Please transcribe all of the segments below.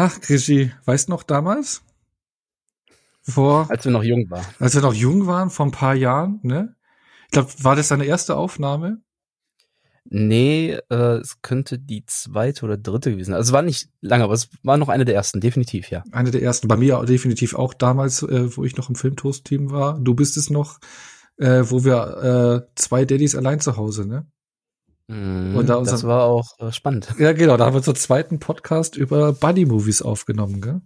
Ach, Krischi, weißt du noch damals? Vor. Als wir noch jung waren. Als wir noch jung waren, vor ein paar Jahren, ne? Ich glaube, war das deine erste Aufnahme? Nee, äh, es könnte die zweite oder dritte gewesen sein. Also es war nicht lange, aber es war noch eine der ersten, definitiv, ja. Eine der ersten. Bei mir definitiv auch damals, äh, wo ich noch im Filmtoast-Team war. Du bist es noch, äh, wo wir äh, zwei Daddys allein zu Hause, ne? Und da unser, das war auch äh, spannend. Ja, genau. Da haben wir unseren zweiten Podcast über Buddy-Movies aufgenommen, gell?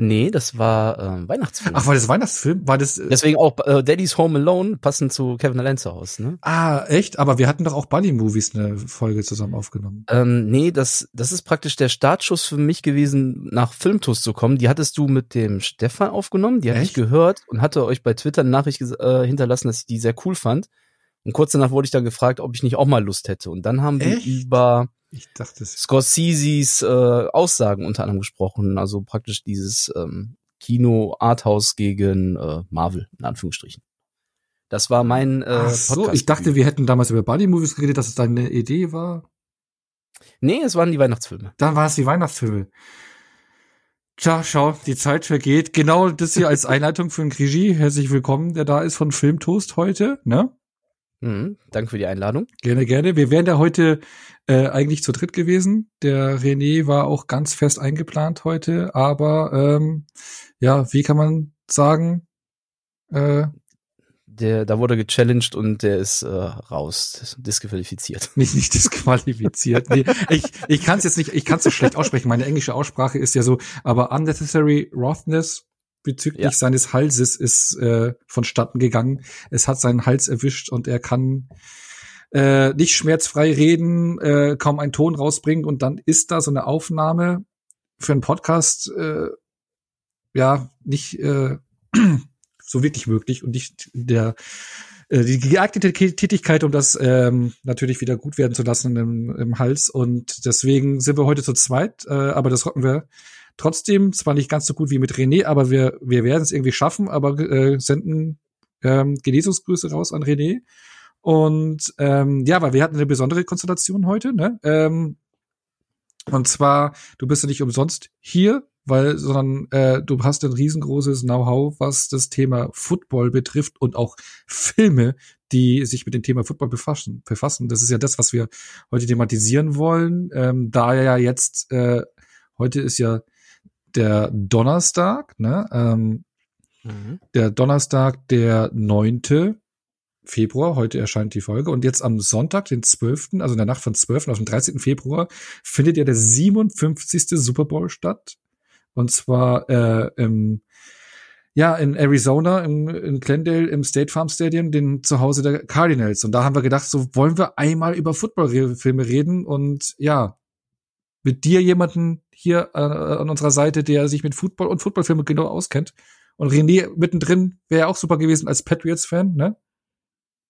Nee, das war ähm, Weihnachtsfilm. Ach, war das Weihnachtsfilm? War das? Äh Deswegen auch äh, Daddy's Home Alone, passend zu Kevin Allein zu Hause, ne? Ah, echt? Aber wir hatten doch auch Buddy Movies eine Folge zusammen aufgenommen. Ähm, nee, das das ist praktisch der Startschuss für mich gewesen, nach Filmtoast zu kommen. Die hattest du mit dem Stefan aufgenommen, die hatte ich gehört und hatte euch bei Twitter eine Nachricht äh, hinterlassen, dass ich die sehr cool fand. Und kurz danach wurde ich dann gefragt, ob ich nicht auch mal Lust hätte. Und dann haben echt? wir über ich dachte es. Scorseses äh, Aussagen unter anderem gesprochen, also praktisch dieses ähm, Kino Arthouse gegen äh, Marvel in Anführungsstrichen. Das war mein äh, Ach so, Podcast ich dachte, wir hätten damals über Buddy Movies geredet, dass es deine Idee war. Nee, es waren die Weihnachtsfilme. Dann war es die Weihnachtsfilme. Tja, schau, die Zeit vergeht. Genau das hier als Einleitung für den Krigi. Herzlich willkommen, der da ist von Filmtoast heute, ne? Mhm, danke für die Einladung. Gerne, gerne. Wir wären da heute äh, eigentlich zu dritt gewesen. Der René war auch ganz fest eingeplant heute, aber ähm, ja, wie kann man sagen? Äh, der, da wurde gechallenged und der ist äh, raus, disqualifiziert. Nicht, nicht disqualifiziert. nee, ich ich kann es jetzt nicht, ich kann es so schlecht aussprechen. Meine englische Aussprache ist ja so, aber unnecessary rothness bezüglich ja. seines Halses ist äh, vonstatten gegangen. Es hat seinen Hals erwischt und er kann äh, nicht schmerzfrei reden, äh, kaum einen Ton rausbringen und dann ist da so eine Aufnahme für einen Podcast äh, ja nicht äh, so wirklich möglich und nicht der äh, die geeignete Tätigkeit, um das ähm, natürlich wieder gut werden zu lassen im, im Hals. Und deswegen sind wir heute zu zweit, äh, aber das hoffen wir trotzdem. Zwar nicht ganz so gut wie mit René, aber wir, wir werden es irgendwie schaffen, aber äh, senden ähm, Genesungsgrüße raus an René. Und ähm, ja, weil wir hatten eine besondere Konstellation heute, ne? Ähm, und zwar, du bist ja nicht umsonst hier, weil, sondern äh, du hast ein riesengroßes Know-how, was das Thema Football betrifft und auch Filme, die sich mit dem Thema Football befassen. befassen. Das ist ja das, was wir heute thematisieren wollen. Ähm, da ja jetzt, äh, heute ist ja der Donnerstag, ne? Ähm, mhm. Der Donnerstag, der neunte Februar, heute erscheint die Folge. Und jetzt am Sonntag, den 12., also in der Nacht von 12. auf den 13. Februar, findet ja der 57. Super Bowl statt. Und zwar äh, im ja, in Arizona, im, in Glendale, im State Farm Stadium, den Zuhause der Cardinals. Und da haben wir gedacht, so wollen wir einmal über Footballfilme reden und ja, mit dir jemanden hier äh, an unserer Seite, der sich mit Football und Footballfilmen genau auskennt. Und René mittendrin wäre auch super gewesen als Patriots-Fan, ne?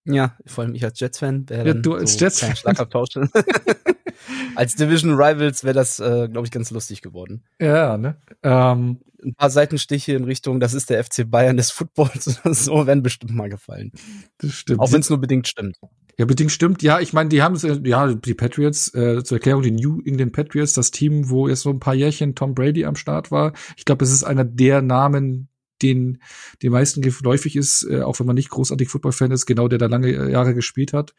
Ja, vor allem ich als Jets-Fan. Ja, du als so Jets-Fan. als Division Rivals wäre das, äh, glaube ich, ganz lustig geworden. Ja, ne? Ähm, Ein paar Seitenstiche in Richtung, das ist der FC Bayern des Footballs oder so, werden bestimmt mal gefallen. Das stimmt. Auch wenn es nur bedingt stimmt. Ja, bedingt stimmt. Ja, ich meine, die haben ja die Patriots äh, zur Erklärung die New England Patriots, das Team, wo jetzt so ein paar Jährchen Tom Brady am Start war. Ich glaube, es ist einer der Namen, den den meisten geläufig ist, äh, auch wenn man nicht großartig Football-Fan ist, genau der da lange äh, Jahre gespielt hat.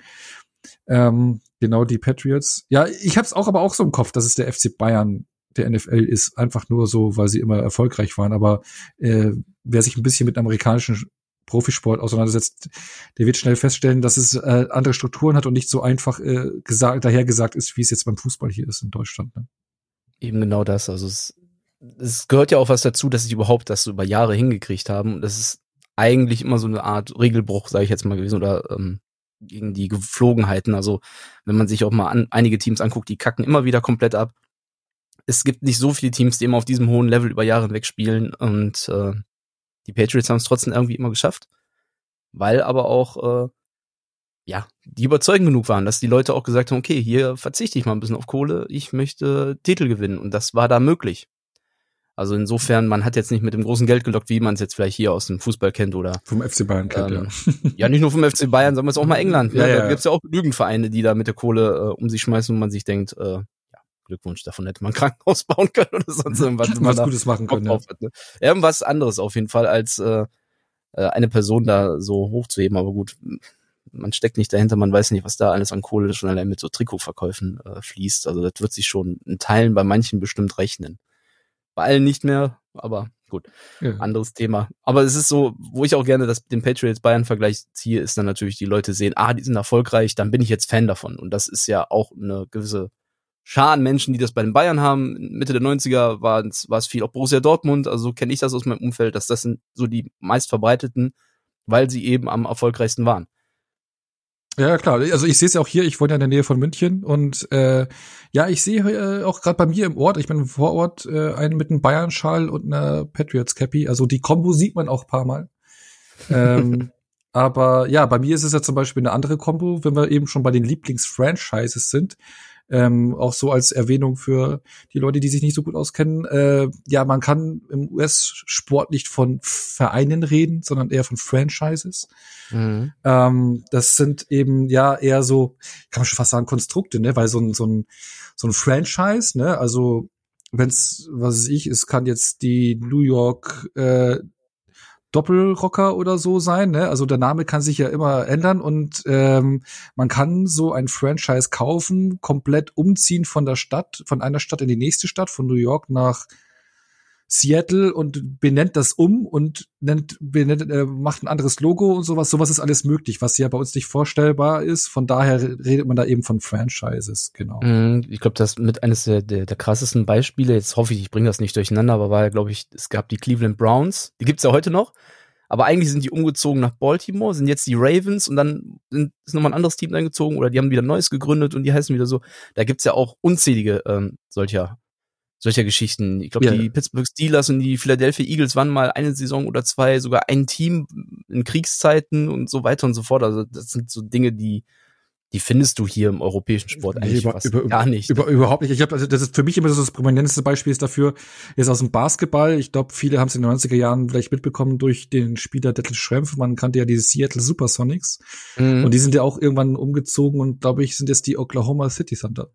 Ähm, genau die Patriots. Ja, ich habe es auch aber auch so im Kopf, dass es der FC Bayern der NFL ist, einfach nur so, weil sie immer erfolgreich waren. Aber äh, wer sich ein bisschen mit amerikanischen Profisport auseinandersetzt, der wird schnell feststellen, dass es äh, andere Strukturen hat und nicht so einfach äh, gesagt, daher gesagt ist, wie es jetzt beim Fußball hier ist in Deutschland. Ne? Eben genau das. Also es es gehört ja auch was dazu, dass sie überhaupt das so über Jahre hingekriegt haben. Das ist eigentlich immer so eine Art Regelbruch, sage ich jetzt mal gewesen, oder ähm, gegen die Geflogenheiten. Also wenn man sich auch mal an, einige Teams anguckt, die kacken immer wieder komplett ab. Es gibt nicht so viele Teams, die immer auf diesem hohen Level über Jahre hinweg spielen und äh, die Patriots haben es trotzdem irgendwie immer geschafft, weil aber auch äh, ja die überzeugend genug waren, dass die Leute auch gesagt haben, okay, hier verzichte ich mal ein bisschen auf Kohle, ich möchte Titel gewinnen und das war da möglich. Also insofern, man hat jetzt nicht mit dem großen Geld gelockt, wie man es jetzt vielleicht hier aus dem Fußball kennt oder vom FC Bayern kennt, ähm, ja. ja, nicht nur vom FC Bayern, sondern jetzt auch mal England. Ne? Ja, ja, da gibt's ja auch genügend Vereine, die da mit der Kohle äh, um sich schmeißen und man sich denkt, äh, Glückwunsch, davon hätte man Krankenhaus bauen können oder sonst irgendwas. was Gutes machen können. Ja. Hat, ne? Irgendwas anderes auf jeden Fall, als äh, äh, eine Person da so hochzuheben. Aber gut, man steckt nicht dahinter, man weiß nicht, was da alles an Kohle schon allein mit so Trikotverkäufen äh, fließt. Also das wird sich schon in Teilen bei manchen bestimmt rechnen. Bei allen nicht mehr, aber gut, ja. anderes Thema. Aber es ist so, wo ich auch gerne das den Patriots Bayern Vergleich ziehe, ist dann natürlich die Leute sehen, ah, die sind erfolgreich, dann bin ich jetzt Fan davon. Und das ist ja auch eine gewisse Schar an Menschen, die das bei den Bayern haben. Mitte der 90er war es, viel auch Borussia Dortmund, also so kenne ich das aus meinem Umfeld, dass das sind so die meist verbreiteten, weil sie eben am erfolgreichsten waren. Ja, klar. Also ich sehe es ja auch hier, ich wohne ja in der Nähe von München und äh, ja, ich sehe äh, auch gerade bei mir im Ort, ich bin im Vorort, äh, einen mit einem Bayern-Schal und einer Patriots-Cappy. Also die Kombo sieht man auch paar Mal. ähm, aber ja, bei mir ist es ja zum Beispiel eine andere Kombo, wenn wir eben schon bei den Lieblings-Franchises sind ähm, auch so als Erwähnung für die Leute, die sich nicht so gut auskennen. Äh, ja, man kann im US-Sport nicht von Vereinen reden, sondern eher von Franchises. Mhm. Ähm, das sind eben ja eher so, kann man schon fast sagen, Konstrukte, ne? Weil so ein, so ein, so ein Franchise, ne, also wenn's, was weiß ich, es kann jetzt die New York äh, Doppelrocker oder so sein. Ne? Also der Name kann sich ja immer ändern und ähm, man kann so ein Franchise kaufen, komplett umziehen von der Stadt, von einer Stadt in die nächste Stadt, von New York nach Seattle und benennt das um und nennt, benennt, äh, macht ein anderes Logo und sowas. Sowas ist alles möglich, was ja bei uns nicht vorstellbar ist. Von daher redet man da eben von Franchises, genau. Mhm, ich glaube, das mit eines der, der, der krassesten Beispiele, jetzt hoffe ich, ich bringe das nicht durcheinander, aber war ja, glaube ich, es gab die Cleveland Browns, die gibt's ja heute noch. Aber eigentlich sind die umgezogen nach Baltimore, sind jetzt die Ravens und dann ist nochmal ein anderes Team eingezogen oder die haben wieder neues gegründet und die heißen wieder so. Da gibt's ja auch unzählige ähm, solcher solcher Geschichten. Ich glaube, ja. die Pittsburgh Steelers und die Philadelphia Eagles waren mal eine Saison oder zwei sogar ein Team in Kriegszeiten und so weiter und so fort. Also das sind so Dinge, die die findest du hier im europäischen Sport eigentlich über, über, gar nicht. Über, überhaupt nicht. Ich habe also das ist für mich immer so das prominenteste Beispiel ist dafür ist aus dem Basketball. Ich glaube, viele haben es in den 90er Jahren vielleicht mitbekommen durch den Spieler Dettel Schrempf. Man kannte ja die Seattle Supersonics mhm. und die sind ja auch irgendwann umgezogen und glaube ich sind jetzt die Oklahoma City Thunder.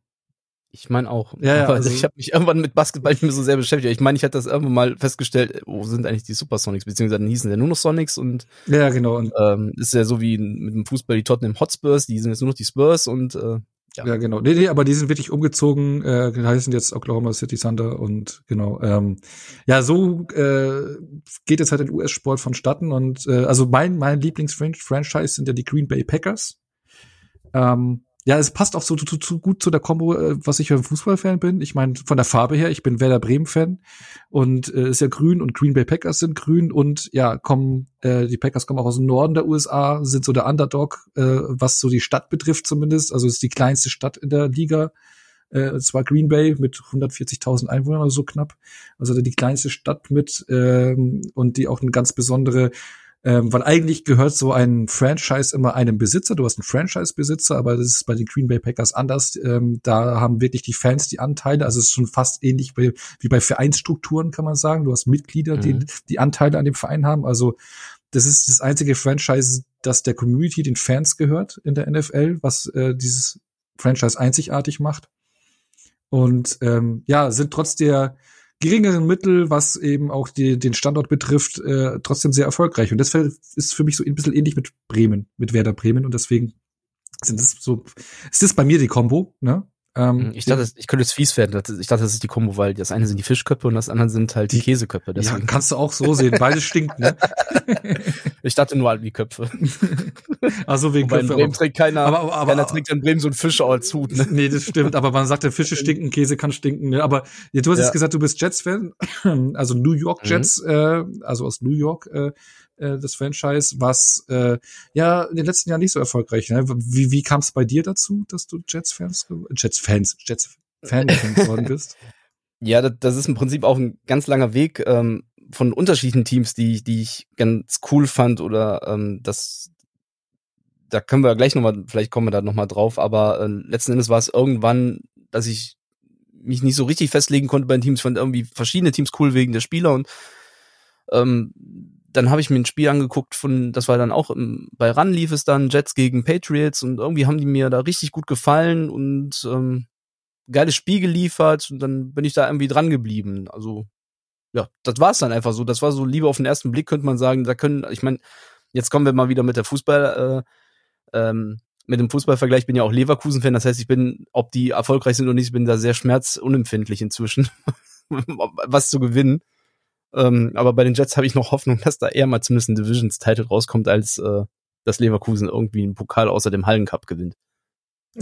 Ich meine auch. Ja, ja, also ich habe mich irgendwann mit Basketball nicht mehr so sehr beschäftigt. Ich meine, ich hatte das irgendwann mal festgestellt, wo sind eigentlich die Supersonics, beziehungsweise dann hießen ja nur noch Sonics und ja, genau. Und ähm, ist ja so wie mit dem Fußball die Tottenham Hotspurs, die sind jetzt nur noch die Spurs und äh, ja. ja, genau. Nee, nee, aber die sind wirklich umgezogen, äh, heißen jetzt Oklahoma City Thunder und genau. Ähm, ja, so äh, geht es halt in US-Sport vonstatten und äh, also mein mein Lieblings-Franchise sind ja die Green Bay Packers. Ähm, ja, es passt auch so zu, zu, gut zu der Kombo, äh, was ich für ein Fußballfan bin. Ich meine, von der Farbe her, ich bin Werder Bremen-Fan und äh, ist ja grün und Green Bay Packers sind grün und ja, kommen, äh, die Packers kommen auch aus dem Norden der USA, sind so der Underdog, äh, was so die Stadt betrifft zumindest. Also ist die kleinste Stadt in der Liga. Äh, zwar Green Bay mit 140.000 Einwohnern oder so knapp. Also die kleinste Stadt mit ähm, und die auch eine ganz besondere ähm, weil eigentlich gehört so ein Franchise immer einem Besitzer. Du hast einen Franchise-Besitzer, aber das ist bei den Green Bay Packers anders. Ähm, da haben wirklich die Fans die Anteile. Also es ist schon fast ähnlich wie, wie bei Vereinsstrukturen, kann man sagen. Du hast Mitglieder, mhm. die die Anteile an dem Verein haben. Also das ist das einzige Franchise, das der Community, den Fans gehört in der NFL, was äh, dieses Franchise einzigartig macht. Und ähm, ja, sind trotz der geringeren Mittel, was eben auch die, den Standort betrifft, äh, trotzdem sehr erfolgreich. Und das ist für mich so ein bisschen ähnlich mit Bremen, mit Werder Bremen. Und deswegen sind das so, ist das bei mir die Combo, ne? Ähm, hm, ich dachte, ich könnte es fies werden. Ich dachte, das ist die Kombo, weil das eine sind die Fischköpfe und das andere sind halt die, die Käseköpfe. Deswegen. Ja, kannst du auch so sehen. Beide stinken, ne? ich dachte nur halt wie Köpfe. Also wegen Wobei Köpfe. In Bremen trägt keiner, aber, aber, aber, keiner trägt in Bremen so einen Fisch als Hut. Ne? Nee, das stimmt. Aber man sagt ja, Fische stinken, Käse kann stinken. Ne? Aber ja, du hast ja. jetzt gesagt, du bist Jets-Fan. Also New York mhm. Jets, mhm. äh, also aus New York. Äh, äh, das Franchise, was äh, ja in den letzten Jahren nicht so erfolgreich. Ne? Wie, wie kam es bei dir dazu, dass du Jets-Fans, Jets-Fans, Jets-Fan geworden bist? Ja, das, das ist im Prinzip auch ein ganz langer Weg ähm, von unterschiedlichen Teams, die, die ich ganz cool fand oder ähm, das da können wir gleich nochmal, vielleicht kommen wir da nochmal drauf, aber äh, letzten Endes war es irgendwann, dass ich mich nicht so richtig festlegen konnte bei den Teams. Ich fand irgendwie verschiedene Teams cool wegen der Spieler und ähm, dann habe ich mir ein Spiel angeguckt von, das war dann auch im, bei Run lief es dann, Jets gegen Patriots und irgendwie haben die mir da richtig gut gefallen und ähm, geiles Spiel geliefert und dann bin ich da irgendwie dran geblieben. Also ja, das war's dann einfach so. Das war so Liebe auf den ersten Blick, könnte man sagen. Da können, ich meine, jetzt kommen wir mal wieder mit der Fußball, äh, ähm, mit dem Fußballvergleich. Ich bin ja auch Leverkusen-Fan, das heißt, ich bin, ob die erfolgreich sind oder nicht, ich bin da sehr schmerzunempfindlich inzwischen, was zu gewinnen. Ähm, aber bei den Jets habe ich noch Hoffnung, dass da eher mal zumindest ein Divisions-Title rauskommt, als äh, dass Leverkusen irgendwie einen Pokal außer dem Hallencup gewinnt.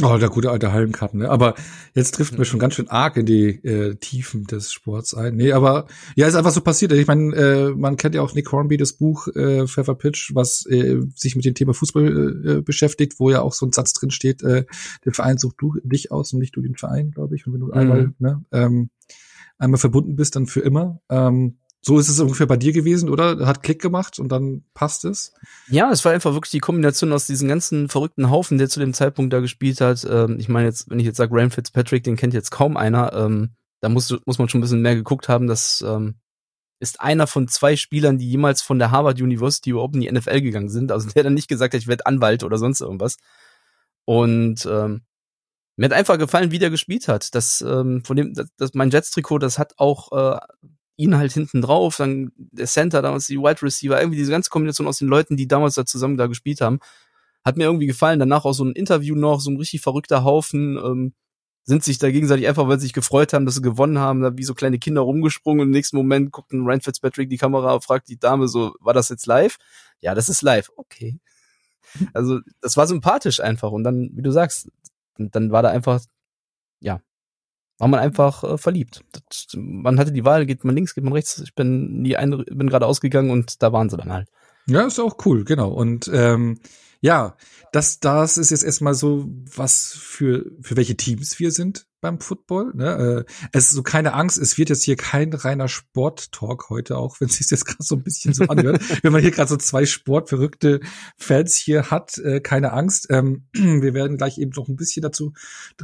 Oh, der gute alte Hallencup, ne? Aber jetzt trifft mir schon ganz schön arg in die äh, Tiefen des Sports ein. Nee, aber ja, ist einfach so passiert. Ich meine, äh, man kennt ja auch Nick Hornby, das Buch äh, Pfeffer Pitch, was äh, sich mit dem Thema Fußball äh, beschäftigt, wo ja auch so ein Satz drin steht, äh, der Verein sucht du dich aus und nicht du den Verein, glaube ich. Und wenn du mhm. einmal, ne, ähm, einmal verbunden bist, dann für immer. Ähm, so ist es ungefähr bei dir gewesen, oder? Hat Klick gemacht und dann passt es? Ja, es war einfach wirklich die Kombination aus diesen ganzen verrückten Haufen, der zu dem Zeitpunkt da gespielt hat. Ähm, ich meine jetzt, wenn ich jetzt sage, Ryan Fitzpatrick, den kennt jetzt kaum einer. Ähm, da muss, muss man schon ein bisschen mehr geguckt haben. Das ähm, ist einer von zwei Spielern, die jemals von der Harvard University überhaupt in die NFL gegangen sind. Also der dann nicht gesagt hat, ich werde Anwalt oder sonst irgendwas. Und ähm, mir hat einfach gefallen, wie der gespielt hat. Das ähm, von dem, das, das mein Jets-Trikot, das hat auch äh, ihn halt hinten drauf, dann der Center, damals die Wide Receiver, irgendwie diese ganze Kombination aus den Leuten, die damals da zusammen da gespielt haben, hat mir irgendwie gefallen. Danach auch so ein Interview noch, so ein richtig verrückter Haufen, ähm, sind sich da gegenseitig einfach, weil sie sich gefreut haben, dass sie gewonnen haben, da wie so kleine Kinder rumgesprungen und im nächsten Moment guckt ein Ryan Fitzpatrick die Kamera, fragt die Dame so, war das jetzt live? Ja, das ist live. Okay. Also, das war sympathisch einfach und dann, wie du sagst, dann war da einfach, ja, war man einfach äh, verliebt. Das, man hatte die Wahl, geht man links, geht man rechts. Ich bin nie ein, bin gerade ausgegangen und da waren sie dann halt. Ja, ist auch cool, genau. Und ähm, ja, das, das ist jetzt erstmal so, was für, für welche Teams wir sind beim Football. Ne? Äh, es ist so keine Angst, es wird jetzt hier kein reiner Sport-Talk heute, auch wenn es sich jetzt gerade so ein bisschen so anhört. wenn man hier gerade so zwei sportverrückte Fans hier hat, äh, keine Angst. Ähm, wir werden gleich eben noch ein bisschen dazu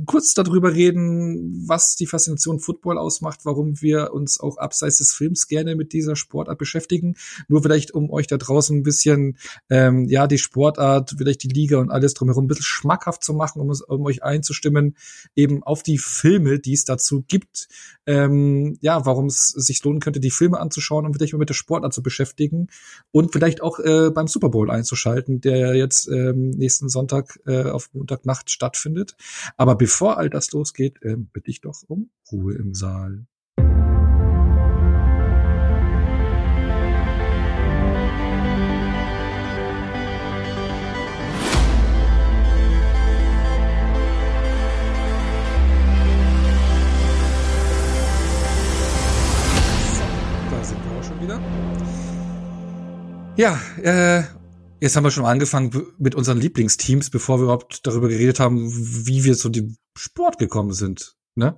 kurz darüber reden, was die Faszination Football ausmacht, warum wir uns auch abseits des Films gerne mit dieser Sportart beschäftigen. Nur vielleicht, um euch da draußen ein bisschen, ähm, ja, die Sportart, vielleicht die Liga und alles drumherum ein bisschen schmackhaft zu machen, um, um euch einzustimmen, eben auf die Filme, die es dazu gibt, ähm, ja, warum es sich lohnen könnte, die Filme anzuschauen und vielleicht mal mit der Sportart zu beschäftigen und vielleicht auch äh, beim Super Bowl einzuschalten, der jetzt ähm, nächsten Sonntag äh, auf Montagnacht stattfindet. Aber bevor all das losgeht, äh, bitte ich doch um Ruhe im Saal. Ja, äh, jetzt haben wir schon angefangen mit unseren Lieblingsteams, bevor wir überhaupt darüber geredet haben, wie wir zu dem Sport gekommen sind. Ne?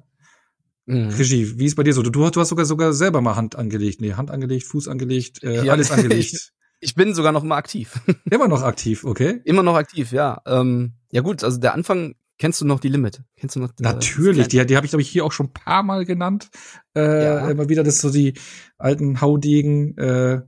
Mhm. Regie, wie ist bei dir so? Du, du hast sogar sogar selber mal Hand angelegt, nee, Hand angelegt, Fuß angelegt, äh, ja, alles angelegt. ich bin sogar noch mal aktiv. Immer noch aktiv, okay? Immer noch aktiv, ja. Ähm, ja gut, also der Anfang Kennst du noch die Limit? Kennst du noch? Die, Natürlich, die, die habe ich glaube ich hier auch schon ein paar Mal genannt. Äh, ja. Immer wieder, das so die alten Haudegen, äh,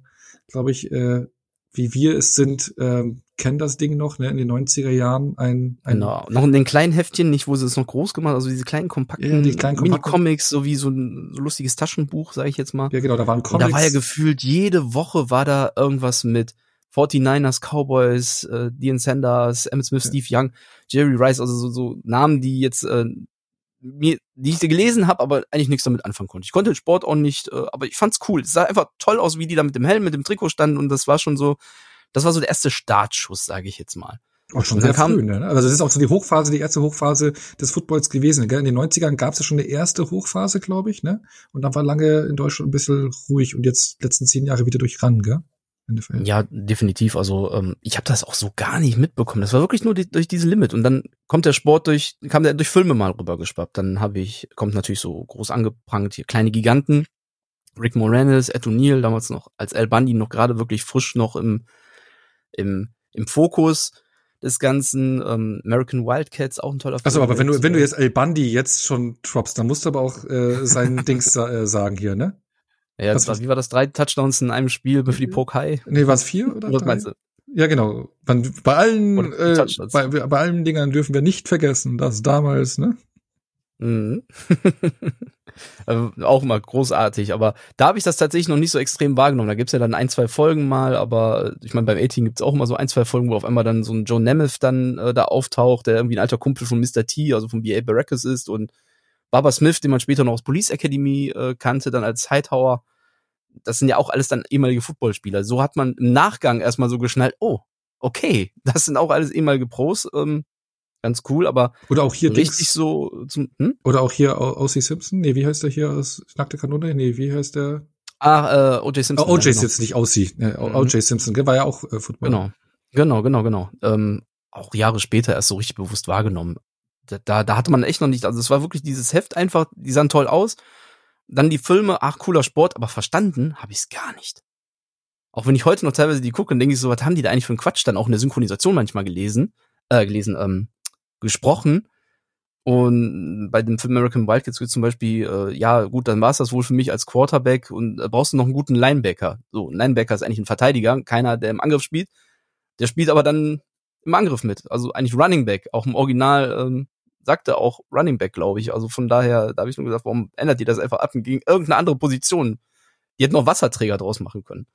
glaube ich, äh, wie wir es sind, äh, kennen das Ding noch, ne, in den 90er Jahren ein, ein Genau, noch in den kleinen Heftchen, nicht wo sie es noch groß gemacht, also diese kleinen kompakten ja, die kleinen Mini-Comics, so wie so ein so lustiges Taschenbuch, sage ich jetzt mal. Ja, genau, da waren Comics. Und da war ja gefühlt jede Woche war da irgendwas mit 49ers, Cowboys, äh, Dean Sanders, Emmett Smith, ja. Steve Young, Jerry Rice, also so, so Namen, die jetzt äh, mir, die ich gelesen habe, aber eigentlich nichts damit anfangen konnte. Ich konnte den Sport auch nicht, äh, aber ich fand's cool. Es sah einfach toll aus, wie die da mit dem Helm, mit dem Trikot standen und das war schon so, das war so der erste Startschuss, sage ich jetzt mal. Auch schon sehr früh, ne? Also das ist auch so die Hochphase, die erste Hochphase des Footballs gewesen. Gell? In den 90ern gab es ja schon eine erste Hochphase, glaube ich, ne? Und dann war lange in Deutschland ein bisschen ruhig und jetzt letzten zehn Jahre wieder durch ran, gell? Ja, definitiv. Also ähm, ich habe das auch so gar nicht mitbekommen. Das war wirklich nur die, durch diese Limit. Und dann kommt der Sport durch, kam der durch Filme mal rübergeschwappt. Dann habe ich, kommt natürlich so groß angeprangt hier kleine Giganten. Rick Moranis, Ed O'Neill, damals noch als Al Bundy noch gerade wirklich frisch noch im, im, im Fokus des Ganzen. Ähm, American Wildcats, auch ein toller Film. Achso, aber wenn du, wenn du jetzt Al Bundy jetzt schon droppst, dann musst du aber auch äh, sein Dings äh, sagen hier, ne? Ja, das war, wie war das? Drei Touchdowns in einem Spiel für die Pokai? Nee, war es vier oder Was meinst du? Ja, genau. Bei allen, äh, bei, bei allen Dingern dürfen wir nicht vergessen, dass damals, ne? Mhm. also, auch mal großartig, aber da habe ich das tatsächlich noch nicht so extrem wahrgenommen. Da gibt's ja dann ein, zwei Folgen mal, aber ich meine, beim A-Team gibt's auch immer so ein, zwei Folgen, wo auf einmal dann so ein Joe Nemeth dann äh, da auftaucht, der irgendwie ein alter Kumpel von Mr. T, also von B.A. Baracus ist und Barbara Smith, den man später noch aus Police Academy äh, kannte, dann als Hightower. Das sind ja auch alles dann ehemalige Footballspieler. So hat man im Nachgang erstmal so geschnallt, oh, okay, das sind auch alles ehemalige Pros. Ähm, ganz cool, aber oder auch hier richtig Dings, so zum, hm? oder auch hier Aussie Simpson, nee, wie heißt der hier aus Nackte Kanone? Nee, wie heißt der? Ah, äh, O.J. Simpson. Oh, O.J. Simpson, genau. nicht Aussie, äh, mhm. O.J. Simpson, war ja auch äh, Football. Genau, genau, genau, genau. Ähm, auch Jahre später erst so richtig bewusst wahrgenommen. Da, da, da hatte man echt noch nicht, also es war wirklich dieses Heft einfach, die sahen toll aus. Dann die Filme, ach cooler Sport, aber verstanden habe ich es gar nicht. Auch wenn ich heute noch teilweise die gucke, denke ich so, was haben die da eigentlich für einen Quatsch dann auch in der Synchronisation manchmal gelesen, äh, gelesen, ähm, gesprochen. Und bei dem Film American Wildcats wird zum Beispiel, äh, ja gut, dann war es das wohl für mich als Quarterback und äh, brauchst du noch einen guten Linebacker. So, ein Linebacker ist eigentlich ein Verteidiger, keiner, der im Angriff spielt. Der spielt aber dann im Angriff mit. Also eigentlich Running Back. Auch im Original ähm, sagte auch Running Back, glaube ich. Also von daher, da habe ich nur gesagt, warum ändert ihr das einfach ab gegen irgendeine andere Position? Die hätten noch Wasserträger draus machen können.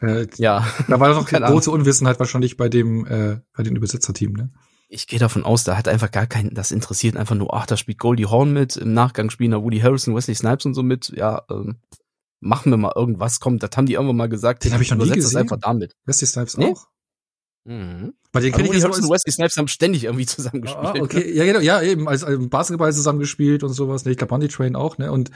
Äh, ja. Da war doch keine große Unwissenheit wahrscheinlich bei dem, äh, bei den Übersetzerteam, ne? ich gehe davon aus, da hat einfach gar keinen, das interessiert einfach nur, ach, da spielt Goldie Horn mit, im Nachgang spielen da Woody Harrison, Wesley Snipes und so mit, ja, ähm, machen wir mal irgendwas, komm, das haben die irgendwann mal gesagt. Den habe ich noch nie gesehen. Das einfach damit. Wesley Snipes nee? auch? Mhm. Bei den kenne ich Harrison und Wesley Snipes haben ständig irgendwie zusammengespielt. Ah, okay, ja genau, ja eben als, als Basketball zusammengespielt und sowas. Ne, ich glaube Bunny Train auch. Ne, und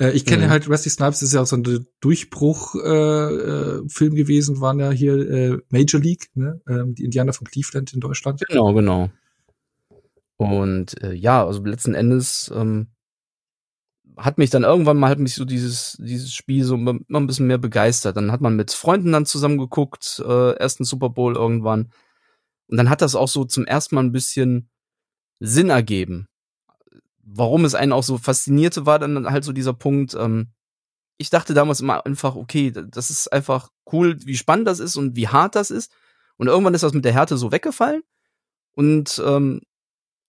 äh, ich kenne mhm. halt Wesley Snipes ist ja auch so ein Durchbruch äh, äh, Film gewesen, waren ja hier äh, Major League, ne, äh, die Indianer von Cleveland in Deutschland. Genau, genau. Und äh, ja, also letzten Endes ähm, hat mich dann irgendwann mal halt mich so dieses dieses Spiel so immer ein bisschen mehr begeistert. Dann hat man mit Freunden dann zusammen geguckt, äh, ersten Super Bowl irgendwann. Und dann hat das auch so zum ersten Mal ein bisschen Sinn ergeben. Warum es einen auch so faszinierte, war dann halt so dieser Punkt, ähm, ich dachte damals immer einfach, okay, das ist einfach cool, wie spannend das ist und wie hart das ist. Und irgendwann ist das mit der Härte so weggefallen. Und ähm,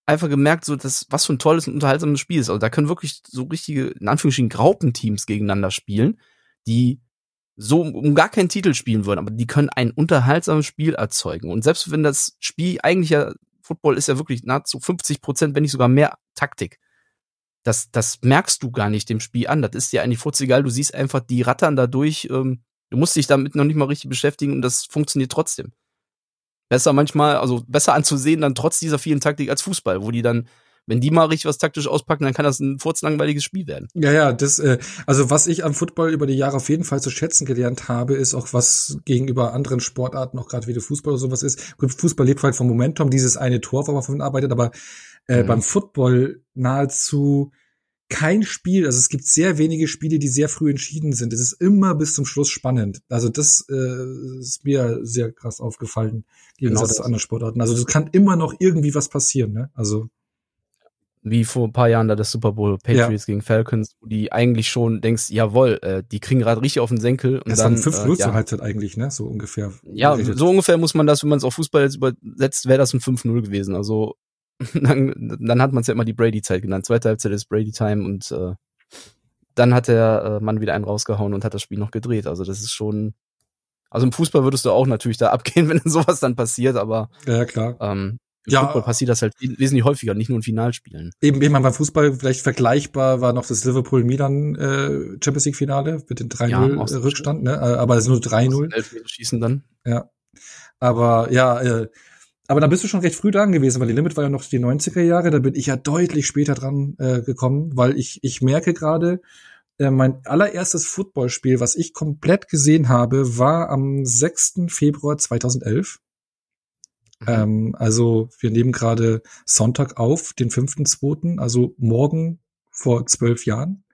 einfach gemerkt, so dass was für ein tolles und unterhaltsames Spiel ist. Also da können wirklich so richtige, in Anführungsstrichen, Graupenteams gegeneinander spielen, die so um gar keinen Titel spielen würden, aber die können ein unterhaltsames Spiel erzeugen. Und selbst wenn das Spiel eigentlich ja, Football ist ja wirklich nahezu 50 Prozent, wenn nicht sogar mehr Taktik. Das, das merkst du gar nicht dem Spiel an. Das ist dir eigentlich furzegal. Du siehst einfach, die rattern da durch. Ähm, du musst dich damit noch nicht mal richtig beschäftigen und das funktioniert trotzdem besser manchmal, also besser anzusehen dann trotz dieser vielen Taktik als Fußball, wo die dann wenn die mal richtig was taktisch auspacken, dann kann das ein furzlangweiliges Spiel werden. Ja, ja, das, äh, also was ich am Football über die Jahre auf jeden Fall zu schätzen gelernt habe, ist auch was gegenüber anderen Sportarten, auch gerade wie der Fußball oder sowas ist. Gut, Fußball lebt halt vom Momentum, dieses eine Tor, wo man von arbeitet, aber äh, mhm. beim Football nahezu kein Spiel, also es gibt sehr wenige Spiele, die sehr früh entschieden sind. Es ist immer bis zum Schluss spannend. Also das äh, ist mir sehr krass aufgefallen, genau das zu anderen Sportarten. Also es kann immer noch irgendwie was passieren, ne? Also wie vor ein paar Jahren da das Super Bowl Patriots ja. gegen Falcons, wo die eigentlich schon denkst, jawohl, äh, die kriegen gerade richtig auf den Senkel. Und das dann 5 0 äh, zur Halbzeit eigentlich, ne? So ungefähr. Ja, so ungefähr muss man das, wenn man es auf Fußball jetzt übersetzt, wäre das ein 5-0 gewesen. Also dann, dann hat man es ja immer die Brady-Zeit genannt. Zweite Halbzeit ist Brady-Time und äh, dann hat der äh, Mann wieder einen rausgehauen und hat das Spiel noch gedreht. Also das ist schon. Also im Fußball würdest du auch natürlich da abgehen, wenn sowas dann passiert, aber ja klar. Ähm, im ja, Fußball passiert das halt wesentlich häufiger, nicht nur in Finalspielen. Eben, eben beim Fußball vielleicht vergleichbar war noch das Liverpool-Milan äh, Champions League-Finale mit dem 3-0 ja, Rückstand, ne? Äh, aber es ist nur 3-0. Schießen dann. Ja. Aber ja, äh, aber da bist du schon recht früh dran gewesen, weil die Limit war ja noch die 90er Jahre, da bin ich ja deutlich später dran äh, gekommen, weil ich, ich merke gerade, äh, mein allererstes Footballspiel, was ich komplett gesehen habe, war am 6. Februar 2011. Mhm. Ähm, also wir nehmen gerade Sonntag auf, den 5.2., also morgen vor zwölf Jahren.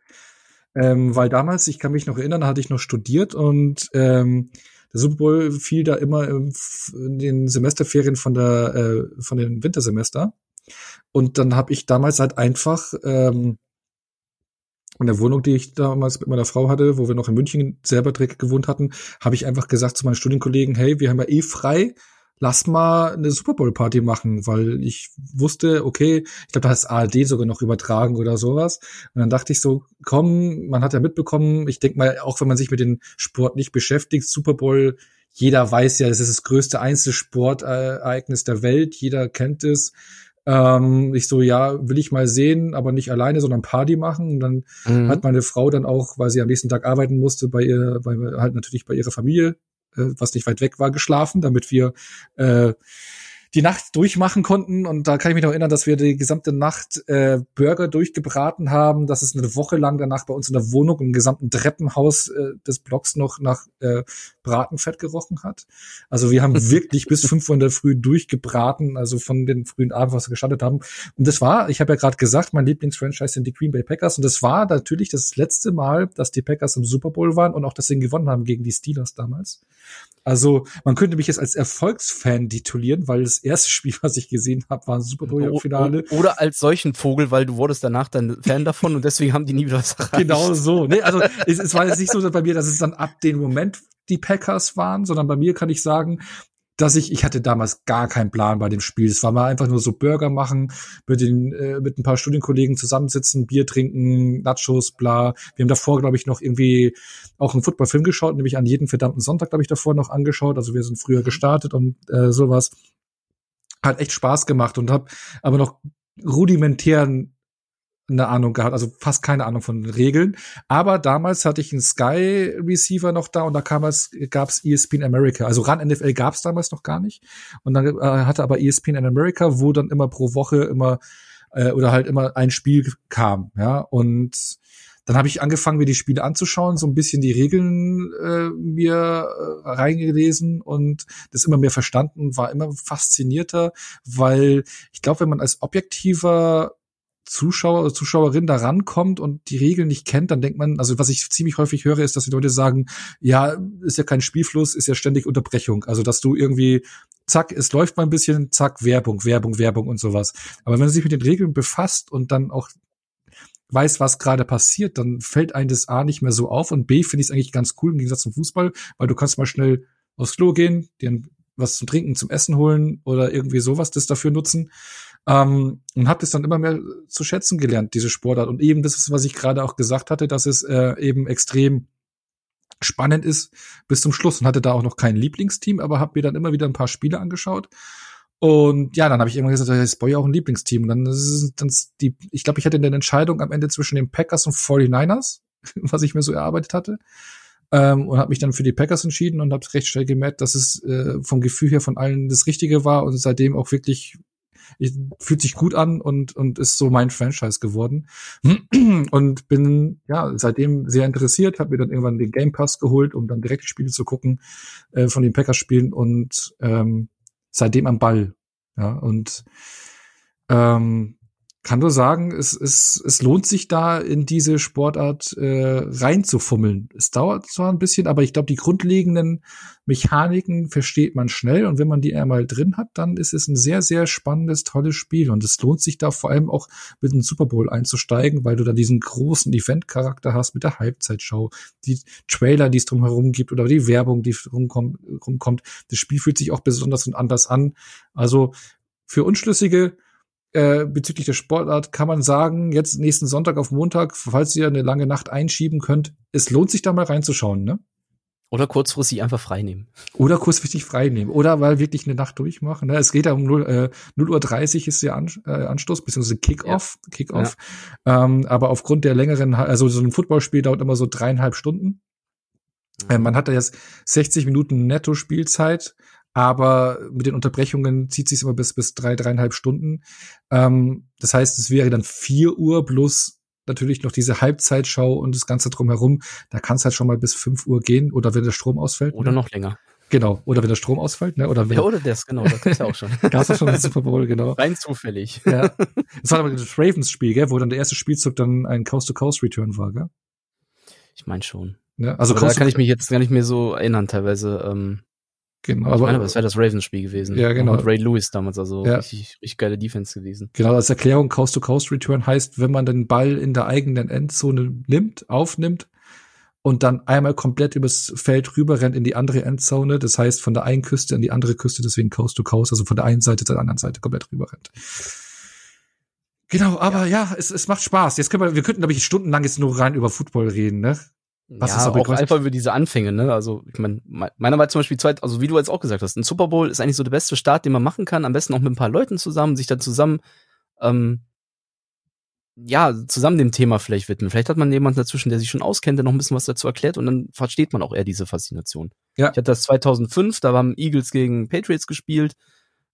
Ähm, weil damals, ich kann mich noch erinnern, hatte ich noch studiert und ähm, der Super Bowl fiel da immer in den Semesterferien von der äh, von den Wintersemester. Und dann habe ich damals halt einfach ähm, in der Wohnung, die ich damals mit meiner Frau hatte, wo wir noch in München selber direkt gewohnt hatten, habe ich einfach gesagt zu meinen Studienkollegen, hey, wir haben ja eh frei, lass mal eine Super Bowl Party machen, weil ich wusste, okay, ich glaube, da ist ARD sogar noch übertragen oder sowas. Und dann dachte ich so, komm, man hat ja mitbekommen, ich denke mal, auch wenn man sich mit dem Sport nicht beschäftigt, Super Bowl, jeder weiß ja, es ist das größte Einzelsportereignis der Welt, jeder kennt es. Ähm, ich so, ja, will ich mal sehen, aber nicht alleine, sondern Party machen. Und dann mhm. hat meine Frau dann auch, weil sie am nächsten Tag arbeiten musste, bei ihr, bei, halt natürlich bei ihrer Familie was nicht weit weg war, geschlafen, damit wir äh, die Nacht durchmachen konnten. Und da kann ich mich noch erinnern, dass wir die gesamte Nacht äh, Burger durchgebraten haben, dass es eine Woche lang danach bei uns in der Wohnung im gesamten Treppenhaus äh, des Blocks noch nach äh, Bratenfett gerochen hat. Also wir haben wirklich bis fünf Uhr in der Früh durchgebraten, also von den frühen Abend, was wir gestartet haben. Und das war, ich habe ja gerade gesagt, mein Lieblingsfranchise sind die Green Bay Packers. Und das war natürlich das letzte Mal, dass die Packers im Super Bowl waren und auch, dass sie gewonnen haben gegen die Steelers damals. Also man könnte mich jetzt als Erfolgsfan titulieren, weil das erste Spiel, was ich gesehen habe, war ein Super Bowl-Finale. Oder als solchen Vogel, weil du wurdest danach dann Fan davon und deswegen haben die nie wieder was erreicht. Genau so. Nee, also es, es war jetzt nicht so bei mir, dass es dann ab dem Moment die Packers waren, sondern bei mir kann ich sagen, dass ich, ich hatte damals gar keinen Plan bei dem Spiel. Es war mal einfach nur so Burger machen, mit den, äh, mit ein paar Studienkollegen zusammensitzen, Bier trinken, Nachos, bla. Wir haben davor, glaube ich, noch irgendwie auch einen Footballfilm geschaut, nämlich an jeden verdammten Sonntag, glaube ich, davor noch angeschaut. Also wir sind früher gestartet und äh, sowas. Hat echt Spaß gemacht und habe aber noch rudimentären eine Ahnung gehabt, also fast keine Ahnung von den Regeln. Aber damals hatte ich einen Sky Receiver noch da und da kam es, gab's ESPN America. Also RAN NFL gab's damals noch gar nicht. Und dann äh, hatte aber ESPN in America, wo dann immer pro Woche immer äh, oder halt immer ein Spiel kam. Ja, und dann habe ich angefangen, mir die Spiele anzuschauen, so ein bisschen die Regeln äh, mir äh, reingelesen und das immer mehr verstanden, war immer faszinierter, weil ich glaube, wenn man als objektiver Zuschauer oder Zuschauerin da rankommt und die Regeln nicht kennt, dann denkt man, also was ich ziemlich häufig höre, ist, dass die Leute sagen, ja, ist ja kein Spielfluss, ist ja ständig Unterbrechung. Also, dass du irgendwie, zack, es läuft mal ein bisschen, zack, Werbung, Werbung, Werbung und sowas. Aber wenn man sich mit den Regeln befasst und dann auch weiß, was gerade passiert, dann fällt einem das A nicht mehr so auf und B finde ich es eigentlich ganz cool im Gegensatz zum Fußball, weil du kannst mal schnell aufs Klo gehen, dir was zum Trinken, zum Essen holen oder irgendwie sowas das dafür nutzen. Ähm, und habe das dann immer mehr zu schätzen gelernt, diese Sportart. Und eben das ist, was ich gerade auch gesagt hatte, dass es äh, eben extrem spannend ist bis zum Schluss und hatte da auch noch kein Lieblingsteam, aber habe mir dann immer wieder ein paar Spiele angeschaut. Und ja, dann habe ich immer gesagt, jetzt brauche ich auch ein Lieblingsteam. Und dann ist dann die, ich glaube, ich hatte eine Entscheidung am Ende zwischen den Packers und 49ers, was ich mir so erarbeitet hatte. Ähm, und habe mich dann für die Packers entschieden und habe recht schnell gemerkt, dass es äh, vom Gefühl her von allen das Richtige war und seitdem auch wirklich ich, fühlt sich gut an und, und ist so mein Franchise geworden. Und bin ja seitdem sehr interessiert, habe mir dann irgendwann den Game Pass geholt, um dann direkt die Spiele zu gucken äh, von den Packers-Spielen und ähm, seitdem am Ball. Ja, und ähm, kann nur sagen, es, es, es lohnt sich da in diese Sportart äh, reinzufummeln. Es dauert zwar ein bisschen, aber ich glaube, die grundlegenden Mechaniken versteht man schnell und wenn man die einmal drin hat, dann ist es ein sehr, sehr spannendes, tolles Spiel und es lohnt sich da vor allem auch mit dem Super Bowl einzusteigen, weil du da diesen großen Event-Charakter hast mit der Halbzeitshow, die Trailer, die es drumherum gibt oder die Werbung, die rumkommt. Das Spiel fühlt sich auch besonders und anders an. Also für Unschlüssige äh, bezüglich der Sportart kann man sagen, jetzt nächsten Sonntag auf Montag, falls ihr eine lange Nacht einschieben könnt, es lohnt sich da mal reinzuschauen, ne? Oder kurzfristig einfach freinehmen. Oder kurzfristig freinehmen. Oder weil wirklich eine Nacht durchmachen. Ne? Es geht ja um 0, äh, 0 Uhr 30 ist der An äh, Anstoß, beziehungsweise Kickoff. Ja. Kickoff. Ja. Ähm, aber aufgrund der längeren, also so ein Footballspiel dauert immer so dreieinhalb Stunden. Mhm. Äh, man hat da jetzt 60 Minuten Netto-Spielzeit aber mit den Unterbrechungen zieht sich immer bis bis drei dreieinhalb Stunden. Ähm, das heißt, es wäre dann vier Uhr plus natürlich noch diese Halbzeitschau und das Ganze drumherum. Da kann es halt schon mal bis fünf Uhr gehen oder wenn der Strom ausfällt. Oder ne? noch länger. Genau, oder wenn der Strom ausfällt, ne? Oder wenn, ja, oder das, genau, das gibt's ja auch schon. Gab's ja schon ein Super Bowl, genau. Rein zufällig. Ja. Das war aber das Ravens-Spiel, gell, wo dann der erste Spielzug dann ein Coast-to-Coast-Return war, gell? Ich meine schon. Ja, also da kann ich mich jetzt gar nicht mehr so erinnern, teilweise. Ähm, Genau. Aber, meine, das wäre das Ravens-Spiel gewesen. Ja, genau. Mit Ray Lewis damals, also ja. richtig, richtig geile Defense gewesen. Genau, als Erklärung Coast-to-Coast-Return heißt, wenn man den Ball in der eigenen Endzone nimmt, aufnimmt und dann einmal komplett übers Feld rüber rennt in die andere Endzone. Das heißt, von der einen Küste an die andere Küste, deswegen Coast to Coast, also von der einen Seite zur anderen Seite komplett rüber rennt. Genau, aber ja, ja es, es macht Spaß. Jetzt können wir, wir könnten, glaube ich, stundenlang jetzt nur rein über Football reden, ne? Was ja, ist aber auch einfach über diese Anfänge, ne? Also, ich meine, meiner war zum Beispiel zweit, also wie du jetzt auch gesagt hast, ein Super Bowl ist eigentlich so der beste Start, den man machen kann. Am besten auch mit ein paar Leuten zusammen, sich dann zusammen, ähm, ja, zusammen dem Thema vielleicht widmen. Vielleicht hat man jemanden dazwischen, der sich schon auskennt, der noch ein bisschen was dazu erklärt und dann versteht man auch eher diese Faszination. Ja. Ich hatte das 2005, da haben Eagles gegen Patriots gespielt.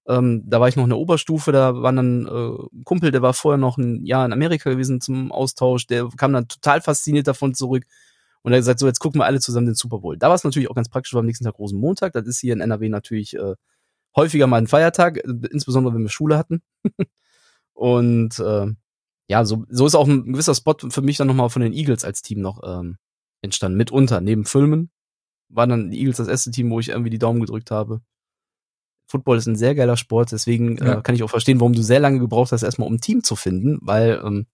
Ähm, da war ich noch in der Oberstufe, da war dann äh, ein Kumpel, der war vorher noch ein Jahr in Amerika gewesen zum Austausch, der kam dann total fasziniert davon zurück und er hat gesagt, so, jetzt gucken wir alle zusammen den Super Bowl. Da war es natürlich auch ganz praktisch, war am nächsten Tag Rosenmontag. Das ist hier in NRW natürlich äh, häufiger mal ein Feiertag, äh, insbesondere wenn wir Schule hatten. und äh, ja, so, so ist auch ein gewisser Spot für mich dann nochmal von den Eagles als Team noch ähm, entstanden. Mitunter, neben Filmen, war dann die Eagles das erste Team, wo ich irgendwie die Daumen gedrückt habe. Football ist ein sehr geiler Sport, deswegen äh, ja. äh, kann ich auch verstehen, warum du sehr lange gebraucht hast, erstmal um ein Team zu finden, weil ähm,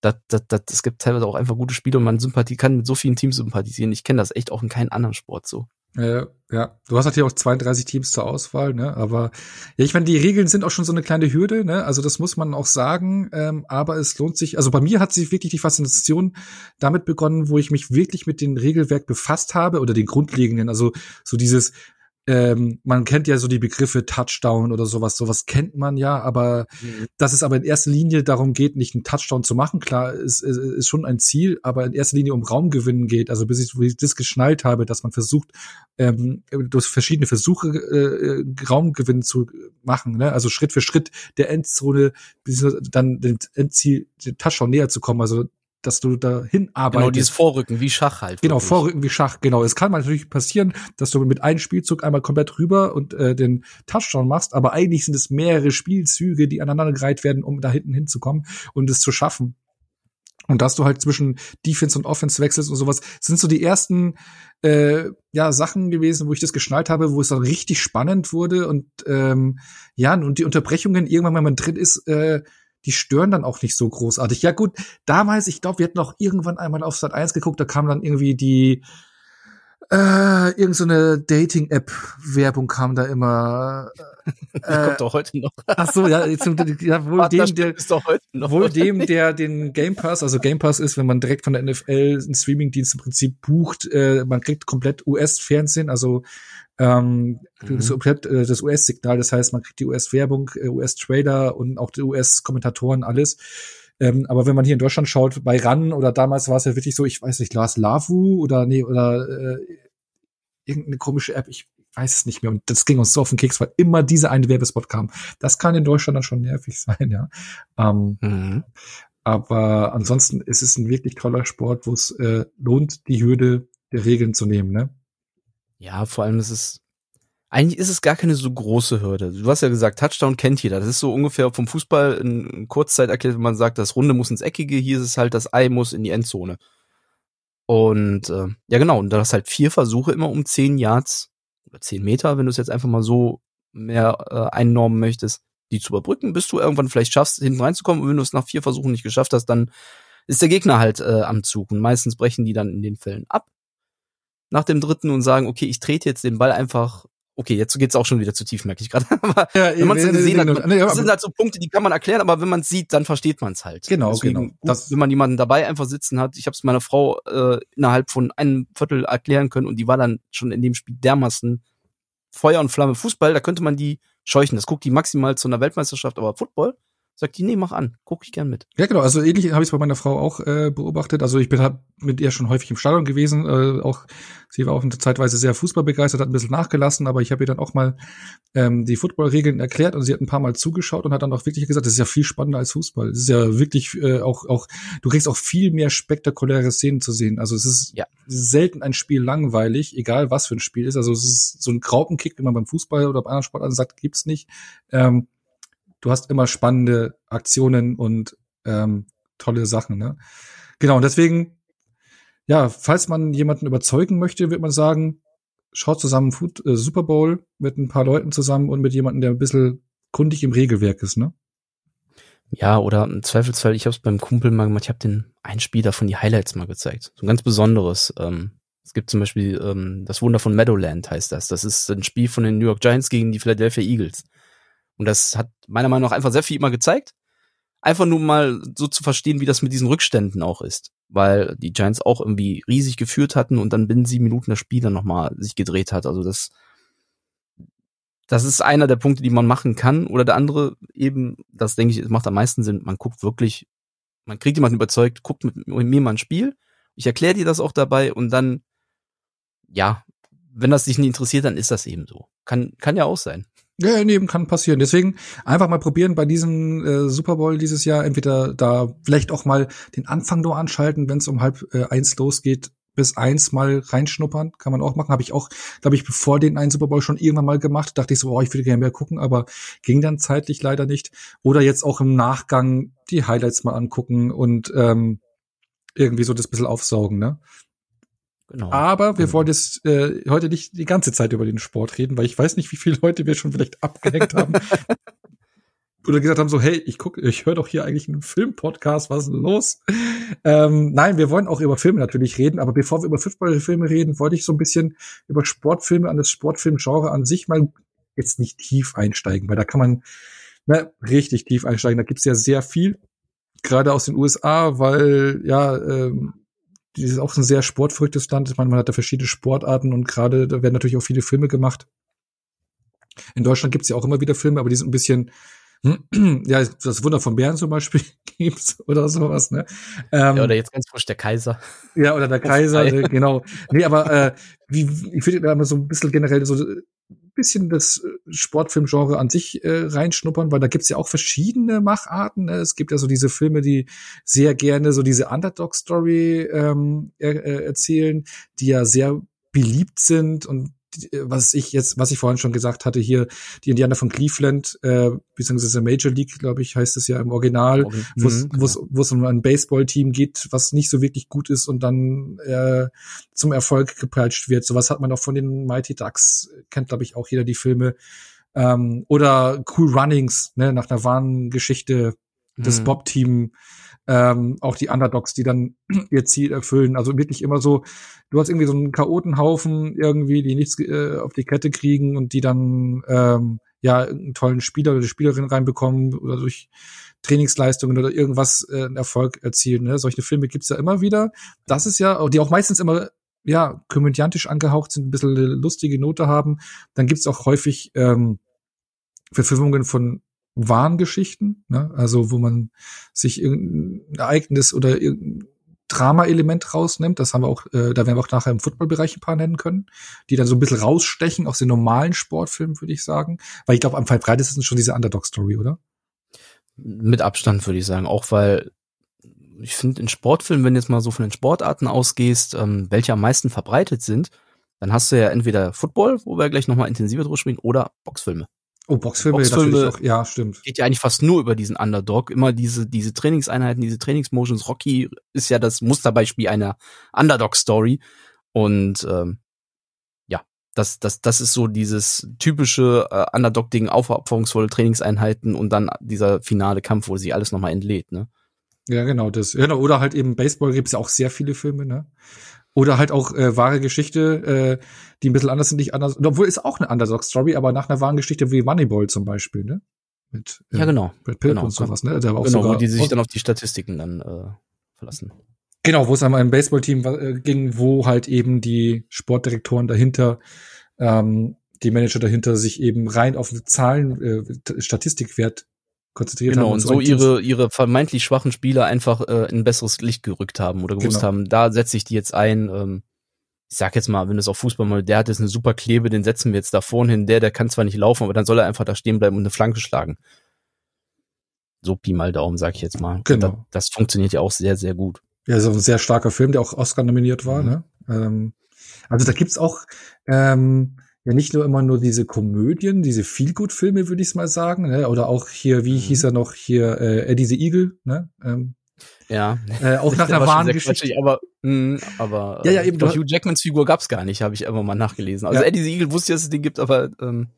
das, das, das, es gibt teilweise auch einfach gute Spiele und man Sympathie kann mit so vielen Teams sympathisieren. Ich kenne das echt auch in keinem anderen Sport so. Ja, ja, du hast natürlich auch 32 Teams zur Auswahl, ne? Aber ja, ich meine, die Regeln sind auch schon so eine kleine Hürde, ne? Also das muss man auch sagen. Ähm, aber es lohnt sich. Also bei mir hat sich wirklich die Faszination damit begonnen, wo ich mich wirklich mit dem Regelwerk befasst habe oder den grundlegenden. Also so dieses ähm, man kennt ja so die Begriffe Touchdown oder sowas, sowas kennt man ja, aber mhm. dass es aber in erster Linie darum geht, nicht einen Touchdown zu machen, klar, ist, ist, ist schon ein Ziel, aber in erster Linie um Raumgewinnen geht, also bis ich, bis ich das geschnallt habe, dass man versucht, ähm, durch verschiedene Versuche äh, Raumgewinn zu machen, ne? also Schritt für Schritt der Endzone, bis dann dem Endziel, den Touchdown näher zu kommen, also dass du dahin arbeitest. Genau, dieses Vorrücken, wie Schach halt. Genau, wirklich. Vorrücken wie Schach, genau. Es kann natürlich passieren, dass du mit einem Spielzug einmal komplett rüber und äh, den Touchdown machst, aber eigentlich sind es mehrere Spielzüge, die aneinander gereiht werden, um da hinten hinzukommen und es zu schaffen. Und dass du halt zwischen Defense und Offense wechselst und sowas, sind so die ersten äh, ja Sachen gewesen, wo ich das geschnallt habe, wo es dann richtig spannend wurde und ähm, ja und die Unterbrechungen irgendwann, wenn man drin ist, äh, die stören dann auch nicht so großartig. Ja gut, damals, ich glaube, wir hatten auch irgendwann einmal auf Sat 1 geguckt, da kam dann irgendwie die äh, irgend so eine Dating-App-Werbung kam da immer. Äh, kommt doch heute noch. Ach so, ja, zum, ja wohl dem, der, wohl dem, der den Game Pass, also Game Pass ist, wenn man direkt von der NFL einen Streaming-Dienst im Prinzip bucht, äh, man kriegt komplett US-Fernsehen, also ähm, mhm. so komplett äh, das US-Signal, das heißt, man kriegt die US-Werbung, äh, US-Trader und auch die US-Kommentatoren, alles. Ähm, aber wenn man hier in Deutschland schaut, bei RAN oder damals war es ja wirklich so, ich weiß nicht, Lars Lavu oder nee, oder äh, irgendeine komische App, ich weiß es nicht mehr. Und das ging uns so auf den Keks, weil immer diese eine Werbespot kam. Das kann in Deutschland dann schon nervig sein, ja. Ähm, mhm. Aber ansonsten ist es ein wirklich toller Sport, wo es äh, lohnt, die Hürde der Regeln zu nehmen, ne? Ja, vor allem ist es, eigentlich ist es gar keine so große Hürde. Du hast ja gesagt, Touchdown kennt jeder. Das ist so ungefähr vom Fußball in Kurzzeit erklärt, wenn man sagt, das Runde muss ins Eckige, hier ist es halt, das Ei muss in die Endzone. Und äh, ja genau, und da hast halt vier Versuche immer um zehn Yards oder zehn Meter, wenn du es jetzt einfach mal so mehr äh, einnormen möchtest, die zu überbrücken, bis du irgendwann vielleicht schaffst, hinten reinzukommen. Und wenn du es nach vier Versuchen nicht geschafft hast, dann ist der Gegner halt äh, am Zug. Und meistens brechen die dann in den Fällen ab nach dem dritten und sagen, okay, ich trete jetzt den Ball einfach okay, jetzt geht's auch schon wieder zu tief, merke ich gerade. aber ja, wenn man es gesehen hat, man, das sind halt so Punkte, die kann man erklären, aber wenn man es sieht, dann versteht man es halt. Genau, Deswegen, genau. Das, wenn man jemanden dabei einfach sitzen hat, ich habe es meiner Frau äh, innerhalb von einem Viertel erklären können und die war dann schon in dem Spiel dermaßen Feuer und Flamme. Fußball, da könnte man die scheuchen. Das guckt die maximal zu einer Weltmeisterschaft, aber Football, Sagt die, nee, mach an, guck ich gern mit. Ja, genau, also ähnlich habe ich es bei meiner Frau auch äh, beobachtet. Also ich bin halt mit ihr schon häufig im Stadion gewesen. Äh, auch sie war auch Zeitweise sehr fußballbegeistert, hat ein bisschen nachgelassen, aber ich habe ihr dann auch mal ähm, die Footballregeln erklärt und sie hat ein paar Mal zugeschaut und hat dann auch wirklich gesagt, das ist ja viel spannender als Fußball. Das ist ja wirklich äh, auch, auch, du kriegst auch viel mehr spektakuläre Szenen zu sehen. Also es ist ja. selten ein Spiel langweilig, egal was für ein Spiel ist. Also es ist so ein Graupenkick, den man beim Fußball oder bei anderen Sportarten sagt, gibt's nicht. Ähm, du hast immer spannende Aktionen und ähm, tolle Sachen. Ne? Genau, und deswegen, ja, falls man jemanden überzeugen möchte, wird man sagen, schaut zusammen Food, äh, Super Bowl mit ein paar Leuten zusammen und mit jemandem, der ein bisschen kundig im Regelwerk ist, ne? Ja, oder im Zweifelsfall, ich habe es beim Kumpel mal gemacht, ich habe den einen Spiel davon die Highlights mal gezeigt. So ein ganz besonderes. Ähm, es gibt zum Beispiel ähm, das Wunder von Meadowland heißt das. Das ist ein Spiel von den New York Giants gegen die Philadelphia Eagles. Und das hat meiner Meinung nach einfach sehr viel immer gezeigt. Einfach nur mal so zu verstehen, wie das mit diesen Rückständen auch ist. Weil die Giants auch irgendwie riesig geführt hatten und dann binnen sieben Minuten das Spiel dann nochmal sich gedreht hat. Also das, das ist einer der Punkte, die man machen kann. Oder der andere eben, das denke ich, macht am meisten Sinn. Man guckt wirklich, man kriegt jemanden überzeugt, guckt mit, mir mal ein Spiel. Ich erkläre dir das auch dabei und dann, ja, wenn das dich nicht interessiert, dann ist das eben so. Kann, kann ja auch sein. Ja, nee, kann passieren. Deswegen einfach mal probieren bei diesem äh, Super Bowl dieses Jahr. Entweder da vielleicht auch mal den Anfang nur anschalten, wenn es um halb äh, eins losgeht, bis eins mal reinschnuppern. Kann man auch machen. Habe ich auch, glaube ich, bevor den einen Super Bowl schon irgendwann mal gemacht. Dachte ich so, oh, ich würde gerne mehr gucken, aber ging dann zeitlich leider nicht. Oder jetzt auch im Nachgang die Highlights mal angucken und ähm, irgendwie so das bisschen aufsaugen, ne? Genau. Aber wir genau. wollen jetzt äh, heute nicht die ganze Zeit über den Sport reden, weil ich weiß nicht, wie viele Leute wir schon vielleicht abgehängt haben. Oder gesagt haben so, hey, ich gucke, ich höre doch hier eigentlich einen Filmpodcast, was ist denn los? Ähm, nein, wir wollen auch über Filme natürlich reden, aber bevor wir über Fußballfilme reden, wollte ich so ein bisschen über Sportfilme an das Sportfilmgenre an sich mal jetzt nicht tief einsteigen, weil da kann man ne, richtig tief einsteigen. Da gibt's ja sehr viel, gerade aus den USA, weil ja ähm, die ist auch ein sehr sportverrücktes Land. Ich meine, man hat da verschiedene Sportarten und gerade da werden natürlich auch viele Filme gemacht. In Deutschland gibt's ja auch immer wieder Filme, aber die sind ein bisschen, ja, das Wunder von Bären zum Beispiel gibt's oder sowas, ne? Ähm, ja, oder jetzt ganz frisch der Kaiser. Ja, oder der Kaiser, genau. Nee, aber äh, wie, ich da mal so ein bisschen generell so bisschen das äh, Sportfilmgenre an sich äh, reinschnuppern, weil da gibt's ja auch verschiedene Macharten. Ne? Es gibt ja so diese Filme, die sehr gerne so diese Underdog-Story ähm, er, äh, erzählen, die ja sehr beliebt sind und was ich jetzt, was ich vorhin schon gesagt hatte, hier die Indianer von Cleveland, äh, beziehungsweise Major League, glaube ich, heißt es ja im Original, okay. wo es mhm, genau. um ein Baseball-Team geht, was nicht so wirklich gut ist und dann äh, zum Erfolg gepeitscht wird. Sowas hat man auch von den Mighty Ducks, kennt, glaube ich, auch jeder die Filme. Ähm, oder Cool Runnings, ne, nach einer wahren Geschichte, das mhm. Bob-Team ähm, auch die Underdogs, die dann ihr Ziel erfüllen. Also wirklich immer so, du hast irgendwie so einen Chaotenhaufen irgendwie, die nichts äh, auf die Kette kriegen und die dann ähm, ja einen tollen Spieler oder Spielerin reinbekommen oder durch Trainingsleistungen oder irgendwas äh, einen Erfolg erzielen. Ne? Solche Filme gibt's ja immer wieder. Das ist ja, die auch meistens immer ja komödiantisch angehaucht sind, ein bisschen eine lustige Note haben. Dann gibt's auch häufig ähm, Verfilmungen von Warngeschichten, ne? also wo man sich irgendein Ereignis oder irgendein Drama-Element rausnimmt. Das haben wir auch, äh, da werden wir auch nachher im Footballbereich ein paar nennen können, die dann so ein bisschen rausstechen aus den normalen Sportfilmen, würde ich sagen. Weil ich glaube, am verbreitesten schon diese Underdog-Story, oder? Mit Abstand würde ich sagen, auch weil ich finde in Sportfilmen, wenn du jetzt mal so von den Sportarten ausgehst, ähm, welche am meisten verbreitet sind, dann hast du ja entweder Football, wo wir gleich nochmal intensiver drüber sprechen, oder Boxfilme. Oh, Boxfilme, Boxfilme natürlich auch, ja, stimmt. Geht ja eigentlich fast nur über diesen Underdog. Immer diese, diese Trainingseinheiten, diese Trainingsmotions. Rocky ist ja das Musterbeispiel einer Underdog-Story. Und ähm, ja, das, das, das ist so dieses typische äh, Underdog-Ding, aufopferungsvolle Trainingseinheiten und dann dieser finale Kampf, wo sie alles nochmal entlädt, ne? Ja, genau, das. Genau, oder halt eben Baseball gibt's ja auch sehr viele Filme, ne? Oder halt auch äh, wahre Geschichte, äh, die ein bisschen anders sind, nicht anders. Obwohl ist auch eine Underdog-Story, aber nach einer wahren Geschichte wie Moneyball zum Beispiel, ne? Mit, äh, ja, genau. Brad Pitt genau, und sowas, ne? Der war auch genau, sogar, wo die sich dann auf die Statistiken dann äh, verlassen. Genau, wo es einmal ein Baseballteam äh, ging, wo halt eben die Sportdirektoren dahinter, ähm, die Manager dahinter sich eben rein auf Zahlen, äh, Statistikwert konzentriert genau, haben. Und so, so ihre, ihre vermeintlich schwachen Spieler einfach äh, in ein besseres Licht gerückt haben oder gewusst genau. haben, da setze ich die jetzt ein. Ähm, ich sag jetzt mal, wenn es auf Fußball mal, der hat jetzt eine super Klebe, den setzen wir jetzt da vorne hin, der, der kann zwar nicht laufen, aber dann soll er einfach da stehen bleiben und eine Flanke schlagen. So Pi mal Daumen, sag ich jetzt mal. Genau. Das, das, funktioniert ja auch sehr, sehr gut. Ja, ist auch ein sehr starker Film, der auch Oscar nominiert war, mhm. ne? Ähm, also da gibt's auch, ähm, ja nicht nur immer nur diese Komödien, diese Feelgood-Filme, würde ich mal sagen, ne? oder auch hier, wie mhm. hieß er noch, hier äh, Eddie the Eagle, ne? Ähm, ja. Äh, auch nach einer wahren Geschichte. Aber, mh, aber ja, ja, eben, Hugh Jackmans Figur gab's gar nicht, habe ich einfach mal nachgelesen. Also ja. Eddie the Eagle wusste, dass es den gibt, aber ähm,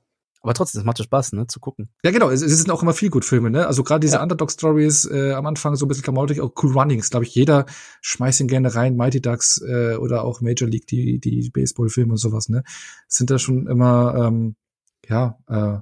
Aber trotzdem, es macht Spaß, ne, zu gucken. Ja, genau. Es, es sind auch immer viel gut Filme, ne? Also gerade diese ja. Underdog-Stories äh, am Anfang so ein bisschen klamautig, auch Cool Runnings, glaube ich, jeder schmeißt ihn gerne rein, Mighty Ducks äh, oder auch Major League, die, die Baseball-Filme und sowas, ne? Sind da schon immer, ähm, ja, äh,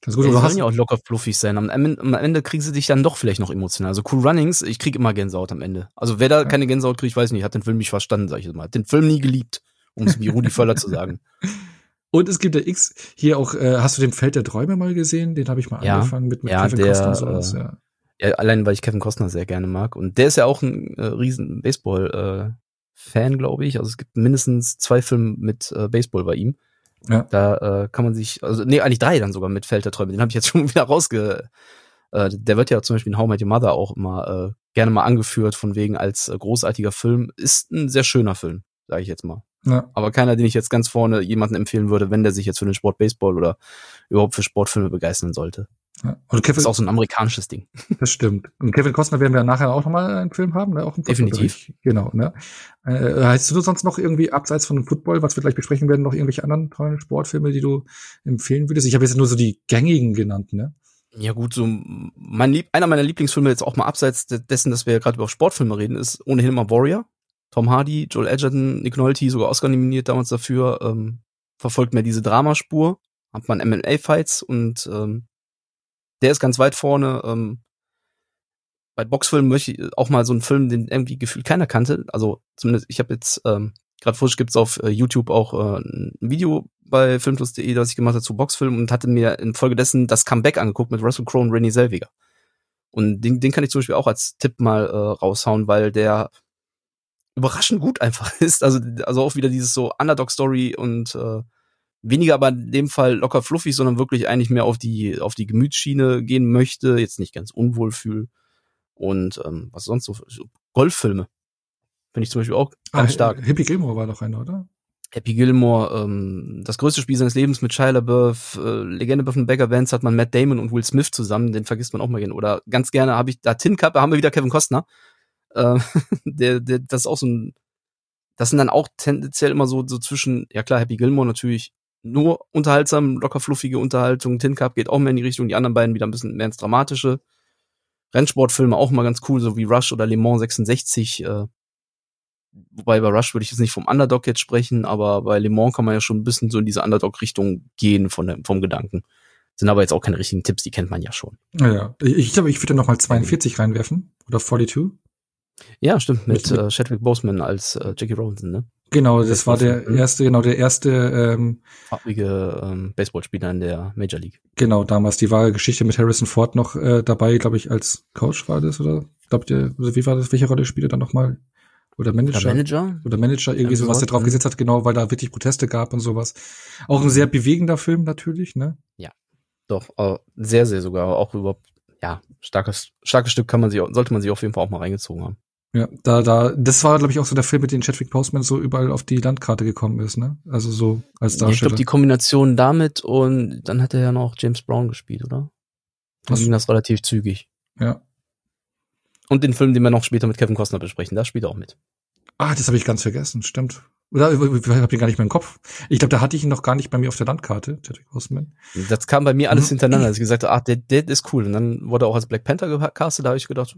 ganz gut. Ja, die sollen ja auch locker fluffig sein. Am Ende, am Ende kriegen sie dich dann doch vielleicht noch emotional. Also Cool Runnings, ich krieg immer Gänsehaut am Ende. Also wer da ja. keine Gänsehaut kriegt, weiß nicht, hat den Film nicht verstanden, sag ich jetzt mal. Hat den Film nie geliebt, um es wie Rudi Völler zu sagen. Und es gibt ja X hier auch, äh, hast du den Feld der Träume mal gesehen? Den habe ich mal ja, angefangen mit, mit ja, Kevin der, Costner und sowas, äh, ja. ja. allein weil ich Kevin Costner sehr gerne mag. Und der ist ja auch ein äh, riesen Baseball-Fan, äh, glaube ich. Also es gibt mindestens zwei Filme mit äh, Baseball bei ihm. Ja. Da äh, kann man sich, also nee, eigentlich drei dann sogar mit Feld der Träume. Den habe ich jetzt schon wieder rausge. Äh, der wird ja zum Beispiel in How I Met Your Mother auch immer äh, gerne mal angeführt, von wegen als äh, großartiger Film. Ist ein sehr schöner Film, sage ich jetzt mal. Ja. Aber keiner, den ich jetzt ganz vorne jemanden empfehlen würde, wenn der sich jetzt für den Sport Baseball oder überhaupt für Sportfilme begeistern sollte. Ja. Und Kevin, das ist auch so ein amerikanisches Ding. Das stimmt. Und Kevin Costner werden wir nachher auch nochmal einen Film haben, ne? Auch im Definitiv. Genau, ne? Äh, heißt du sonst noch irgendwie abseits von Football, was wir gleich besprechen werden, noch irgendwelche anderen tollen Sportfilme, die du empfehlen würdest? Ich habe jetzt nur so die gängigen genannt, ne? Ja gut, so mein Lieb einer meiner Lieblingsfilme jetzt auch mal abseits dessen, dass wir gerade über Sportfilme reden, ist ohnehin immer Warrior. Tom Hardy, Joel Edgerton, Nick Nolte, sogar Oscar nominiert damals dafür, ähm, verfolgt mehr diese Dramaspur, hat man MMA-Fights und ähm, der ist ganz weit vorne. Ähm, bei Boxfilmen möchte ich auch mal so einen Film, den irgendwie gefühlt keiner kannte. Also zumindest, ich habe jetzt, ähm, gerade frisch gibt's auf äh, YouTube auch äh, ein Video bei filmplus.de, das ich gemacht habe zu Boxfilmen und hatte mir infolgedessen das Comeback angeguckt mit Russell Crowe und Rennie Selviger. Und den, den kann ich zum Beispiel auch als Tipp mal äh, raushauen, weil der überraschend gut einfach ist. Also, also auch wieder dieses so Underdog-Story und äh, weniger aber in dem Fall locker fluffig, sondern wirklich eigentlich mehr auf die, auf die Gemütsschiene gehen möchte, jetzt nicht ganz unwohl fühl. Und ähm, was sonst so, so Golffilme. Finde ich zum Beispiel auch ganz ah, stark. Happy Gilmore war doch einer, oder? Happy Gilmore, ähm, das größte Spiel seines Lebens mit Shia LaBeouf, äh, Legende von Beggar Vance hat man Matt Damon und Will Smith zusammen, den vergisst man auch mal gerne. Oder ganz gerne habe ich da Tin Cup, da haben wir wieder Kevin Costner. Äh, der, der, das ist auch so ein, das sind dann auch tendenziell immer so, so zwischen, ja klar, Happy Gilmore natürlich nur unterhaltsam, locker fluffige Unterhaltung, Tin Cup geht auch mehr in die Richtung, die anderen beiden wieder ein bisschen mehr ins Dramatische. Rennsportfilme auch mal ganz cool, so wie Rush oder Le Mans 66, äh, wobei bei Rush würde ich jetzt nicht vom Underdog jetzt sprechen, aber bei Le Mans kann man ja schon ein bisschen so in diese Underdog-Richtung gehen von dem, vom Gedanken. Sind aber jetzt auch keine richtigen Tipps, die kennt man ja schon. Ja. Ich glaube, ich würde noch mal 42 reinwerfen oder 42. Ja, stimmt, mit, mit äh, Chadwick Boseman als äh, Jackie Robinson, ne? Genau, das, das war der erste, genau, der erste ähm, farbige ähm, Baseballspieler in der Major League. Genau, damals die wahre Geschichte mit Harrison Ford noch äh, dabei, glaube ich, als Coach war das, oder? Ich glaube, der, also wie war das, welche Rolle spielte er dann nochmal? Oder Manager? Oder Manager? Oder Manager, irgendwie ja, so, was der drauf gesetzt hat, genau, weil da wirklich Proteste gab und sowas. Auch ein sehr bewegender Film natürlich, ne? Ja. Doch, äh, sehr, sehr sogar, auch überhaupt, ja, starkes, starkes Stück kann man sich, sollte man sich auf jeden Fall auch mal reingezogen haben. Ja, da, da, das war, glaube ich, auch so der Film, mit dem Chadwick Postman so überall auf die Landkarte gekommen ist, ne? Also so als Darsteller. Ich glaube, die Kombination damit und dann hat er ja noch James Brown gespielt, oder? Dann ging das relativ zügig. Ja. Und den Film, den wir noch später mit Kevin Costner besprechen, da spielt er auch mit. Ah, das habe ich ganz vergessen, stimmt. Oder ich habe ihn gar nicht mehr im Kopf. Ich glaube, da hatte ich ihn noch gar nicht bei mir auf der Landkarte, Chadwick Postman. Das kam bei mir alles mhm. hintereinander. Als ich gesagt habe, ah, der, der ist cool. Und dann wurde er auch als Black Panther gecastet, da habe ich gedacht,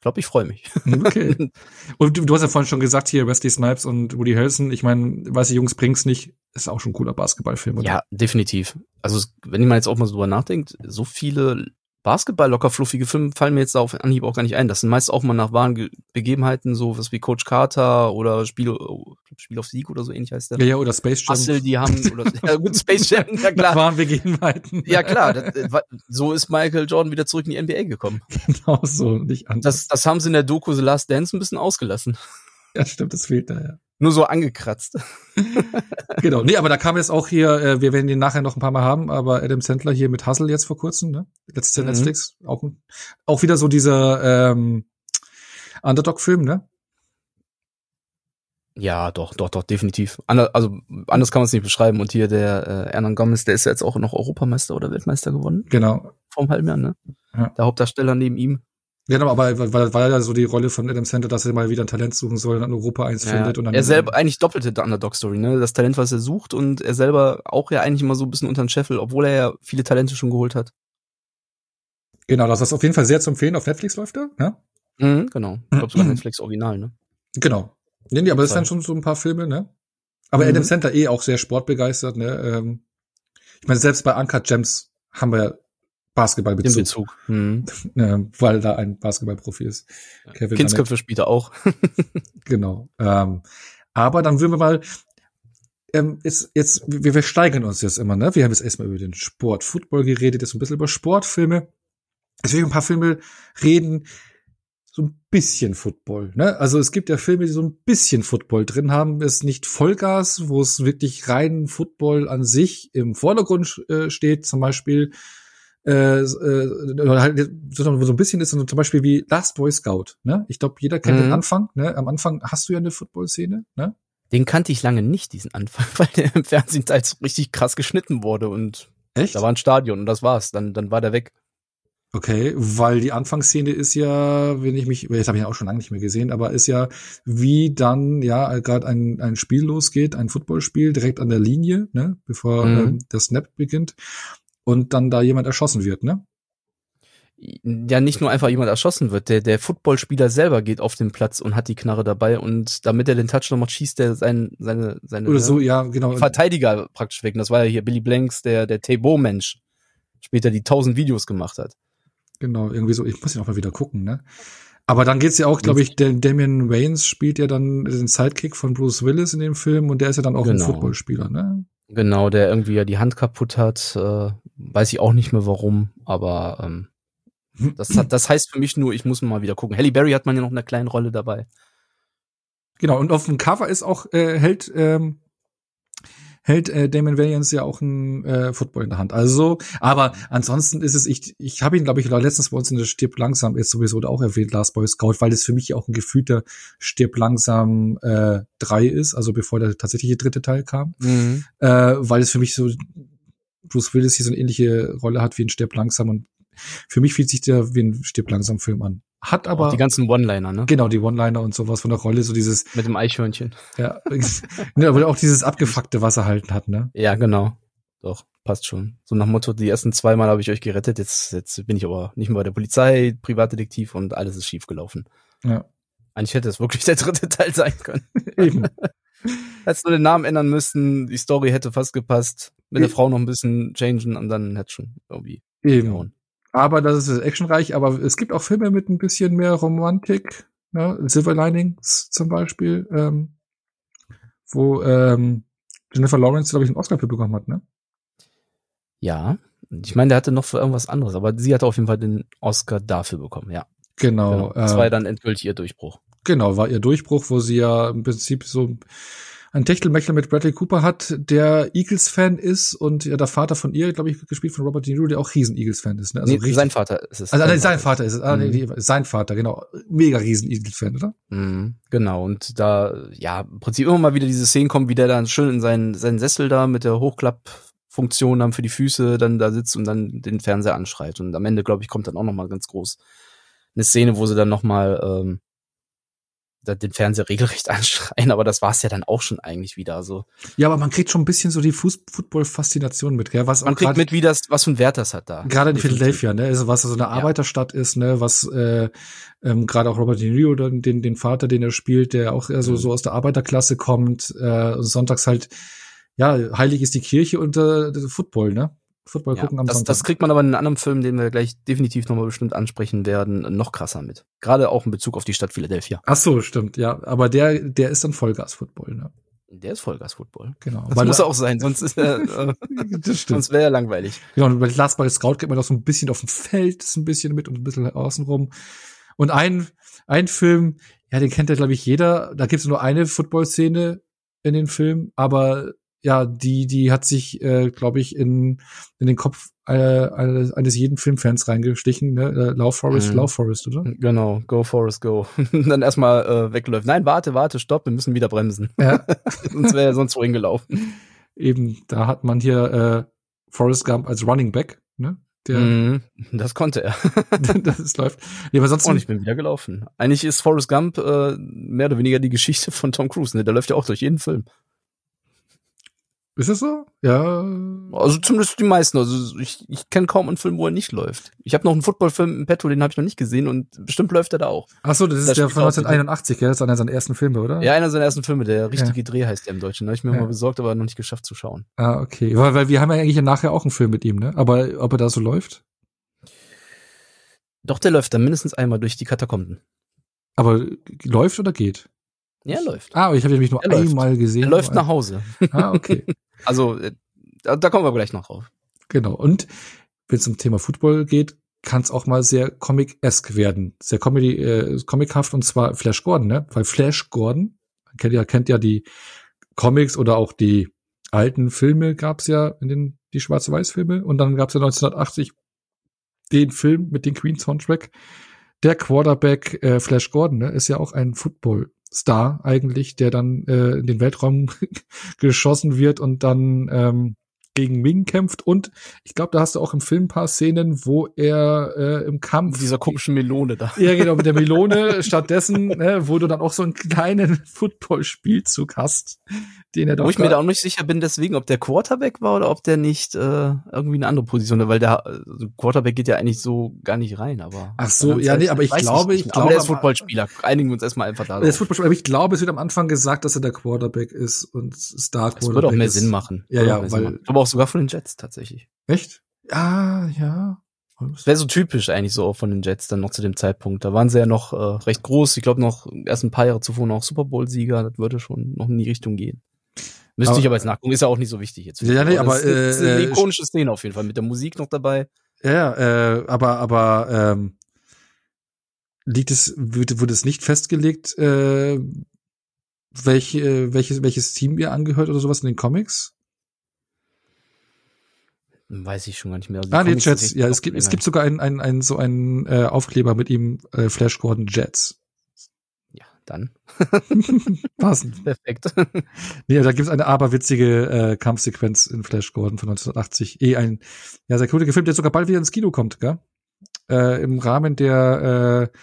glaube, ich freue mich. Okay. Und du, du, hast ja vorhin schon gesagt, hier Wesley Snipes und Woody Harrelson. Ich meine, weiß ich, Jungs bring's nicht. Ist auch schon ein cooler Basketballfilm, oder? Ja, definitiv. Also, wenn man jetzt auch mal so drüber nachdenkt, so viele Basketball locker fluffige Filme fallen mir jetzt auf Anhieb auch gar nicht ein. Das sind meist auch mal nach wahren Ge Begebenheiten, so was wie Coach Carter oder Spiel, oh, Spiel auf Sieg oder so ähnlich heißt der. Ja, ja, oder Space Jam. Hustle, die haben, oder, ja gut, Space Jam, ja klar. Nach wahren Begebenheiten. Ja klar, das, so ist Michael Jordan wieder zurück in die NBA gekommen. Genau so, nicht anders. Das, das haben sie in der Doku The Last Dance ein bisschen ausgelassen. Ja, stimmt, das fehlt da, ja nur so angekratzt. genau. Nee, aber da kam jetzt auch hier, äh, wir werden den nachher noch ein paar Mal haben, aber Adam Sandler hier mit Hustle jetzt vor kurzem, ne? Letztes Jahr mhm. Netflix. Auch, auch wieder so dieser ähm, Underdog-Film, ne? Ja, doch, doch, doch, definitiv. Ander, also anders kann man es nicht beschreiben. Und hier der äh, Hernan Gomez, der ist ja jetzt auch noch Europameister oder Weltmeister gewonnen. Genau. Vor einem halben Jahr, ne? Ja. Der Hauptdarsteller neben ihm. Genau, aber weil, weil ja so die Rolle von Adam Center, dass er mal wieder ein Talent suchen soll und in Europa eins ja, findet. Und dann er selber eigentlich doppelte Underdog-Story, ne? Das Talent, was er sucht und er selber auch ja eigentlich immer so ein bisschen unter den Scheffel, obwohl er ja viele Talente schon geholt hat. Genau, das ist auf jeden Fall sehr zu empfehlen. Auf Netflix läuft er, ne? Mhm, genau. Ich glaube sogar Netflix Original, ne? Genau. Nee, nee, aber das sind schon so ein paar Filme, ne? Aber mhm. Adam Center eh auch sehr sportbegeistert, ne? Ähm, ich meine, selbst bei Uncut Gems haben wir Basketballbezug. Den Bezug. Mhm. Ja, weil da ein Basketballprofi ist. Kevin Kindsköpfe spielt er auch. genau. Ähm, aber dann würden wir mal ähm, jetzt, jetzt, wir, wir steigern uns jetzt immer, ne? Wir haben jetzt erstmal über den Sport, Football geredet, jetzt ein bisschen über Sportfilme. Jetzt will ich ein paar Filme reden, so ein bisschen Football, ne? Also es gibt ja Filme, die so ein bisschen Football drin haben. Es ist nicht Vollgas, wo es wirklich rein Football an sich im Vordergrund äh, steht, zum Beispiel äh, äh, halt so ein bisschen ist, zum Beispiel wie Last Boy Scout. Ne? Ich glaube, jeder kennt mhm. den Anfang. Ne? Am Anfang hast du ja eine Football-Szene. Ne? Den kannte ich lange nicht, diesen Anfang, weil der im Fernsehen teils richtig krass geschnitten wurde und Echt? da war ein Stadion und das war's. Dann, dann war der weg. Okay, weil die Anfangsszene ist ja, wenn ich mich, jetzt habe ich ja auch schon lange nicht mehr gesehen, aber ist ja, wie dann ja gerade ein, ein Spiel losgeht, ein Footballspiel direkt an der Linie, ne, bevor mhm. ähm, der Snap beginnt und dann da jemand erschossen wird, ne? Ja, nicht nur einfach jemand erschossen wird, der, der Footballspieler selber geht auf den Platz und hat die Knarre dabei und damit er den Touchdown macht, schießt er sein, seine, seine Oder so, ja, genau. Verteidiger praktisch weg. Und das war ja hier Billy Blanks, der, der Tabo-Mensch, später die tausend Videos gemacht hat. Genau, irgendwie so, ich muss ja auch mal wieder gucken, ne? Aber dann geht's ja auch, glaube ich, der Damien Waynes spielt ja dann den Sidekick von Bruce Willis in dem Film und der ist ja dann auch genau. ein Footballspieler, ne? Genau, der irgendwie ja die Hand kaputt hat. Äh, weiß ich auch nicht mehr warum, aber ähm, das, hat, das heißt für mich nur, ich muss mal wieder gucken. Halle Berry hat man ja noch eine kleine Rolle dabei. Genau, und auf dem Cover ist auch, äh, hält ähm, hält äh, Damon Wayans ja auch ein äh, Football in der Hand. Also, aber ansonsten ist es, ich, ich habe ihn, glaube ich, letztens bei uns in der Stirb langsam ist sowieso auch erwähnt, Last Boy Scout, weil es für mich auch ein gefühlter Stirb langsam äh, drei ist, also bevor der tatsächliche dritte Teil kam. Mhm. Äh, weil es für mich so Bruce Willis hier so eine ähnliche Rolle hat wie ein Stirb langsam und für mich fühlt sich der wie ein Stirb langsam Film an. Hat aber. Auch die ganzen One-Liner, ne? Genau, die One-Liner und sowas von der Rolle, so dieses. Mit dem Eichhörnchen. Ja. ne, aber auch dieses abgefuckte, was er halt hat, ne? Ja, genau. Doch, passt schon. So nach Motto, die ersten zweimal habe ich euch gerettet, jetzt, jetzt bin ich aber nicht mehr bei der Polizei, Privatdetektiv und alles ist schief gelaufen. Ja. Eigentlich hätte es wirklich der dritte Teil sein können. Eben. Hättest nur den Namen ändern müssen, die Story hätte fast gepasst, mit der Frau noch ein bisschen changen und dann hätte schon irgendwie. Eben. Gehauen. Aber das ist actionreich, aber es gibt auch Filme mit ein bisschen mehr Romantik, ne? Silver Linings zum Beispiel, ähm, wo ähm, Jennifer Lawrence, glaube ich, einen Oscar für bekommen hat, ne? Ja, ich meine, der hatte noch für irgendwas anderes, aber sie hatte auf jeden Fall den Oscar dafür bekommen, ja. Genau. genau. Das war ja dann endgültig ihr Durchbruch. Genau, war ihr Durchbruch, wo sie ja im Prinzip so ein Techtelmechtel mit Bradley Cooper hat, der Eagles-Fan ist und ja der Vater von ihr, glaube ich, gespielt von Robert De Niro, der auch riesen Eagles-Fan ist. Ne? Also nee, sein Vater ist es. Also, sein, sein Vater ist es. Ah, nee, mhm. sein Vater, genau. Mega riesen Eagles-Fan, oder? Mhm, genau. Und da, ja, im Prinzip immer mal wieder diese Szenen kommen, wie der dann schön in seinen, seinen Sessel da mit der Hochklappfunktion dann für die Füße dann da sitzt und dann den Fernseher anschreit. Und am Ende, glaube ich, kommt dann auch noch mal ganz groß eine Szene, wo sie dann noch mal ähm, den Fernseher regelrecht anschreien, aber das war's ja dann auch schon eigentlich wieder. Also ja, aber man kriegt schon ein bisschen so die Football-Faszination mit, gell? Was man kriegt mit, wie das, was für ein Wert das hat da. Gerade in Philadelphia, ne? Also was so eine Arbeiterstadt ist, ne? Was äh, ähm, gerade auch Robert De Niro, den, den Vater, den er spielt, der auch eher so, mhm. so aus der Arbeiterklasse kommt, äh, sonntags halt, ja, heilig ist die Kirche und äh, Football, ne? Football ja, gucken am das, Sonntag. Das kriegt man aber in einem anderen Film, den wir gleich definitiv nochmal bestimmt ansprechen werden, noch krasser mit. Gerade auch in Bezug auf die Stadt Philadelphia. Ach so, stimmt, ja. Aber der, der ist dann Vollgas-Football, ne? Der ist Vollgas-Football. Genau. Das Weil muss auch sein, sonst ist er, äh, das stimmt. sonst wäre er langweilig. Genau, und bei Last Ball Scout geht man auch so ein bisschen auf dem Feld, ist ein bisschen mit und ein bisschen außenrum. Und ein, ein Film, ja, den kennt ja, glaube ich, jeder. Da gibt es nur eine Football-Szene in den Film, aber ja, die, die hat sich, äh, glaube ich, in, in den Kopf äh, eines, eines jeden Filmfans reingestichen, ne? Äh, Love Forest, mhm. Love Forest, oder? Genau, Go Forest, Go. dann erstmal äh, wegläuft. Nein, warte, warte, stopp, wir müssen wieder bremsen. Ja. sonst wäre er sonst wohin gelaufen. Eben, da hat man hier äh, Forrest Gump als Running Back, ne? Der, Mhm, das konnte er. das läuft. Nee, aber sonst Und ich bin wieder gelaufen. Eigentlich ist Forrest Gump äh, mehr oder weniger die Geschichte von Tom Cruise. Ne? Der läuft ja auch durch jeden Film. Ist das so? Ja. Also zumindest die meisten. Also ich, ich kenne kaum einen Film, wo er nicht läuft. Ich habe noch einen Footballfilm im Petto, den habe ich noch nicht gesehen und bestimmt läuft er da auch. Ach so, das ist Das der von auch 1981, gell? Das ist einer seiner ersten Filme, oder? Ja, einer seiner ersten Filme, der richtige Dreh heißt der im Deutschen. Da habe ich mir Ja. mal besorgt, aber noch nicht geschafft zu schauen. Ah, okay. Weil, weil wir haben ja eigentlich nachher auch einen Film mit ihm, ne? Aber ob er da so läuft? Doch, der läuft dann mindestens einmal durch die Katakomben. Aber läuft oder geht? Ja, er läuft. Ah, ich habe nämlich nur Er läuft. einmal gesehen. Er läuft nach Hause. Ah, okay. Also, äh, da, da kommen wir gleich noch drauf. genau. Und wenn es um Thema Football geht, kann es auch mal sehr comic-esque werden. Sehr comedy, äh, comichaft und zwar Flash Gordon, ne? Weil Flash Gordon, kennt ja, kennt ja die Comics oder auch die alten Filme gab's ja in den, die Schwarz-Weiß-Filme und dann gab's ja 1980 den Film mit dem Queen-Soundtrack. Der Quarterback äh, Flash Gordon ne, ist ja auch ein Football-Star eigentlich, der dann äh, in den Weltraum geschossen wird und dann ähm, gegen Ming kämpft. Und ich glaube, da hast du auch im Film ein paar Szenen, wo er äh, im Kampf Mit dieser komischen Melone da. ja, genau, mit der Melone stattdessen, ne, wo du dann auch so einen kleinen Football-Spielzug hast, den er doch Wo ich mir da auch nicht sicher bin, deswegen, ob der Quarterback war oder ob der nicht äh, irgendwie eine andere Position hat, weil der also Quarterback geht ja eigentlich so gar nicht rein, aber. Ach so, ja, nee, aber ich glaube, ich mehr. glaube, aber der ist Footballspieler. Einigen wir uns erstmal einfach da. Der ist Footballspieler, aber ich glaube, es wird am Anfang gesagt, dass er der Quarterback ist und Star das Quarterback würde auch mehr ist. Sinn machen. Ja, ja, weil- aber auch sogar von den Jets tatsächlich. Echt? Ah, ja. Das wäre so typisch eigentlich so auch von den Jets dann noch zu dem Zeitpunkt. Da waren sie ja noch äh, recht groß. Ich glaube noch erst ein paar Jahre zuvor noch Super Bowl-Sieger. Das würde schon noch in die Richtung gehen. Müsste Aber- ich aber jetzt nachgucken. Ist ja auch nicht so wichtig jetzt. Ja, nee, aber, ist, das ist eine äh, ikonische Szene auf jeden Fall mit der Musik noch dabei. Ja, äh, aber, aber ähm, liegt es, wird, wurde es nicht festgelegt, äh, welche, welches, welches Team ihr angehört oder sowas in den Comics? Weiß ich schon gar nicht mehr. Also Ah, nee, Jets. Ja, es gibt, es gibt sogar einen, einen, einen so einen äh, Aufkleber mit ihm, äh, Flash Gordon Jets. Ja, dann. Passend. Perfekt. Nee, da gibt's eine aberwitzige äh, Kampfsequenz in Flash Gordon von 1980. Eh ein ja sehr cooler Film, der sogar bald wieder ins Kino kommt, gell? Äh, Im Rahmen der äh,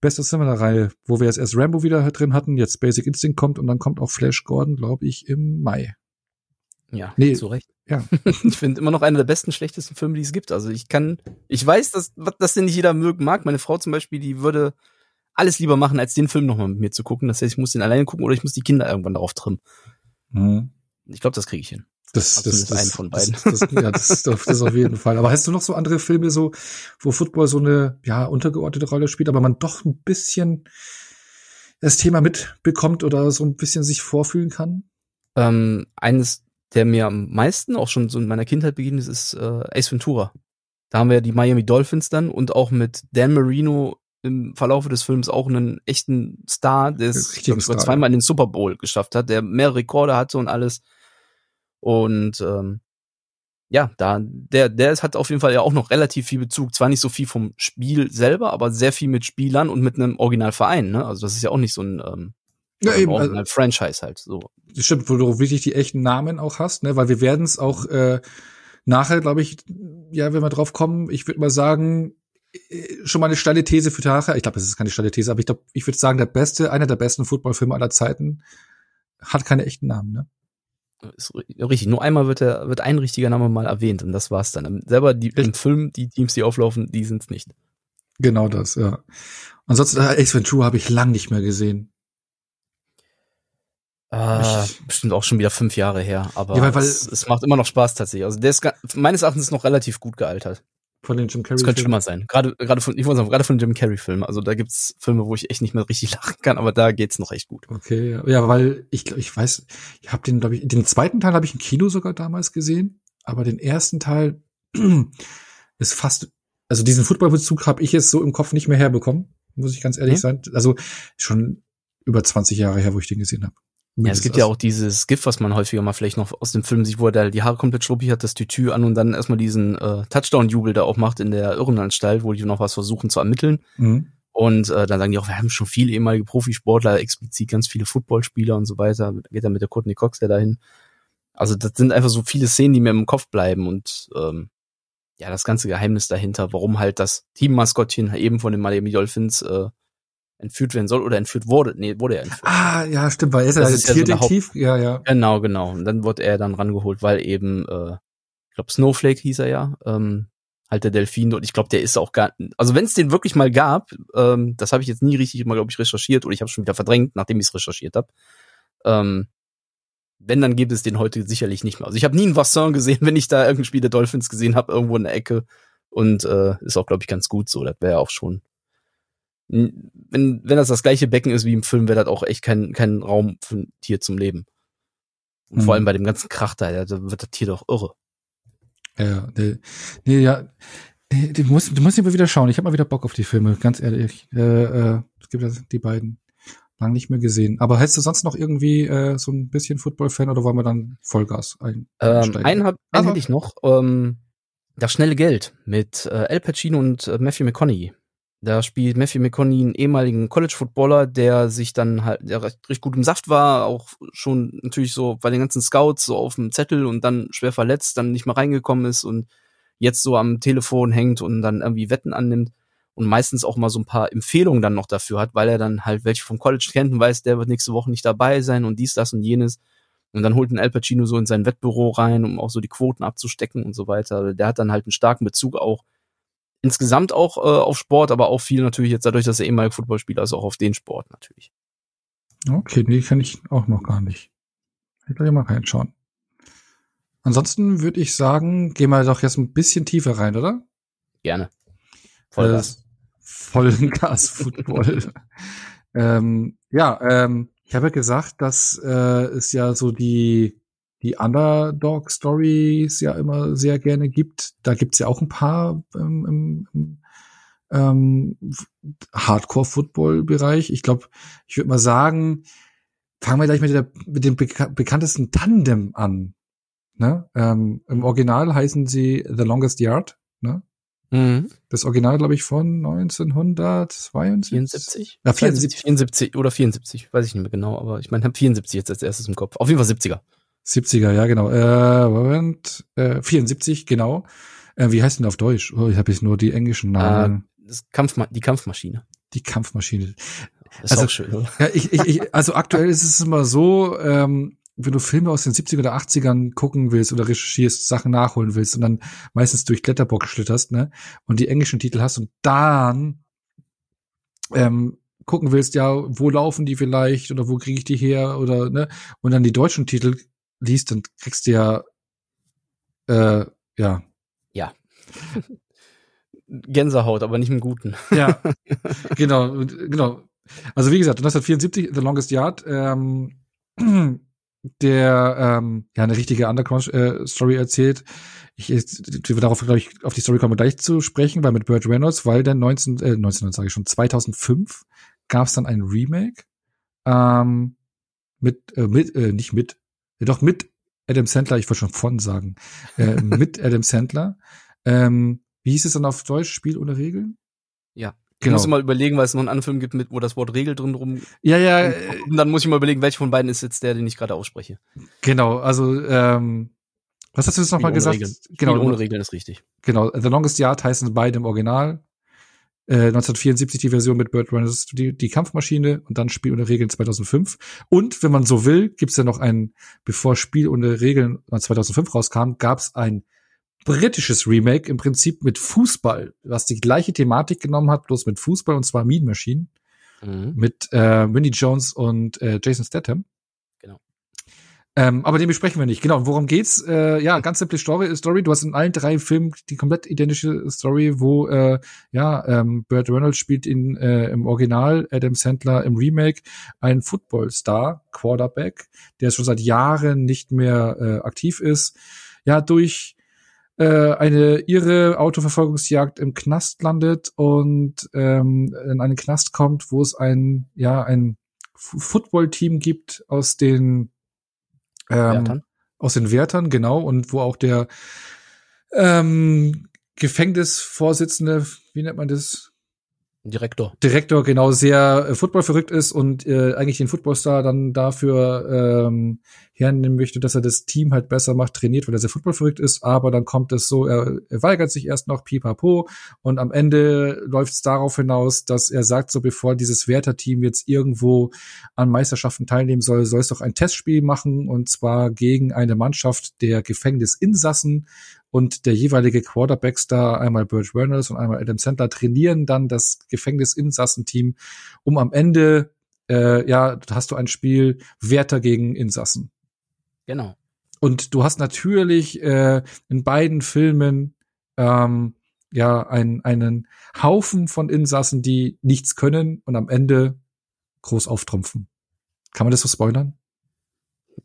Best of Cinema-Reihe, wo wir jetzt erst Rambo wieder drin hatten, jetzt Basic Instinct kommt und dann kommt auch Flash Gordon, glaube ich, im Mai. Ja, Nee. zu Recht. Ja. Ich finde immer noch einer der besten, schlechtesten Filme, die es gibt. Also ich kann, ich weiß, dass, dass den nicht jeder mögen mag. Meine Frau zum Beispiel, die würde alles lieber machen, als den Film nochmal mit mir zu gucken. Das heißt, ich muss den alleine gucken oder ich muss die Kinder irgendwann darauf trimmen. Ich glaube, das kriege ich hin. Das, Also das, das, einen von das, beiden. Das, ja, das, ist auf- das ist auf jeden Fall. Aber hast du noch so andere Filme, so, wo Football so eine, ja, untergeordnete Rolle spielt, aber man doch ein bisschen das Thema mitbekommt oder so ein bisschen sich vorfühlen kann? Ähm, eines, der mir am meisten auch schon so in meiner Kindheit begegnet ist, ist äh, Ace Ventura. Da haben wir ja die Miami Dolphins dann und auch mit Dan Marino im Verlaufe des Films auch einen echten Star, der es glaub Star, zweimal in den Super Bowl geschafft hat, der mehrere Rekorde hatte und alles. Und ähm, ja, da der der hat auf jeden Fall ja auch noch relativ viel Bezug, zwar nicht so viel vom Spiel selber, aber sehr viel mit Spielern und mit einem Originalverein. Ne? Also das ist ja auch nicht so ein ähm, Ja, eben, also- Franchise halt so. Das stimmt, wo du wirklich die echten Namen auch hast, ne? Weil wir werden es auch äh, nachher, glaube ich, ja, wenn wir drauf kommen, ich würde mal sagen, schon mal eine steile These für nachher. Ich glaube, das ist keine steile These, aber ich glaube, ich würde sagen, der beste, einer der besten Footballfilme aller Zeiten hat keine echten Namen, ne? Ist ri- richtig. Nur einmal wird der, wird ein richtiger Name mal erwähnt und das war's dann. Selber die, im Film, die Teams, die auflaufen, die sind's nicht. Genau das, ja. Ansonsten, äh, Ace Ventura habe ich lang nicht mehr gesehen. Äh, Ich- bestimmt auch schon wieder fünf Jahre her, aber Ja, weil- weil- es, es macht immer noch Spaß tatsächlich. Also der ist meines Erachtens noch relativ gut gealtert. Von den Jim Carrey. Es könnte schlimmer sein. Gerade gerade von ich wollte sagen, gerade von Jim Carrey Filmen. Also da gibt's Filme, wo ich echt nicht mehr richtig lachen kann, aber da geht's noch echt gut. Okay, ja, ja weil ich glaube, ich weiß, ich habe den, glaube ich, den zweiten Teil habe ich im Kino sogar damals gesehen, aber den ersten Teil ist fast, also diesen Footballbezug habe ich jetzt so im Kopf nicht mehr herbekommen, muss ich ganz ehrlich Mhm. sein. Also schon über 20 Jahre her, wo ich den gesehen habe. Ja, es gibt ja auch dieses GIF, was man häufiger mal vielleicht noch aus dem Film sieht, wo er da die Haare komplett schluppig hat, das Tütü an und dann erstmal diesen äh, Touchdown-Jubel da auch macht in der Irrenanstalt, wo die noch was versuchen zu ermitteln. Mhm. Und äh, dann sagen die auch, wir haben schon viele ehemalige Profisportler, explizit ganz viele Footballspieler und so weiter. Geht dann mit der Courtney Cox ja dahin. Also das sind einfach so viele Szenen, die mir im Kopf bleiben und ähm, ja, das ganze Geheimnis dahinter, warum halt das Teammaskottchen eben von den Miami Dolphins äh, entführt werden soll oder entführt wurde. Nee, wurde er entführt. Ah, ja, stimmt, weil er ist ja Das der ist ja so eine Tierdetektiv. ja, ja. Genau, genau. Und dann wurde er dann rangeholt, weil eben, äh, ich glaube, Snowflake hieß er ja, ähm, halt der Delfin. Und ich glaube, der ist auch gar, also wenn es den wirklich mal gab, ähm, das habe ich jetzt nie richtig mal, glaube ich, recherchiert oder ich habe schon wieder verdrängt, nachdem ich es recherchiert habe. Ähm, wenn, dann gibt es den heute sicherlich nicht mehr. Also ich habe nie einen Vassin gesehen, wenn ich da irgendein Spiel der Dolphins gesehen habe, irgendwo in der Ecke. Und äh, ist auch, glaube ich, ganz gut so. Das wäre auch schon. Wenn, wenn das das gleiche Becken ist wie im Film, wäre das auch echt kein, kein Raum für ein Tier zum Leben. Und vor Mhm. allem bei dem ganzen Krach da, da wird das Tier doch irre. Ja, nee, nee ja. Nee, Du musst, du musst immer wieder schauen. Ich habe mal wieder Bock auf die Filme, ganz ehrlich. Äh, äh, es gibt ja die beiden lang nicht mehr gesehen. Aber hättest du sonst noch irgendwie äh, so ein bisschen Football-Fan oder wollen wir dann Vollgas ein, Ähm, einsteigen? einen, hab, einen hätte ich noch. Ähm, das schnelle Geld mit äh, Al Pacino und äh, Matthew McConaughey. Da spielt Matthew McConaughey einen ehemaligen College-Footballer, der sich dann halt, der recht, recht gut im Saft war, auch schon natürlich so bei den ganzen Scouts so auf dem Zettel und dann schwer verletzt, dann nicht mehr reingekommen ist und jetzt so am Telefon hängt und dann irgendwie Wetten annimmt und meistens auch mal so ein paar Empfehlungen dann noch dafür hat, weil er dann halt welche vom College kennt und weiß, der wird nächste Woche nicht dabei sein und dies, das und jenes. Und dann holt ein Al Pacino so in sein Wettbüro rein, um auch so die Quoten abzustecken und so weiter. Der hat dann halt einen starken Bezug auch insgesamt auch äh, auf Sport, aber auch viel natürlich jetzt dadurch, dass er ehemalig Footballspieler ist, auch auf den Sport natürlich. Okay, nee, kann ich auch noch gar nicht. Ich gleich mal reinschauen. Ansonsten würde ich sagen, gehen wir doch jetzt ein bisschen tiefer rein, oder? Gerne. Vollgas. Äh, Vollgas-Football. ähm, ja, ähm, ich habe ja gesagt, dass äh, es ja so die die Underdog-Stories ja immer sehr gerne gibt. Da gibt's ja auch ein paar ähm, im, ähm, Hardcore-Football-Bereich. Ich glaube, ich würde mal sagen, fangen wir gleich mit, der, mit dem beka bekanntesten Tandem an. Ne? Ähm, Im Original heißen sie The Longest Yard. Ne? Mhm. Das Original, glaube ich, von 1972. 74? Ja, 74. 74 oder 74, weiß ich nicht mehr genau, aber ich meine, habe 74 jetzt als erstes im Kopf. Auf jeden Fall 70er. 70er, ja, genau. Äh, Moment, äh, 74, genau. Äh, wie heißt denn auf Deutsch? Oh, ich habe jetzt nur die englischen Namen. Das Kampfma die Kampfmaschine. die Kampfmaschine. Ist Also- auch schön, oder? Ja, ich, ich, ich, also aktuell ist es immer so, ähm, wenn du Filme aus den 70er oder 80ern gucken willst oder recherchierst, Sachen nachholen willst und dann meistens durch Letterbox schlitterst, ne, und die englischen Titel hast und dann ähm, gucken willst, ja, wo laufen die vielleicht oder wo kriege ich die her oder ne, und dann die deutschen Titel liest, dann kriegst du ja äh, ja Gänsehaut, aber nicht im Guten. Ja, genau, genau. Also wie gesagt, 1974, The Longest Yard, ähm, der ähm, ja eine richtige Underground-Story erzählt. Ich, ich wir darauf glaube ich auf die Story kommen wir gleich zu sprechen, weil mit Burt Reynolds, weil dann 19, äh, 19 sage ich schon 2005 gab es dann ein Remake ähm, mit äh, mit äh, nicht mit, äh, doch mit Adam Sandler. Ich wollte schon von sagen, äh, mit Adam Sandler. Ähm, wie hieß es dann auf Deutsch? Spiel ohne Regeln? Ja. Ich Genau. muss mal überlegen, weil es noch einen anderen Film gibt, mit, wo das Wort Regel drin rum. Ja, ja, äh, Und dann muss ich mal überlegen, welcher von beiden ist jetzt der, den ich gerade ausspreche. genau. Also, ähm, was hast du jetzt nochmal gesagt? Regeln. Spiel Genau, ohne Regeln ist richtig. genau. The Longest Yard heißen beide im Original. Äh, 1974 die Version mit Burt Reynolds, die, die Kampfmaschine und dann Spiel ohne Regeln 2005. Und wenn man so will, gibt's ja noch ein, bevor Spiel ohne Regeln 2005 rauskam, gab's ein britisches Remake im Prinzip mit Fußball, was die gleiche Thematik genommen hat, bloß mit Fußball und zwar Mean Machine. Mhm. mit äh, Winnie Jones und äh, Jason Statham. Ähm, aber den besprechen wir nicht. Genau, worum geht's? Äh, ja, ganz simple Story, Story. Du hast in allen drei Filmen die komplett identische Story, wo äh, ja ähm, Burt Reynolds spielt in äh, im Original, Adam Sandler im Remake einen Footballstar, Quarterback, der schon seit Jahren nicht mehr äh, aktiv ist. Ja, durch äh, eine irre Autoverfolgungsjagd im Knast landet und ähm, in einen Knast kommt, wo es ein ja ein Footballteam gibt aus den ähm, Wärtern. aus den Wärtern genau und wo auch der ähm, Gefängnisvorsitzende, wie nennt man das? Direktor. Direktor genau sehr äh, Football verrückt ist und äh, eigentlich den Footballstar dann dafür ähm, hernehmen möchte, dass er das Team halt besser macht, trainiert, weil er sehr Football verrückt ist, aber dann kommt es so, er, er weigert sich erst noch pipapo. Und am Ende läuft es darauf hinaus, dass er sagt, so bevor dieses Werter-Team jetzt irgendwo an Meisterschaften teilnehmen soll, soll es doch ein Testspiel machen. Und zwar gegen eine Mannschaft der Gefängnisinsassen und der jeweilige Quarterbacks-Star, einmal Burt Reynolds und einmal Adam Sandler, trainieren dann das Gefängnisinsassenteam, um am Ende, äh, ja, hast du ein Spiel Wärter gegen Insassen. Genau. Und du hast natürlich äh, in beiden Filmen ähm, ja ein, einen Haufen von Insassen, die nichts können und am Ende groß auftrumpfen. Kann man das so spoilern?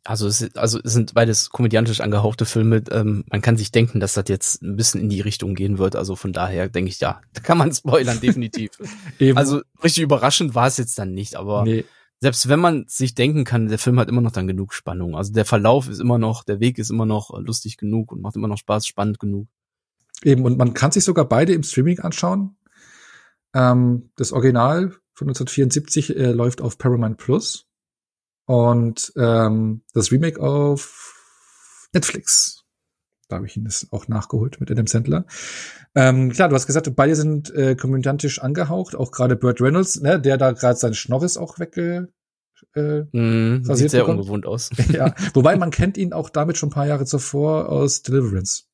Also es, also es sind beides komödiantisch angehauchte Filme. Ähm, man kann sich denken, dass das jetzt ein bisschen in die Richtung gehen wird. Also von daher denke ich, ja, da kann man spoilern, definitiv. also richtig überraschend war es jetzt dann nicht, aber nee. selbst wenn man sich denken kann, der Film hat immer noch dann genug Spannung. Also der Verlauf ist immer noch, der Weg ist immer noch lustig genug und macht immer noch Spaß, spannend genug. Eben, und man kann sich sogar beide im Streaming anschauen. Ähm, das Original von 1974 äh, läuft auf Paramount Plus und ähm, das Remake auf Netflix. Da habe ich ihn das auch nachgeholt mit Adam Sandler. Ähm, klar, du hast gesagt, beide sind äh, komödiantisch angehaucht, auch gerade Burt Reynolds, ne, der da gerade seinen Schnorris auch wegge äh, mm, sieht sehr bekommt. ungewohnt aus. ja, wobei man kennt ihn auch damit schon ein paar Jahre zuvor aus Deliverance.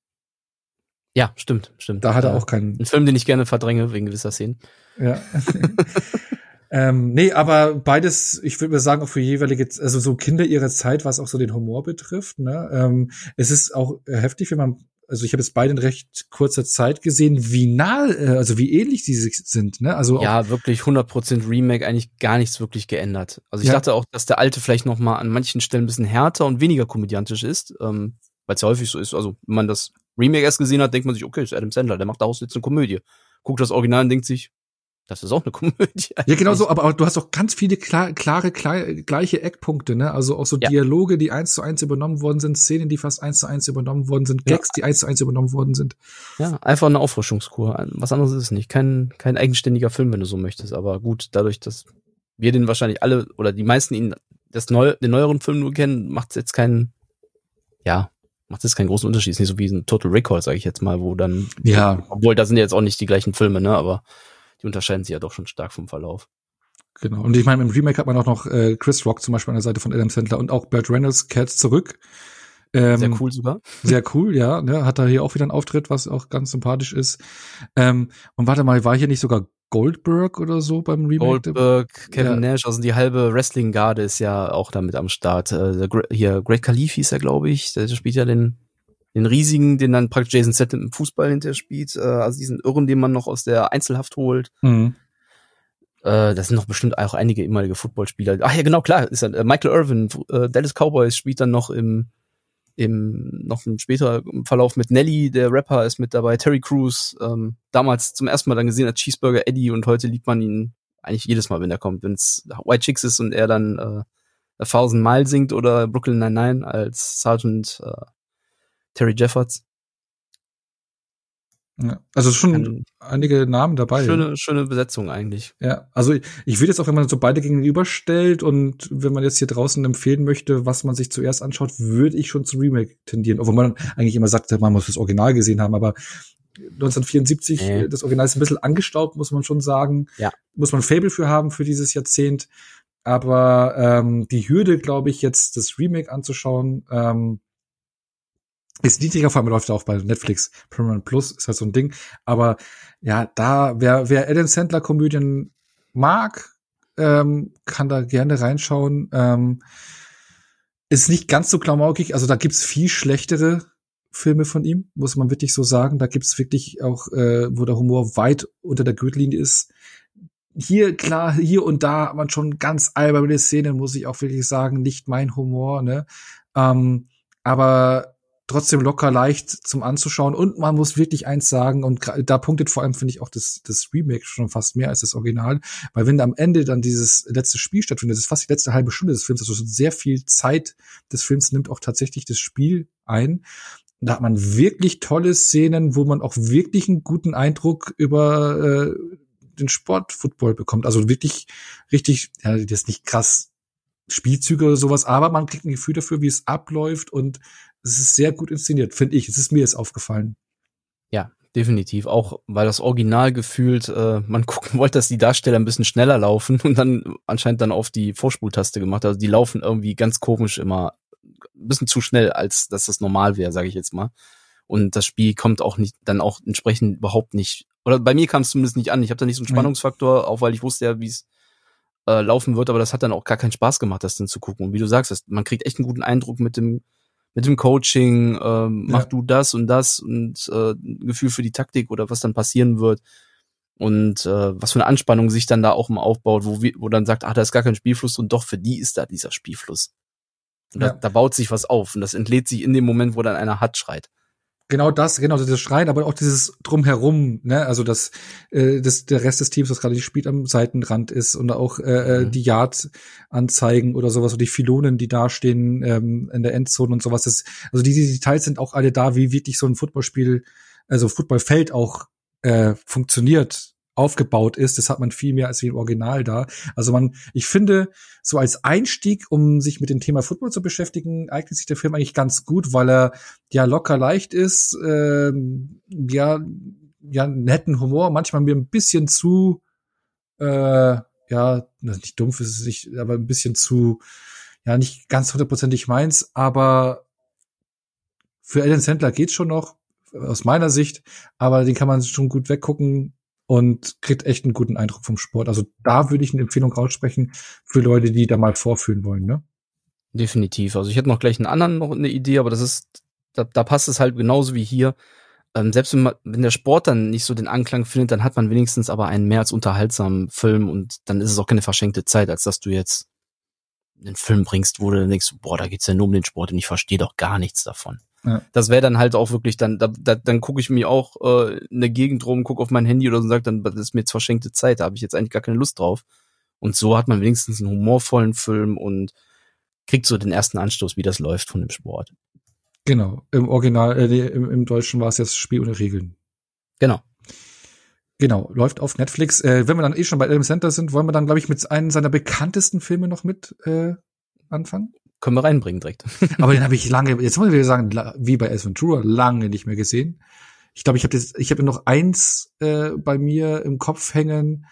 Ja, stimmt, stimmt. Da hat er auch keinen. Ein Film, den ich gerne verdränge wegen gewisser Szenen. Ja. Ähm, nee, aber beides, ich würde mal sagen, auch für jeweilige, also so Kinder ihrer Zeit, was auch so den Humor betrifft. Ne? Ähm, es ist auch heftig, wenn man, also ich habe jetzt beide in recht kurzer Zeit gesehen, wie nah, äh, also wie ähnlich sie sind. Ne? Also ja, wirklich 100% Remake, eigentlich gar nichts wirklich geändert. Also ich ja. dachte auch, dass der alte vielleicht noch mal an manchen Stellen ein bisschen härter und weniger komödiantisch ist, ähm, weil es ja häufig so ist. Also wenn man das Remake erst gesehen hat, denkt man sich, okay, ist Adam Sandler, der macht daraus jetzt eine Komödie. Guckt das Original und denkt sich, das ist auch eine Komödie. Ja, genau so, aber, aber du hast auch ganz viele klar, klare, klar, gleiche Eckpunkte, ne? Also auch so ja. Dialoge, die eins zu eins übernommen worden sind, Szenen, die fast eins zu eins übernommen worden sind, Gags, ja. die eins zu eins übernommen worden sind. Ja, einfach eine Auffrischungskur. Was anderes ist es nicht. Kein, kein eigenständiger Film, wenn du so möchtest. Aber gut, dadurch, dass wir den wahrscheinlich alle oder die meisten ihn das neu, den neueren Film nur kennen, macht es jetzt keinen, ja, macht es keinen großen Unterschied. Ist nicht so wie ein Total Recall, sage ich jetzt mal, wo dann, ja, obwohl da sind ja jetzt auch nicht die gleichen Filme, ne? Aber die unterscheiden sich ja doch schon stark vom Verlauf. Genau. Und ich meine, im Remake hat man auch noch äh, Chris Rock zum Beispiel an der Seite von Adam Sandler und auch Burt Reynolds kehrt zurück. Ähm, sehr cool sogar. Sehr cool, ja. Ne, hat da hier auch wieder einen Auftritt, was auch ganz sympathisch ist. Ähm, und warte mal, war hier nicht sogar Goldberg oder so beim Remake? Goldberg, Kevin ja. Nash, also die halbe Wrestling-Garde ist ja auch damit am Start. Äh, hier, Great Khalif hieß er, glaube ich. Der spielt ja den den riesigen, den dann praktisch Jason Statham im Fußball hinterher spielt, äh, also diesen Irren, den man noch aus der Einzelhaft holt. Mhm. Äh, das sind noch bestimmt auch einige ehemalige Footballspieler. Ach ja, genau, klar, ist dann äh, Michael Irvin, äh, Dallas Cowboys spielt dann noch im im noch im späteren Verlauf mit Nelly, der Rapper ist mit dabei, Terry Crews, ähm, damals zum ersten Mal dann gesehen als Cheeseburger Eddie und heute liebt man ihn eigentlich jedes Mal, wenn er kommt. Wenn es White Chicks ist und er dann äh, A Thousand Mile singt oder Brooklyn Nine-Nine als Sergeant äh, Terry Jeffords. Ja, also schon Ein, einige Namen dabei. Schöne, schöne Besetzung eigentlich. Ja, also ich, ich würde jetzt auch, wenn man so beide gegenüberstellt und wenn man jetzt hier draußen empfehlen möchte, was man sich zuerst anschaut, würde ich schon zu Remake tendieren. Obwohl man eigentlich immer sagt, man muss das Original gesehen haben, aber 1974, nee. das Original ist ein bisschen angestaubt, muss man schon sagen. Ja. Muss man Fable für haben für dieses Jahrzehnt. Aber ähm, die Hürde, glaube ich, jetzt das Remake anzuschauen, ähm, ist niedriger, vor allem läuft auch bei Netflix Paramount Plus, ist halt so ein Ding. Aber ja, da, wer, wer Adam Sandler Komödien mag, ähm, kann da gerne reinschauen. Ähm, ist nicht ganz so klamaukig, also da gibt's viel schlechtere Filme von ihm, muss man wirklich so sagen. Da gibt's wirklich auch, äh, wo der Humor weit unter der Gürtellinie ist. Hier, klar, hier und da hat man schon ganz alberne Szenen, muss ich auch wirklich sagen, nicht mein Humor, ne? Ähm, aber trotzdem locker leicht zum anzuschauen und man muss wirklich eins sagen und da punktet vor allem finde ich auch das das Remake schon fast mehr als das Original, weil wenn am Ende dann dieses letzte Spiel stattfindet, das ist fast die letzte halbe Stunde des Films, also sehr viel Zeit des Films nimmt auch tatsächlich das Spiel ein. Da hat man wirklich tolle Szenen, wo man auch wirklich einen guten Eindruck über äh, den Sport Football bekommt. Also wirklich richtig, ja, das ist nicht krass Spielzüge oder sowas, aber man kriegt ein Gefühl dafür, wie es abläuft und es ist sehr gut inszeniert, finde ich. Es ist mir jetzt aufgefallen. Ja, definitiv. Auch weil das Original gefühlt, äh, man gucken wollte, dass die Darsteller ein bisschen schneller laufen und dann anscheinend dann auf die Vorspultaste gemacht. Also die laufen irgendwie ganz komisch immer ein bisschen zu schnell, als dass das normal wäre, sage ich jetzt mal. Und das Spiel kommt auch nicht, dann auch entsprechend überhaupt nicht, oder bei mir kam es zumindest nicht an. Ich habe da nicht so einen Spannungsfaktor, auch weil ich wusste ja, wie es äh, laufen wird, aber das hat dann auch gar keinen Spaß gemacht, das dann zu gucken. Und wie du sagst, man kriegt echt einen guten Eindruck mit dem mit dem Coaching, ähm, mach du das und das und äh, Gefühl für die Taktik oder was dann passieren wird und äh, was für eine Anspannung sich dann da auch mal aufbaut, wo, wo dann sagt, ah, da ist gar kein Spielfluss und doch für die ist da dieser Spielfluss. Und ja. da, da baut sich was auf und das entlädt sich in dem Moment, wo dann einer hat schreit. Genau das, genau dieses Schreien, aber auch dieses drumherum, ne, also dass äh, das, der Rest des Teams, was gerade nicht spielt, am Seitenrand ist und auch äh, äh, mhm. die Yard-Anzeigen oder sowas oder die Filonen, die da stehen ähm, in der Endzone und sowas. Das, also diese Details sind auch alle da, wie wirklich so ein Footballspiel, also Footballfeld auch äh, funktioniert aufgebaut ist. Das hat man viel mehr als wie im Original da. Also man, ich finde, so als Einstieg, um sich mit dem Thema Football zu beschäftigen, eignet sich der Film eigentlich ganz gut, weil er ja locker leicht ist, ähm, ja, ja, netten Humor, manchmal mir ein bisschen zu, äh, ja, nicht dumpf ist es nicht, aber ein bisschen zu, ja, nicht ganz hundertprozentig meins, aber für Alan Sandler geht's schon noch, aus meiner Sicht, aber den kann man schon gut weggucken und kriegt echt einen guten Eindruck vom Sport. Also da würde ich eine Empfehlung aussprechen für Leute, die da mal vorfühlen wollen, ne? Definitiv. Also ich hätte noch gleich einen anderen noch eine Idee, aber das ist, da, da passt es halt genauso wie hier. Ähm, selbst wenn, man, wenn der Sport dann nicht so den Anklang findet, dann hat man wenigstens aber einen mehr als unterhaltsamen Film und dann ist es auch keine verschenkte Zeit, als dass du jetzt einen Film bringst, wo du denkst, boah, da geht's ja nur um den Sport und ich verstehe doch gar nichts davon. Ja. Das wäre dann halt auch wirklich dann, da, da, dann gucke ich mir auch äh, in der Gegend rum, gucke auf mein Handy oder so und sage dann, das ist mir jetzt verschenkte Zeit, da habe ich jetzt eigentlich gar keine Lust drauf. Und so hat man wenigstens einen humorvollen Film und kriegt so den ersten Anstoß, wie das läuft von dem Sport. Genau, im Original, äh, im, im Deutschen war es jetzt Spiel ohne Regeln. Genau. Genau, läuft auf Netflix. Äh, wenn wir dann eh schon bei Adam Center sind, wollen wir dann, glaube ich, mit einem seiner bekanntesten Filme noch mit äh, anfangen? Können wir reinbringen direkt. Aber den habe ich lange, jetzt muss ich wieder sagen, wie bei Ace Ventura, lange nicht mehr gesehen. Ich glaube, ich habe ich habe noch eins äh, bei mir im Kopf hängen.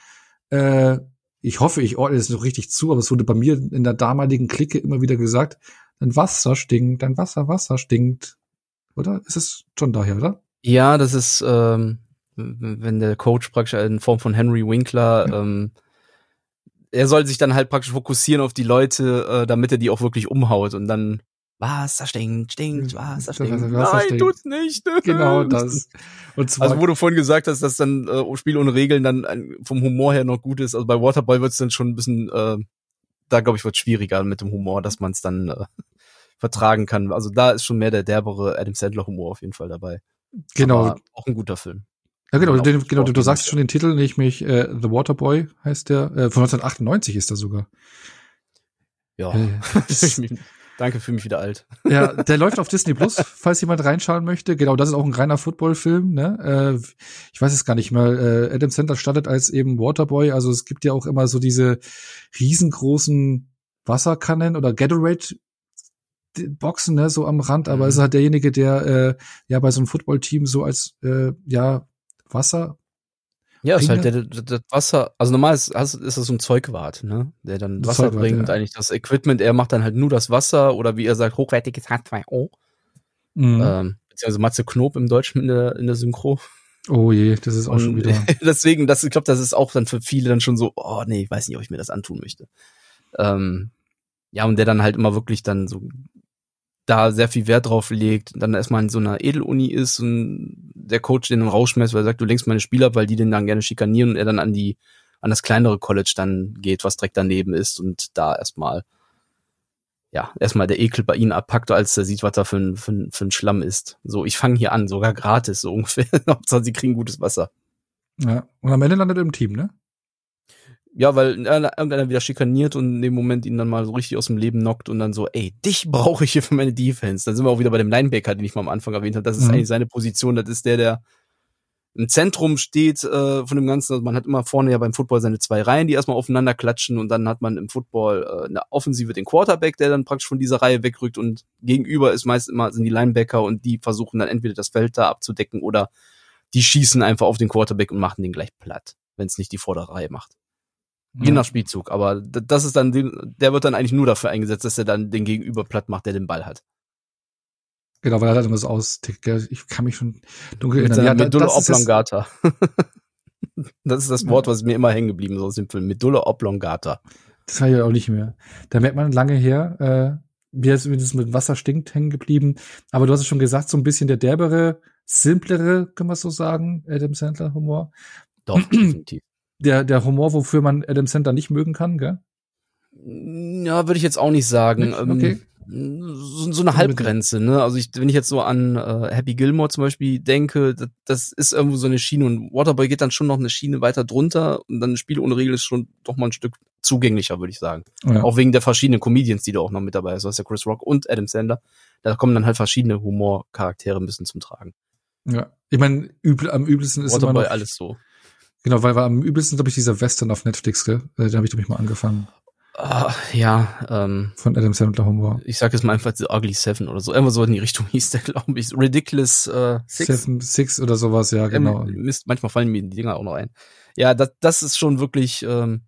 Äh, ich hoffe, ich ordne es noch richtig zu, aber es wurde bei mir in der damaligen Clique immer wieder gesagt, dein Wasser stinkt, dein Wasser, Wasser stinkt. Oder? Ist es schon daher, oder? Ja, das ist, ähm, wenn der Coach praktisch in Form von Henry Winkler ja. Er soll sich dann halt praktisch fokussieren auf die Leute, äh, damit er die auch wirklich umhaut und dann Wasser stinkt, stinkt, Wasser stinkt. Wasser Nein, stinkt. tut's nicht. Genau das. Und zwar also wo du vorhin gesagt hast, dass dann äh, Spiel ohne Regeln dann ein, vom Humor her noch gut ist. Also bei Waterboy wird's dann schon ein bisschen, äh, da glaube ich, wird schwieriger mit dem Humor, dass man es dann äh, vertragen kann. Also da ist schon mehr der derbere Adam Sandler Humor auf jeden Fall dabei. Genau. Aber auch ein guter Film. Ja, genau, den, genau du, du sagst schon den Titel, nämlich äh, The Waterboy heißt der. Äh, von 1998 ist er sogar. Ja. Äh, Danke, für mich wieder alt. Ja, der läuft auf Disney Plus, falls jemand reinschauen möchte. Genau, das ist auch ein reiner Footballfilm. Ne? Äh, ich weiß es gar nicht mehr. Äh, Adam Sandler startet als eben Waterboy. Also es gibt ja auch immer so diese riesengroßen Wasserkannen oder Gatorade Boxen, ne, so am Rand, aber mhm. es ist halt derjenige, der äh, ja bei so einem Footballteam so als äh, ja Wasser. Ja, ist halt der, der, der Wasser, also normal ist, ist das so ein Zeugwart, ne? Der dann Wasser Zeugwart, bringt, ja. eigentlich das Equipment, er macht dann halt nur das Wasser oder wie er sagt, hochwertiges H2O. Mhm. Ähm, beziehungsweise Matze Knob im Deutschen in der, in der Synchro. Oh je, das ist auch Und schon wieder. deswegen, das, ich glaube, das ist auch dann für viele dann schon so, oh nee, ich weiß nicht, ob ich mir das antun möchte. Ähm, ja, und der dann halt immer wirklich dann so da sehr viel Wert drauf legt, dann erstmal in so einer Edeluni ist und der Coach den dann rausschmeißt, weil er sagt, du lenkst meine Spieler, weil die den dann gerne schikanieren und er dann an die, an das kleinere College dann geht, was direkt daneben ist und da erstmal, ja, erstmal der Ekel bei ihnen abpackt, als er sieht, was da für ein, für ein, für ein Schlamm ist. So, ich fange hier an, sogar gratis, so ungefähr. Hauptsache, sie kriegen gutes Wasser. Ja, und am Ende landet er im Team, ne? Ja, weil irgendeiner wieder schikaniert und in dem Moment ihn dann mal so richtig aus dem Leben knockt und dann so, ey, dich brauche ich hier für meine Defense. Dann sind wir auch wieder bei dem Linebacker, den ich mal am Anfang erwähnt habe. Das ist mhm. eigentlich seine Position. Das ist der, der im Zentrum steht äh, von dem Ganzen. Also man hat immer vorne ja beim Football seine zwei Reihen, die erstmal aufeinander klatschen und dann hat man im Football äh, eine Offensive den Quarterback, der dann praktisch von dieser Reihe wegrückt und gegenüber ist meist immer sind die Linebacker und die versuchen dann entweder das Feld da abzudecken oder die schießen einfach auf den Quarterback und machen den gleich platt, wenn es nicht die vordere Reihe macht. Je nach Spielzug, aber das ist dann, der wird dann eigentlich nur dafür eingesetzt, dass er dann den Gegenüber platt macht, der den Ball hat. Genau, weil er halt immer so austickt. Ich kann mich schon dunkel erinnern. Ja, Medulla oblongata. das ist das Wort, was mir immer hängen geblieben ist aus dem Film. Medulla oblongata. Das habe ich auch nicht mehr. Da merkt man lange her, äh, wie es mit Wasser stinkt, hängen geblieben. Aber du hast es schon gesagt, so ein bisschen der derbere, simplere, können wir so sagen, Adam Sandler Humor. Doch, definitiv. Der, der Humor, wofür man Adam Sandler nicht mögen kann, gell? Ja, würde ich jetzt auch nicht sagen. Ähm, okay so, so eine Halbgrenze, ne? Also ich, wenn ich jetzt so an äh, Happy Gilmore zum Beispiel denke, das, das ist irgendwo so eine Schiene und Waterboy geht dann schon noch eine Schiene weiter drunter und dann Spiel ohne Regel ist schon doch mal ein Stück zugänglicher, würde ich sagen. Ja. Auch wegen der verschiedenen Comedians, die da auch noch mit dabei ist. Du hast ja Chris Rock und Adam Sandler. Da kommen dann halt verschiedene Humorcharaktere ein bisschen zum Tragen. Ja, ich meine, übel, am übelsten ist Waterboy immer noch, alles so. Genau, weil war am übelsten, glaube ich, dieser Western auf Netflix, gell? Äh, da habe ich, glaube ich, mal angefangen. Uh, ja, ähm, von Adam Sandler Humor. Ich sag jetzt mal einfach The Ugly Seven oder so. Irgendwo so in die Richtung hieß der, glaube ich. Ridiculous äh, Six. Seven, Six oder sowas, ja, genau. Ähm, Mist, manchmal fallen mir die Dinger auch noch ein. Ja, das, das ist schon wirklich, ähm,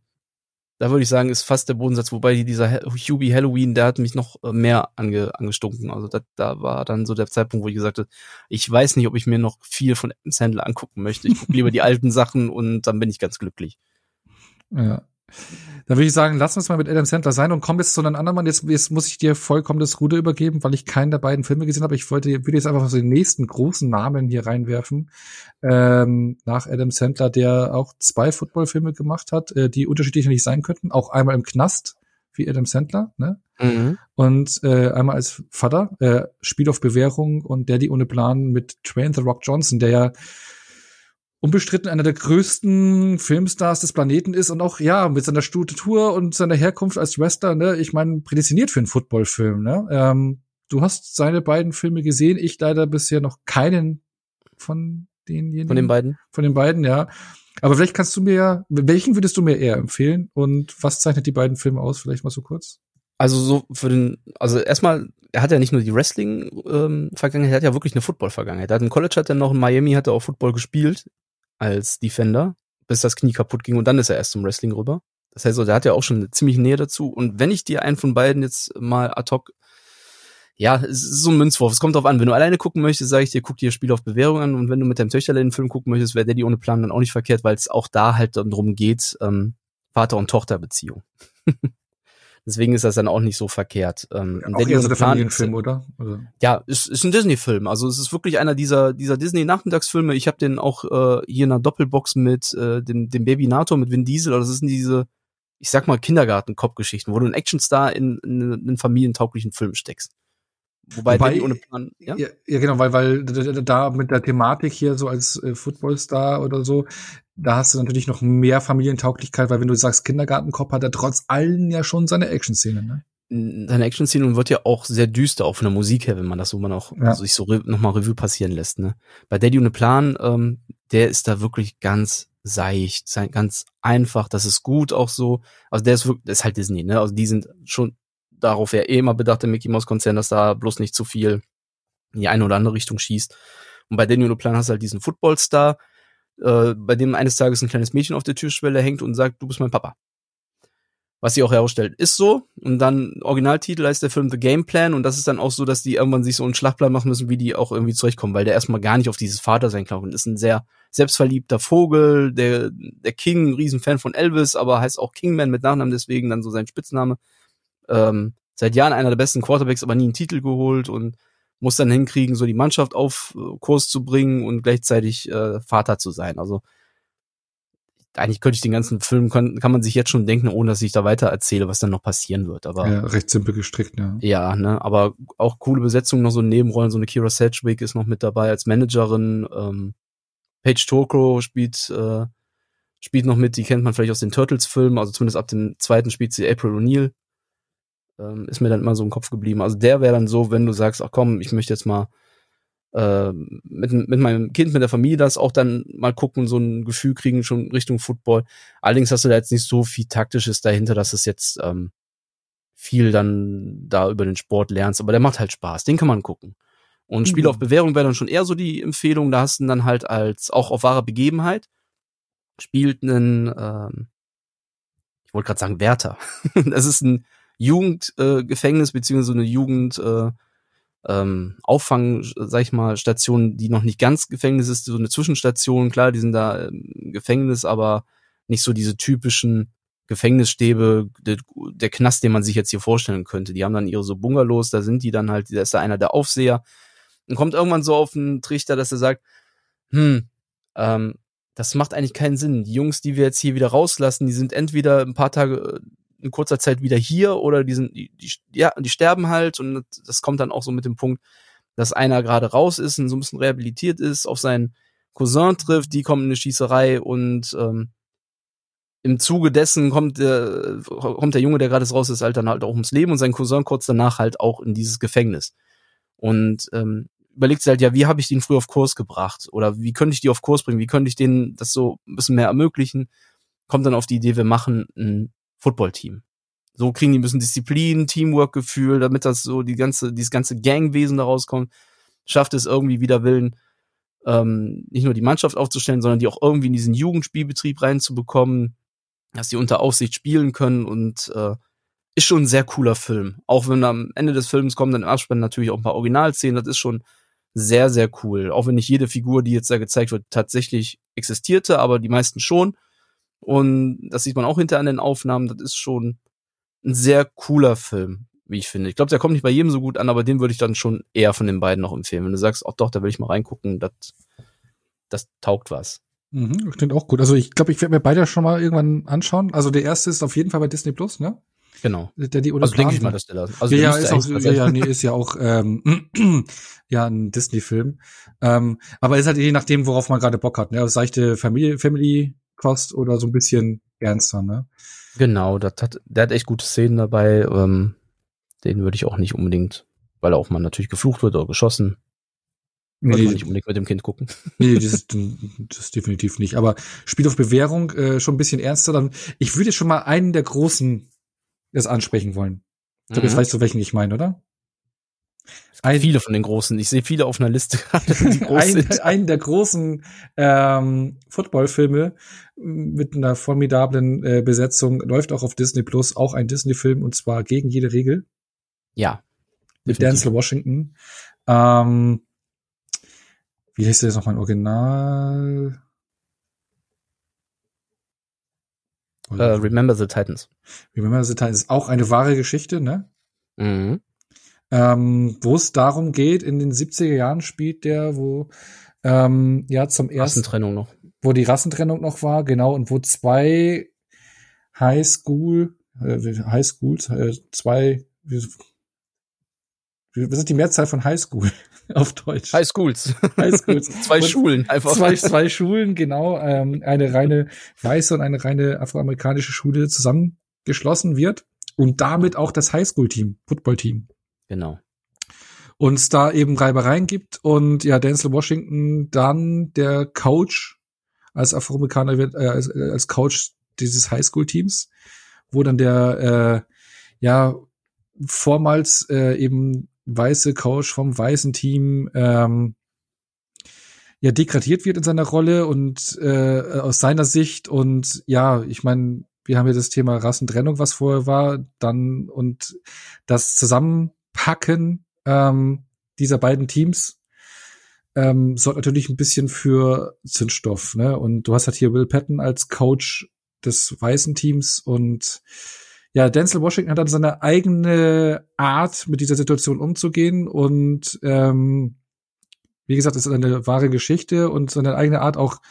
da würde ich sagen, ist fast der Bodensatz. Wobei dieser Hubie Halloween, der hat mich noch äh, mehr ange, angestunken. Also das, da war dann so der Zeitpunkt, wo ich gesagt habe, ich weiß nicht, ob ich mir noch viel von Adam Sandler angucken möchte. Ich gucke lieber die alten Sachen und dann bin ich ganz glücklich. Ja. Dann würde ich sagen, lass uns mal mit Adam Sandler sein und komm jetzt zu einem anderen Mann. Jetzt, jetzt muss ich dir vollkommen das Ruder übergeben, weil ich keinen der beiden Filme gesehen habe. Ich wollte, würde jetzt einfach so den nächsten großen Namen hier reinwerfen. Ähm, nach Adam Sandler, der auch zwei Footballfilme gemacht hat, äh, die unterschiedlich nicht sein könnten. Auch einmal im Knast, wie Adam Sandler, ne? Mhm. Und äh, einmal als Vater, äh, Spiel auf Bewährung und Daddy ohne Plan mit Train The Rock Johnson, der ja unbestritten einer der größten Filmstars des Planeten ist und auch ja mit seiner Statur und seiner Herkunft als Wrestler, ne, ich meine prädestiniert für einen Footballfilm. Ne? Ähm, du hast seine beiden Filme gesehen, ich leider bisher noch keinen von denjenigen. Von den beiden. Von den beiden, ja. Aber vielleicht kannst du mir ja, welchen würdest du mir eher empfehlen und was zeichnet die beiden Filme aus? Vielleicht mal so kurz. Also so für den, also erstmal, er hat ja nicht nur die Wrestling-Vergangenheit, ähm, er hat ja wirklich eine Football-Vergangenheit. Er hat im College hat er noch in Miami hat er auch Football gespielt als Defender, bis das Knie kaputt ging und dann ist er erst zum Wrestling rüber. Das heißt, der hat ja auch schon eine ziemlich Nähe dazu. Und wenn ich dir einen von beiden jetzt mal ad hoc, ja, es ist so ein Münzwurf. Es kommt drauf an. Wenn du alleine gucken möchtest, sage ich dir, guck dir Spiel auf Bewährung an. Und wenn du mit deinem Töchterlein den Film gucken möchtest, wäre Daddy ohne Plan dann auch nicht verkehrt, weil es auch da halt darum geht, ähm, Vater- und Tochterbeziehung. Deswegen ist das dann auch nicht so verkehrt. Ähm, auch eher so der Familienfilm, oder? oder? Ja, ist, ist ein Disney-Film. Also es ist wirklich einer dieser dieser Disney-Nachmittagsfilme. Ich habe den auch äh, hier in einer Doppelbox mit äh, dem, dem Baby Nato, mit Vin Diesel. Also das sind diese, ich sag mal, Kindergarten-Cop-Geschichten, wo du einen Actionstar in, in einen familientauglichen Film steckst. Wobei, Wobei ohne Plan, ja? ja? Ja, genau, weil, weil da mit der Thematik hier so als äh, Footballstar oder so, da hast du natürlich noch mehr Familientauglichkeit, weil wenn du sagst Kindergartenkopf, hat er trotz allen ja schon seine Action-Szenen, ne? Seine Action-Szenen wird ja auch sehr düster auf einer Musik her, wenn man das so man auch ja. sich so nochmal Revue passieren lässt, ne? Bei Daddy ohne Plan, ähm, der ist da wirklich ganz seicht, ganz einfach, das ist gut auch so. Also der ist wirklich, das ist halt Disney, ne? Also die sind schon darauf ja eh immer bedacht im Mickey Mouse Konzern, dass da bloß nicht zu viel in die eine oder andere Richtung schießt. Und bei ohne Plan hast du halt diesen Footballstar, äh, bei dem eines Tages ein kleines Mädchen auf der Türschwelle hängt und sagt, du bist mein Papa. Was sie auch herausstellt, ist so. Und dann Originaltitel heißt der Film The Game Plan und das ist dann auch so, dass die irgendwann sich so einen Schlachtplan machen müssen, wie die auch irgendwie zurechtkommen, weil der erstmal gar nicht auf dieses Vater sein glaubt und ist ein sehr selbstverliebter Vogel, der, der King, ein Riesenfan von Elvis, aber heißt auch Kingman mit Nachnamen, deswegen dann so sein Spitzname. Ähm, seit Jahren einer der besten Quarterbacks, aber nie einen Titel geholt und muss dann hinkriegen, so die Mannschaft auf äh, Kurs zu bringen und gleichzeitig äh, Vater zu sein. Also eigentlich könnte ich den ganzen Film kann, kann man sich jetzt schon denken, ohne dass ich da weiter erzähle, was dann noch passieren wird. Aber ja, recht simpel gestrickt, ja. Ja, ne, aber auch coole Besetzung, noch so Nebenrollen, so eine Kira Sedgwick ist noch mit dabei als Managerin. Ähm, Paige Tokro spielt äh, spielt noch mit, die kennt man vielleicht aus den Turtles-Filmen, also zumindest ab dem zweiten spielt sie April O'Neil ähm, ist mir dann immer so im Kopf geblieben. Also der wäre dann so, wenn du sagst, ach komm, ich möchte jetzt mal äh, mit, mit meinem Kind, mit der Familie das auch dann mal gucken, so ein Gefühl kriegen schon Richtung Football. Allerdings hast du da jetzt nicht so viel Taktisches dahinter, dass es jetzt ähm, viel dann da über den Sport lernst. Aber der macht halt Spaß, den kann man gucken. Und Spiel mhm. auf Bewährung wäre dann schon eher so die Empfehlung. Da hast du dann halt als auch auf wahre Begebenheit spielt einen, ähm, ich wollte gerade sagen Wärter. das ist ein Jugendgefängnis äh, beziehungsweise eine Jugend äh, ähm, Auffang, sag ich mal, Station, die noch nicht ganz Gefängnis ist, so eine Zwischenstation. Klar, die sind da im Gefängnis, aber nicht so diese typischen Gefängnisstäbe, der, der Knast, den man sich jetzt hier vorstellen könnte. Die haben dann ihre so Bungalows, da sind die dann halt, da ist da einer der Aufseher und kommt irgendwann so auf den Trichter, dass er sagt, hm, ähm, das macht eigentlich keinen Sinn. Die Jungs, die wir jetzt hier wieder rauslassen, die sind entweder ein paar Tage äh, in kurzer Zeit wieder hier oder die sind, die, die, ja, die sterben halt und das kommt dann auch so mit dem Punkt, dass einer gerade raus ist und so ein bisschen rehabilitiert ist, auf seinen Cousin trifft, die kommen in eine Schießerei und ähm, im Zuge dessen kommt der, kommt der Junge, der gerade raus ist, halt dann halt auch ums Leben und sein Cousin kurz danach halt auch in dieses Gefängnis. Und ähm, überlegt sich halt, ja, wie habe ich den früher auf Kurs gebracht? Oder wie könnte ich die auf Kurs bringen? Wie könnte ich denen das so ein bisschen mehr ermöglichen? Kommt dann auf die Idee, wir machen ein Footballteam. So kriegen die ein bisschen Disziplin, Teamwork-Gefühl, damit das so die ganze, dieses ganze Gangwesen da rauskommt. Schafft es irgendwie wieder Willen, ähm, nicht nur die Mannschaft aufzustellen, sondern die auch irgendwie in diesen Jugendspielbetrieb reinzubekommen, dass die unter Aufsicht spielen können und äh, ist schon ein sehr cooler Film. Auch wenn am Ende des Films kommen dann im Abspann natürlich auch ein paar Originalszenen, das ist schon sehr, sehr cool. Auch wenn nicht jede Figur, die jetzt da gezeigt wird, tatsächlich existierte, aber die meisten schon. Und das sieht man auch hinter an den Aufnahmen. Das ist schon ein sehr cooler Film, wie ich finde. Ich glaube, der kommt nicht bei jedem so gut an, aber den würde ich dann schon eher von den beiden noch empfehlen. Wenn du sagst, ach doch, da will ich mal reingucken, das, das taugt was. Mhm, klingt auch gut. Also ich glaube, ich werde mir beide schon mal irgendwann anschauen. Also der erste ist auf jeden Fall bei Disney Plus, ne? Genau. Der die also denke ich mal, dass der da. Also ja, ja, ist auch, ja, ja, nee, ist ja auch ähm, ja ein Disney-Film. Ähm, aber ist halt je nachdem, worauf man gerade Bock hat. Ne? Also seichte Familie, Family Cost oder so ein bisschen ernster, ne? Genau, das hat, der hat echt gute Szenen dabei. Ähm, den würde ich auch nicht unbedingt, weil auch man natürlich geflucht wird oder geschossen. Nee, Sollte man nicht unbedingt mit dem Kind gucken. Nee, das, ist, das definitiv nicht. Aber Spiel auf Bewährung äh, schon ein bisschen ernster. Dann, ich würde schon mal einen der großen das ansprechen wollen. Ich glaube, mhm. jetzt weißt du, welchen ich meine, oder? Ein, viele von den großen. Ich sehe viele auf einer Liste groß ein. Einen der großen ähm, Footballfilme mit einer formidablen äh, Besetzung läuft auch auf Disney Plus, auch ein Disney-Film und zwar gegen jede Regel. Ja. Mit definitiv. Denzel Washington. Ähm, wie heißt der jetzt nochmal Original? Uh, Remember the Titans. Remember the Titans ist auch eine wahre Geschichte, ne? Mhm. Ähm, wo es darum geht, in den 70er Jahren spielt der, wo ähm, ja zum ersten Rassentrennung noch. Wo die Rassentrennung noch war, genau, und wo zwei Highschool, äh, Highschools, äh, zwei, wie, wie, was ist die Mehrzahl von Highschool? auf Deutsch. High Schools. High Schools. zwei und Schulen einfach. Zwei, zwei Schulen, genau. Ähm, eine reine weiße und eine reine afroamerikanische Schule zusammengeschlossen wird und damit auch das Highschool-Team, Football-Team. Genau. Und es da eben Reibereien gibt und ja, Denzel Washington dann der Coach als Afroamerikaner wird, äh, als, äh, als Coach dieses Highschool-Teams, wo dann der äh, ja vormals äh, eben weiße Coach vom weißen Team ähm, ja degradiert wird in seiner Rolle und äh, aus seiner Sicht und ja, ich meine, wir haben ja das Thema Rassentrennung, was vorher war, dann und das Zusammenpacken ähm, dieser beiden Teams ähm, sorgt natürlich ein bisschen für Zündstoff, ne? Und du hast halt hier Will Patton als Coach des weißen Teams und ja, Denzel Washington hat dann seine eigene Art, mit dieser Situation umzugehen und ähm, wie gesagt, es ist eine wahre Geschichte und seine eigene Art auch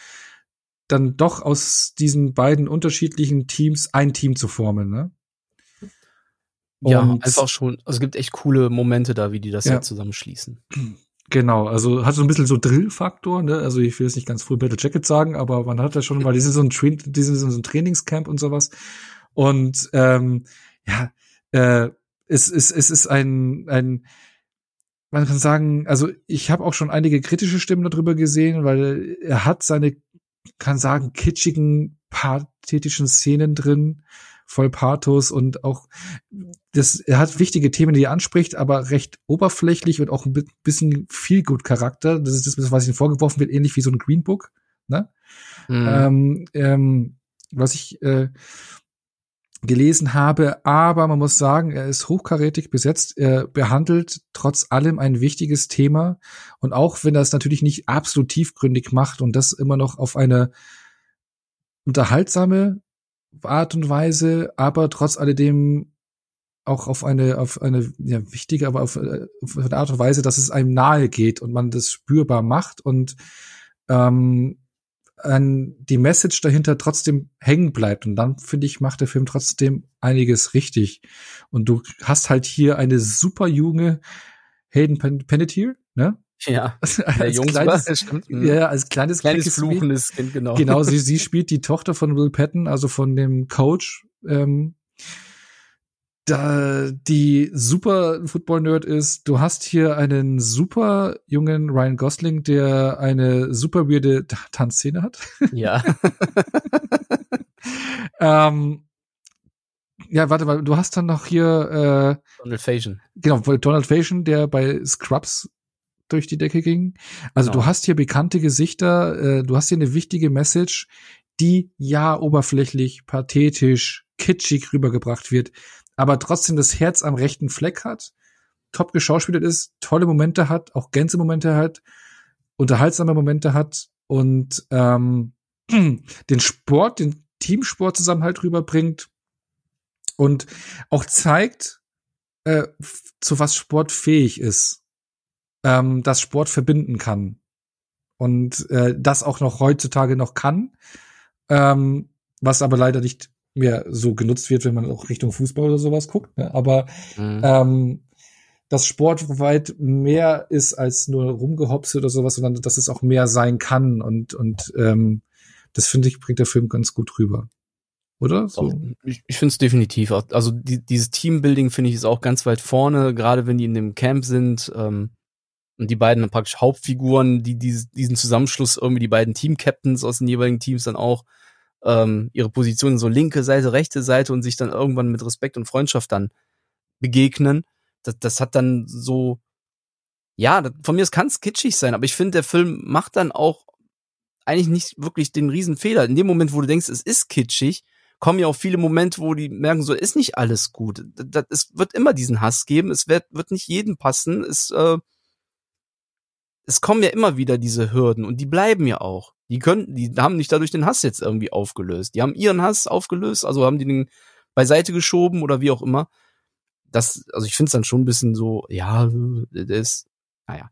dann doch aus diesen beiden unterschiedlichen Teams ein Team zu formen, ne? Ja, und, einfach schon, also es gibt echt coole Momente da, wie die das ja, ja zusammenschließen. Genau, also hat so ein bisschen so Drill-Faktor, ne? Also ich will jetzt nicht ganz Full Battle Jacket sagen, aber man hat ja schon, weil die sind so ein, Train die sind so ein Trainingscamp und sowas. Und ähm, ja, äh, es, es, es ist ein, ein man kann sagen, also ich habe auch schon einige kritische Stimmen darüber gesehen, weil er hat seine, kann sagen, kitschigen, pathetischen Szenen drin, voll Pathos und auch das, er hat wichtige Themen, die er anspricht, aber recht oberflächlich und auch ein bisschen viel gut Charakter. Das ist das, was ihm vorgeworfen wird, ähnlich wie so ein Green Book. Ne? Mhm. Ähm, ähm, was ich äh, gelesen habe, aber man muss sagen, er ist hochkarätig besetzt, er behandelt trotz allem ein wichtiges Thema und auch wenn er es natürlich nicht absolut tiefgründig macht und das immer noch auf eine unterhaltsame Art und Weise, aber trotz alledem auch auf eine auf eine ja wichtige, aber auf, auf eine Art und Weise, dass es einem nahe geht und man das spürbar macht und ähm, an die Message dahinter trotzdem hängen bleibt. Und dann, finde ich, macht der Film trotzdem einiges richtig. Und du hast halt hier eine super junge Hayden Panettiere, ne? Ja, als kleines, stimmt. Ja, als kleines, kleines fluchendes Kind, genau. Genau, sie, sie spielt die Tochter von Will Patton, also von dem Coach, ähm, da die super Football-Nerd ist. Du hast hier einen super jungen Ryan Gosling, der eine super weirde Tanzszene hat. Ja. ähm, ja, warte mal, du hast dann noch hier äh, Donald Faison. Genau, Donald Faison, der bei Scrubs durch die Decke ging. Also genau. du hast hier bekannte Gesichter, äh, du hast hier eine wichtige Message, die ja oberflächlich, pathetisch, kitschig rübergebracht wird aber trotzdem das Herz am rechten Fleck hat, top geschauspielert ist, tolle Momente hat, auch Gänsemomente hat, unterhaltsame Momente hat und ähm, den Sport, den Teamsportzusammenhalt rüberbringt und auch zeigt, äh, zu was Sport fähig ist, ähm, dass Sport verbinden kann und äh, das auch noch heutzutage noch kann, ähm, was aber leider nicht mehr so genutzt wird, wenn man auch Richtung Fußball oder sowas guckt. Ne? Aber mhm. ähm, dass Sport weit mehr ist als nur rumgehopst oder sowas, sondern dass es auch mehr sein kann und und ähm, das finde ich bringt der Film ganz gut rüber. Oder? So. Ich, ich finde es definitiv. Also die, dieses Teambuilding finde ich ist auch ganz weit vorne, gerade wenn die in dem Camp sind. Ähm, und die beiden praktisch Hauptfiguren, die dieses, diesen Zusammenschluss irgendwie die beiden Team-Captains aus den jeweiligen Teams dann auch ähm, ihre Position so linke Seite, rechte Seite und sich dann irgendwann mit Respekt und Freundschaft dann begegnen. Das, das hat dann so, ja, von mir kann es kitschig sein, aber ich finde, der Film macht dann auch eigentlich nicht wirklich den Riesenfehler. In dem Moment, wo du denkst, es ist kitschig, kommen ja auch viele Momente, wo die merken, so ist nicht alles gut. Das, es wird immer diesen Hass geben, es wird, wird nicht jedem passen, es, äh, es kommen ja immer wieder diese Hürden und die bleiben ja auch. Die können, die haben nicht dadurch den Hass jetzt irgendwie aufgelöst. Die haben ihren Hass aufgelöst, also haben die den beiseite geschoben oder wie auch immer. Das, also ich finde es dann schon ein bisschen so, ja, das ist, naja.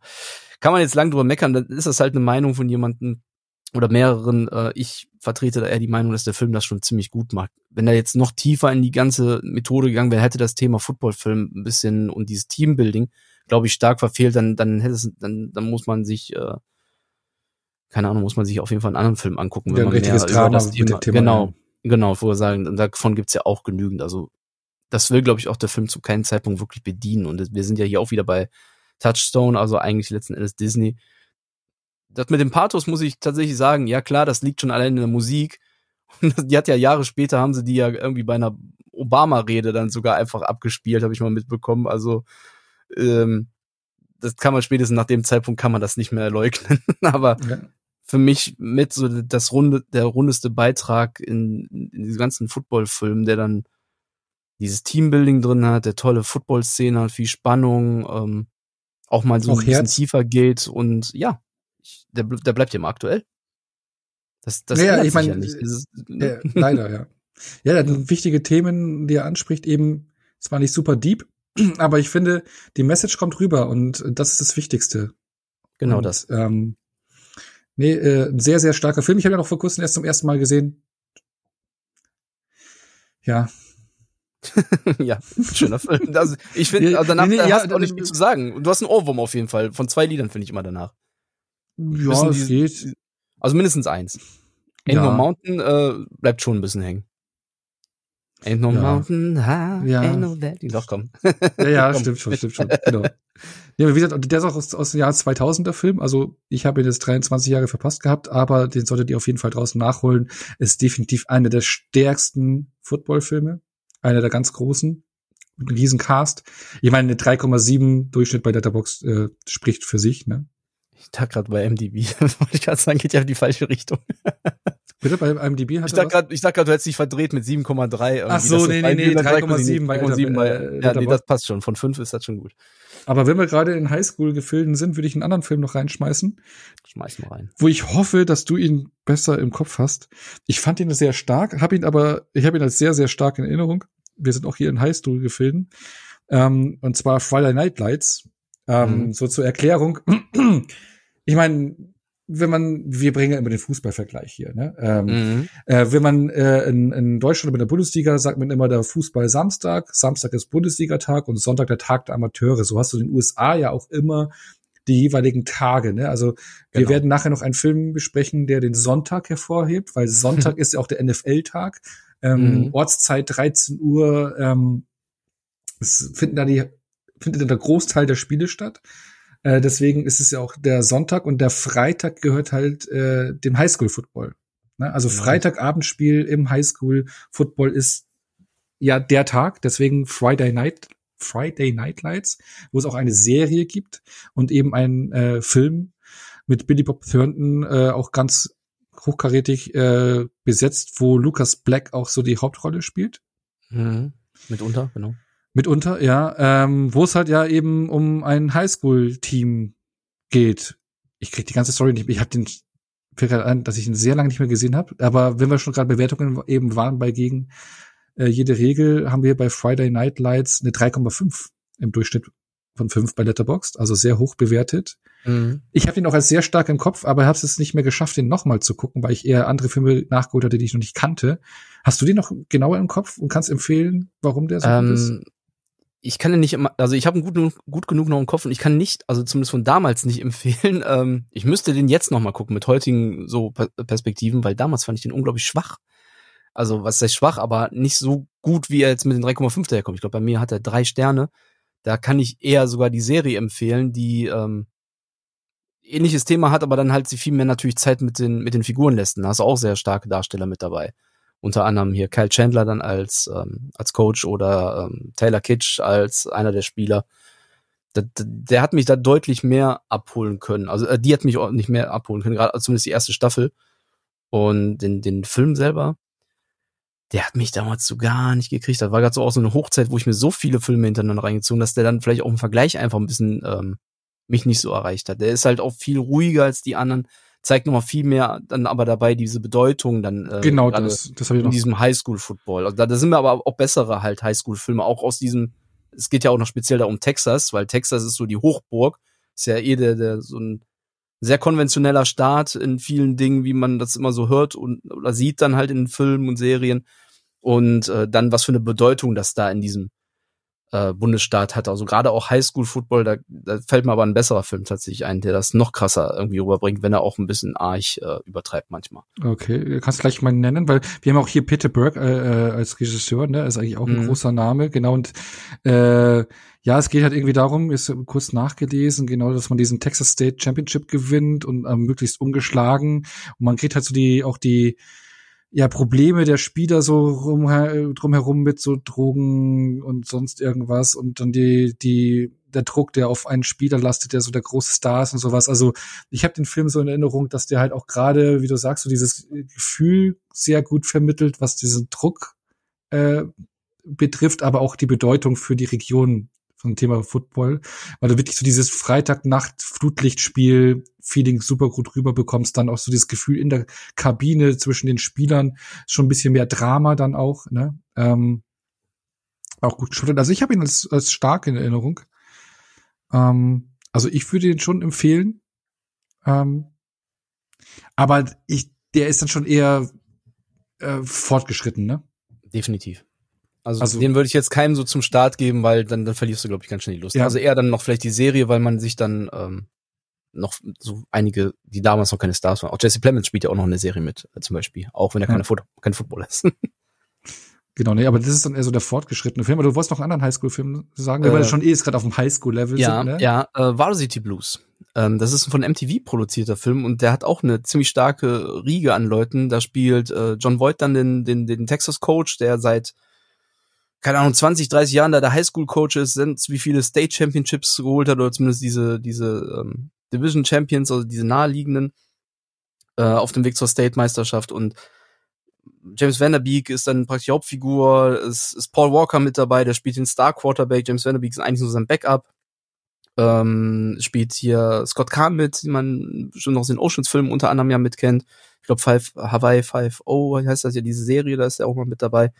Kann man jetzt lang drüber meckern, dann ist das halt eine Meinung von jemandem oder mehreren. Äh, ich vertrete da eher die Meinung, dass der Film das schon ziemlich gut macht. Wenn er jetzt noch tiefer in die ganze Methode gegangen wäre, hätte das Thema Footballfilm ein bisschen und dieses Teambuilding, glaube ich, stark verfehlt, dann, dann hätte es, dann, dann muss man sich äh, keine Ahnung, muss man sich auf jeden Fall einen anderen Film angucken, wenn ja, man mehr Drama über das Thema, Thema genau, ja. genau, vorher sagen, und davon gibt's ja auch genügend. Also das will, glaube ich, auch der Film zu keinem Zeitpunkt wirklich bedienen. Und wir sind ja hier auch wieder bei Touchstone, also eigentlich letzten Endes Disney. Das mit dem Pathos muss ich tatsächlich sagen, ja klar, das liegt schon allein in der Musik. die hat ja Jahre später, haben sie die ja irgendwie bei einer Obama-Rede dann sogar einfach abgespielt, habe ich mal mitbekommen. Also ähm, das kann man spätestens nach dem Zeitpunkt kann man das nicht mehr leugnen. Aber ja für mich mit so das runde, der rundeste Beitrag in, in diesem ganzen Football-Film, der dann dieses Teambuilding drin hat, der tolle Football-Szene hat, viel Spannung, ähm, auch mal so auch ein bisschen Herz. tiefer geht und ja, ich, der, der bleibt ja immer aktuell. Das, das ja, ich meine, ja nicht. Dieses, äh, leider, ja. Ja, ja. wichtige Themen, die er anspricht, eben zwar nicht super deep, aber ich finde, die Message kommt rüber und das ist das Wichtigste. Genau und, das. Ähm, Nee, äh, ein sehr, sehr starker Film. Ich habe ja noch vor kurzem erst zum ersten Mal gesehen. Ja. ja, schöner Film. Also, ich finde, also danach nee, nee, ja, hast du auch nicht viel zu sagen. Du hast einen Ohrwurm auf jeden Fall. Von zwei Liedern finde ich immer danach. Ja, es geht. Also mindestens eins. Animal ja. Mountain äh, bleibt schon ein bisschen hängen. Ain't no Ja. mountain high, Ja. ain't no valley. Doch, komm. Ja, ja, Komm. stimmt schon, stimmt schon. Genau. Ja, wie gesagt, der ist auch aus, aus dem Jahr 2000 der Film. Also ich habe ihn jetzt 23 Jahre verpasst gehabt, aber den solltet ihr auf jeden Fall draußen nachholen. Ist definitiv einer der stärksten Footballfilme, einer der ganz großen, mit einem riesen Cast. Ich meine, eine 3,7 Durchschnitt bei Letterbox äh, spricht für sich. Ne? Ich dachte gerade bei MDB, wollte ich gerade sagen, geht ja in die falsche Richtung. Bitte bei IMDb hat Ich dachte gerade, ich dachte gerade, du hättest dich verdreht mit 7,3. irgendwie. Ach so, nee, bei nee, nee, dann 3,7 bei 3,7 bei, äh, ja, nee, das passt schon. Von 5 ist das schon gut. Aber wenn wir gerade in Highschool-Gefilden sind, würde ich einen anderen Film noch reinschmeißen. Schmeiß mal rein. wo ich hoffe, dass du ihn besser im Kopf hast. Ich fand ihn sehr stark, habe ihn aber, ich habe ihn als sehr, sehr stark in Erinnerung. Wir sind auch hier in Highschool gefilmt. Ähm, und zwar Friday Night Lights. Ähm, Mhm. So zur Erklärung. Ich meine, wenn man, wir bringen ja immer den Fußballvergleich hier, ne? Ähm, Mhm. äh, wenn man äh, in, in Deutschland mit der Bundesliga sagt man immer der Fußball Samstag, Samstag ist Bundesligatag und Sonntag der Tag der Amateure. So hast du in den USA ja auch immer die jeweiligen Tage. Ne? Also wir Genau. werden nachher noch einen Film besprechen, der den Sonntag hervorhebt, weil Sonntag ist ja auch der NFL-Tag. Ähm, Mhm. Ortszeit 13 Uhr. Ähm, es finden da die findet dann der Großteil der Spiele statt. Äh, deswegen ist es ja auch der Sonntag und der Freitag gehört halt äh, dem Highschool-Football. Ne? Also Genau. Freitagabendspiel im Highschool-Football ist ja der Tag, deswegen Friday Night, Friday Night Lights, wo es auch eine Serie gibt und eben einen äh, Film mit Billy Bob Thornton äh, auch ganz hochkarätig äh, besetzt, wo Lucas Black auch so die Hauptrolle spielt. Mhm. Mitunter, genau. Mitunter, ja, ähm, wo es halt ja eben um ein Highschool-Team geht. Ich krieg die ganze Story nicht. Ich habe den fällt gerade an, dass ich ihn sehr lange nicht mehr gesehen habe. Aber wenn wir schon gerade Bewertungen eben waren bei gegen äh, jede Regel, haben wir bei Friday Night Lights eine 3,5 im Durchschnitt von 5 bei Letterboxd, also sehr hoch bewertet. Mhm. Ich habe den auch als sehr stark im Kopf, aber habe es nicht mehr geschafft, den nochmal zu gucken, weil ich eher andere Filme nachgeholt hatte, die ich noch nicht kannte. Hast du den noch genauer im Kopf und kannst empfehlen, warum der so gut ist? Ich kann den nicht immer, also ich habe ihn gut, genug- gut genug noch im Kopf und ich kann nicht, also zumindest von damals nicht empfehlen. Ähm, ich müsste den jetzt noch mal gucken mit heutigen so Per- Perspektiven, weil damals fand ich den unglaublich schwach. Also was heißt schwach, aber nicht so gut, wie er jetzt mit den 3,5 daherkommt. Ich glaube, bei mir hat er drei Sterne. Da kann ich eher sogar die Serie empfehlen, die ähm, ähnliches Thema hat, aber dann halt sie viel mehr natürlich Zeit mit den mit den Figuren lässt. Da hast du auch sehr starke Darsteller mit dabei unter anderem hier Kyle Chandler dann als ähm, als Coach oder ähm, Taylor Kitsch als einer der Spieler. Der, der, hat mich da deutlich mehr abholen können. Also äh, die hat mich auch nicht mehr abholen können, gerade zumindest die erste Staffel. Und den, den Film selber, der hat mich damals so gar nicht gekriegt. Das war gerade so auch so eine Hochzeit, wo ich mir so viele Filme hintereinander reingezogen, dass der dann vielleicht auch im Vergleich einfach ein bisschen ähm, mich nicht so erreicht hat. Der ist halt auch viel ruhiger als die anderen, zeigt nochmal viel mehr dann aber dabei diese Bedeutung dann äh, genau, das, das ich in noch. diesem Highschool-Football. Also da, da sind wir aber auch bessere halt Highschool-Filme, auch aus diesem, es geht ja auch noch speziell da um Texas, weil Texas ist so die Hochburg, ist ja eh der, der so ein sehr konventioneller Staat in vielen Dingen, wie man das immer so hört und oder sieht dann halt in Filmen und Serien. Und äh, dann, was für eine Bedeutung das da in diesem äh, Bundesstaat hat. Also gerade auch Highschool-Football, da, da fällt mir aber ein besserer Film tatsächlich ein, der das noch krasser irgendwie rüberbringt, wenn er auch ein bisschen arg äh, übertreibt manchmal. Okay, du kannst gleich mal nennen, weil wir haben auch hier Peter Burke äh, äh, als Regisseur, ne, ist eigentlich auch ein Mhm. großer Name, genau und äh, ja, es geht halt irgendwie darum, ist kurz nachgelesen, genau, dass man diesen Texas State Championship gewinnt und ähm, möglichst ungeschlagen und man kriegt halt so die auch die ja Probleme der Spieler so rum, drumherum mit so Drogen und sonst irgendwas und dann die die der Druck, der auf einen Spieler lastet, der so der große Star ist und sowas. Also ich habe den Film so in Erinnerung, dass der halt auch gerade, wie du sagst, so dieses Gefühl sehr gut vermittelt, was diesen Druck äh, betrifft, aber auch die Bedeutung für die Region vom Thema Football, weil du wirklich so dieses Freitagnacht Flutlichtspiel Feeling super gut rüberbekommst, dann auch so dieses Gefühl in der Kabine zwischen den Spielern, schon ein bisschen mehr Drama dann auch, ne? Ähm, auch gut geschuldet. Also ich habe ihn als, als stark in Erinnerung. Ähm, also ich würde ihn schon empfehlen. Ähm, aber ich, der ist dann schon eher äh, fortgeschritten, ne? Definitiv. Also, Also- den würde ich jetzt keinem so zum Start geben, weil dann, dann verlierst du, glaube ich, ganz schnell die Lust. Ja. Also eher dann noch vielleicht die Serie, weil man sich dann ähm, noch so einige, die damals noch keine Stars waren. Auch Jesse Plemons spielt ja auch noch eine Serie mit, äh, zum Beispiel. Auch wenn er Ja. keine Foot kein Footballer ist. Genau, nee, aber das ist dann eher so der fortgeschrittene Film. Aber du wolltest noch einen anderen Highschool-Film sagen, äh, weil schon eh ist gerade auf dem Highschool-Level ja, sind, ne? Ja, äh, Varsity Blues. Ähm, das ist ein von MTV produzierter Film und der hat auch eine ziemlich starke Riege an Leuten. Da spielt äh, John Voight dann den, den, den Texas-Coach, der seit keine Ahnung, 20, 30 Jahren da der Highschool-Coach ist, sind wie viele State Championships geholt hat oder zumindest diese, diese ähm, Division Champions, also diese naheliegenden, äh, auf dem Weg zur State-Meisterschaft und James Vanderbeek ist dann praktisch Hauptfigur, es ist Paul Walker mit dabei, der spielt den Star Quarterback, James Vanderbeek ist eigentlich nur sein Backup. Ähm, spielt hier Scott Kahn mit, den man schon noch aus den Oceans-Filmen unter anderem ja mitkennt. Ich glaube, Five, Hawaii 5 O heißt das ja, diese Serie, da ist er auch mal mit dabei.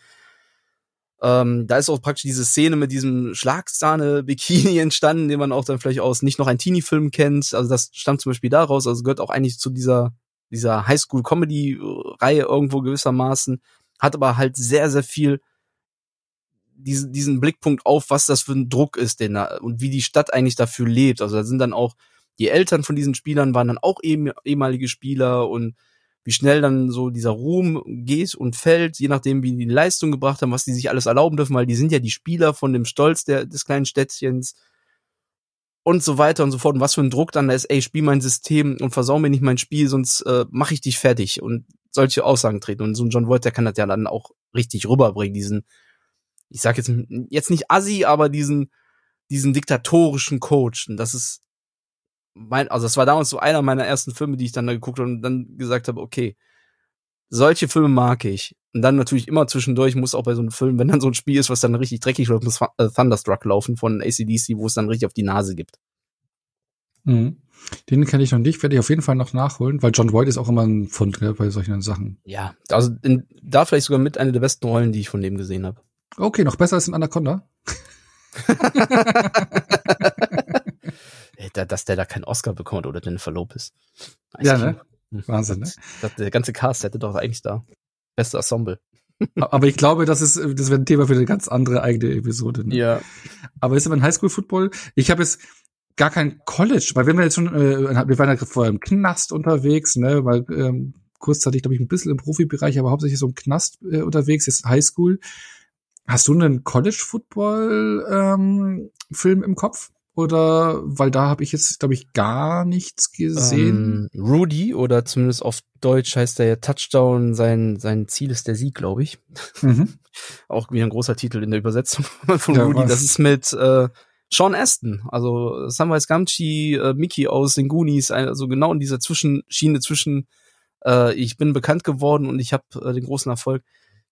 Ähm, da ist auch praktisch diese Szene mit diesem Schlagsahne-Bikini entstanden, den man auch dann vielleicht aus nicht noch ein Teenie-Film kennt. Also das stammt zum Beispiel daraus, also gehört auch eigentlich zu dieser dieser Highschool-Comedy-Reihe irgendwo gewissermaßen, hat aber halt sehr, sehr viel diesen, diesen Blickpunkt auf, was das für ein Druck ist, den da, und wie die Stadt eigentlich dafür lebt. Also da sind dann auch, die Eltern von diesen Spielern waren dann auch eben, ehemalige Spieler und wie schnell dann so dieser Ruhm geht und fällt, je nachdem, wie die Leistung gebracht haben, was die sich alles erlauben dürfen, weil die sind ja die Spieler von dem Stolz der, des kleinen Städtchens und so weiter und so fort. Und was für ein Druck dann da ist, ey, spiel mein System und versau mir nicht mein Spiel, sonst äh, mache ich dich fertig und solche Aussagen treten. Und so ein John Voight, der kann das ja dann auch richtig rüberbringen, diesen, ich sag jetzt, jetzt nicht Assi, aber diesen, diesen diktatorischen Coach. Und das ist mein, also das war damals so einer meiner ersten Filme, die ich dann da geguckt habe und dann gesagt habe, okay, solche Filme mag ich. Und dann natürlich immer zwischendurch muss auch bei so einem Film, wenn dann so ein Spiel ist, was dann richtig dreckig läuft, muss äh, Thunderstruck laufen von ACDC, wo es dann richtig auf die Nase gibt. Mhm. Den kenne ich noch nicht, werde ich auf jeden Fall noch nachholen, weil John Voight ist auch immer ein Fund gell, bei solchen Sachen. Ja, also in, da vielleicht sogar mit einer der besten Rollen, die ich von dem gesehen habe. Okay, noch besser als in Anaconda. Dass der da keinen Oscar bekommt oder Jennifer Lopez. Ja, ne? Wahnsinn, ne? Das, der ganze Cast hätte doch eigentlich da. Beste Ensemble. Aber ich glaube, das ist, das wäre ein Thema für eine ganz andere eigene Episode. Ne? Ja. Aber ist aber ein Highschool-Football. Ich habe jetzt gar kein College, weil wenn wir jetzt schon, äh, wir waren ja vorher im Knast unterwegs, ne, weil ähm, kurzzeitig, glaube ich, ein bisschen im Profibereich, aber hauptsächlich so im Knast äh, unterwegs, jetzt Highschool. Hast du einen College-Football-Film ähm, im Kopf? Oder weil da habe ich jetzt, glaube ich, gar nichts gesehen. Ähm, Rudy, oder zumindest auf Deutsch heißt er ja Touchdown, sein, sein Ziel ist der Sieg, glaube ich. Mhm. Auch wieder ein großer Titel in der Übersetzung von ja, Rudy. Was? Das ist mit äh, Sean Aston, also Samwise Gamgee, äh, Mickey aus den Goonies, also genau in dieser Zwischenschiene zwischen äh, ich bin bekannt geworden und ich habe äh, den großen Erfolg,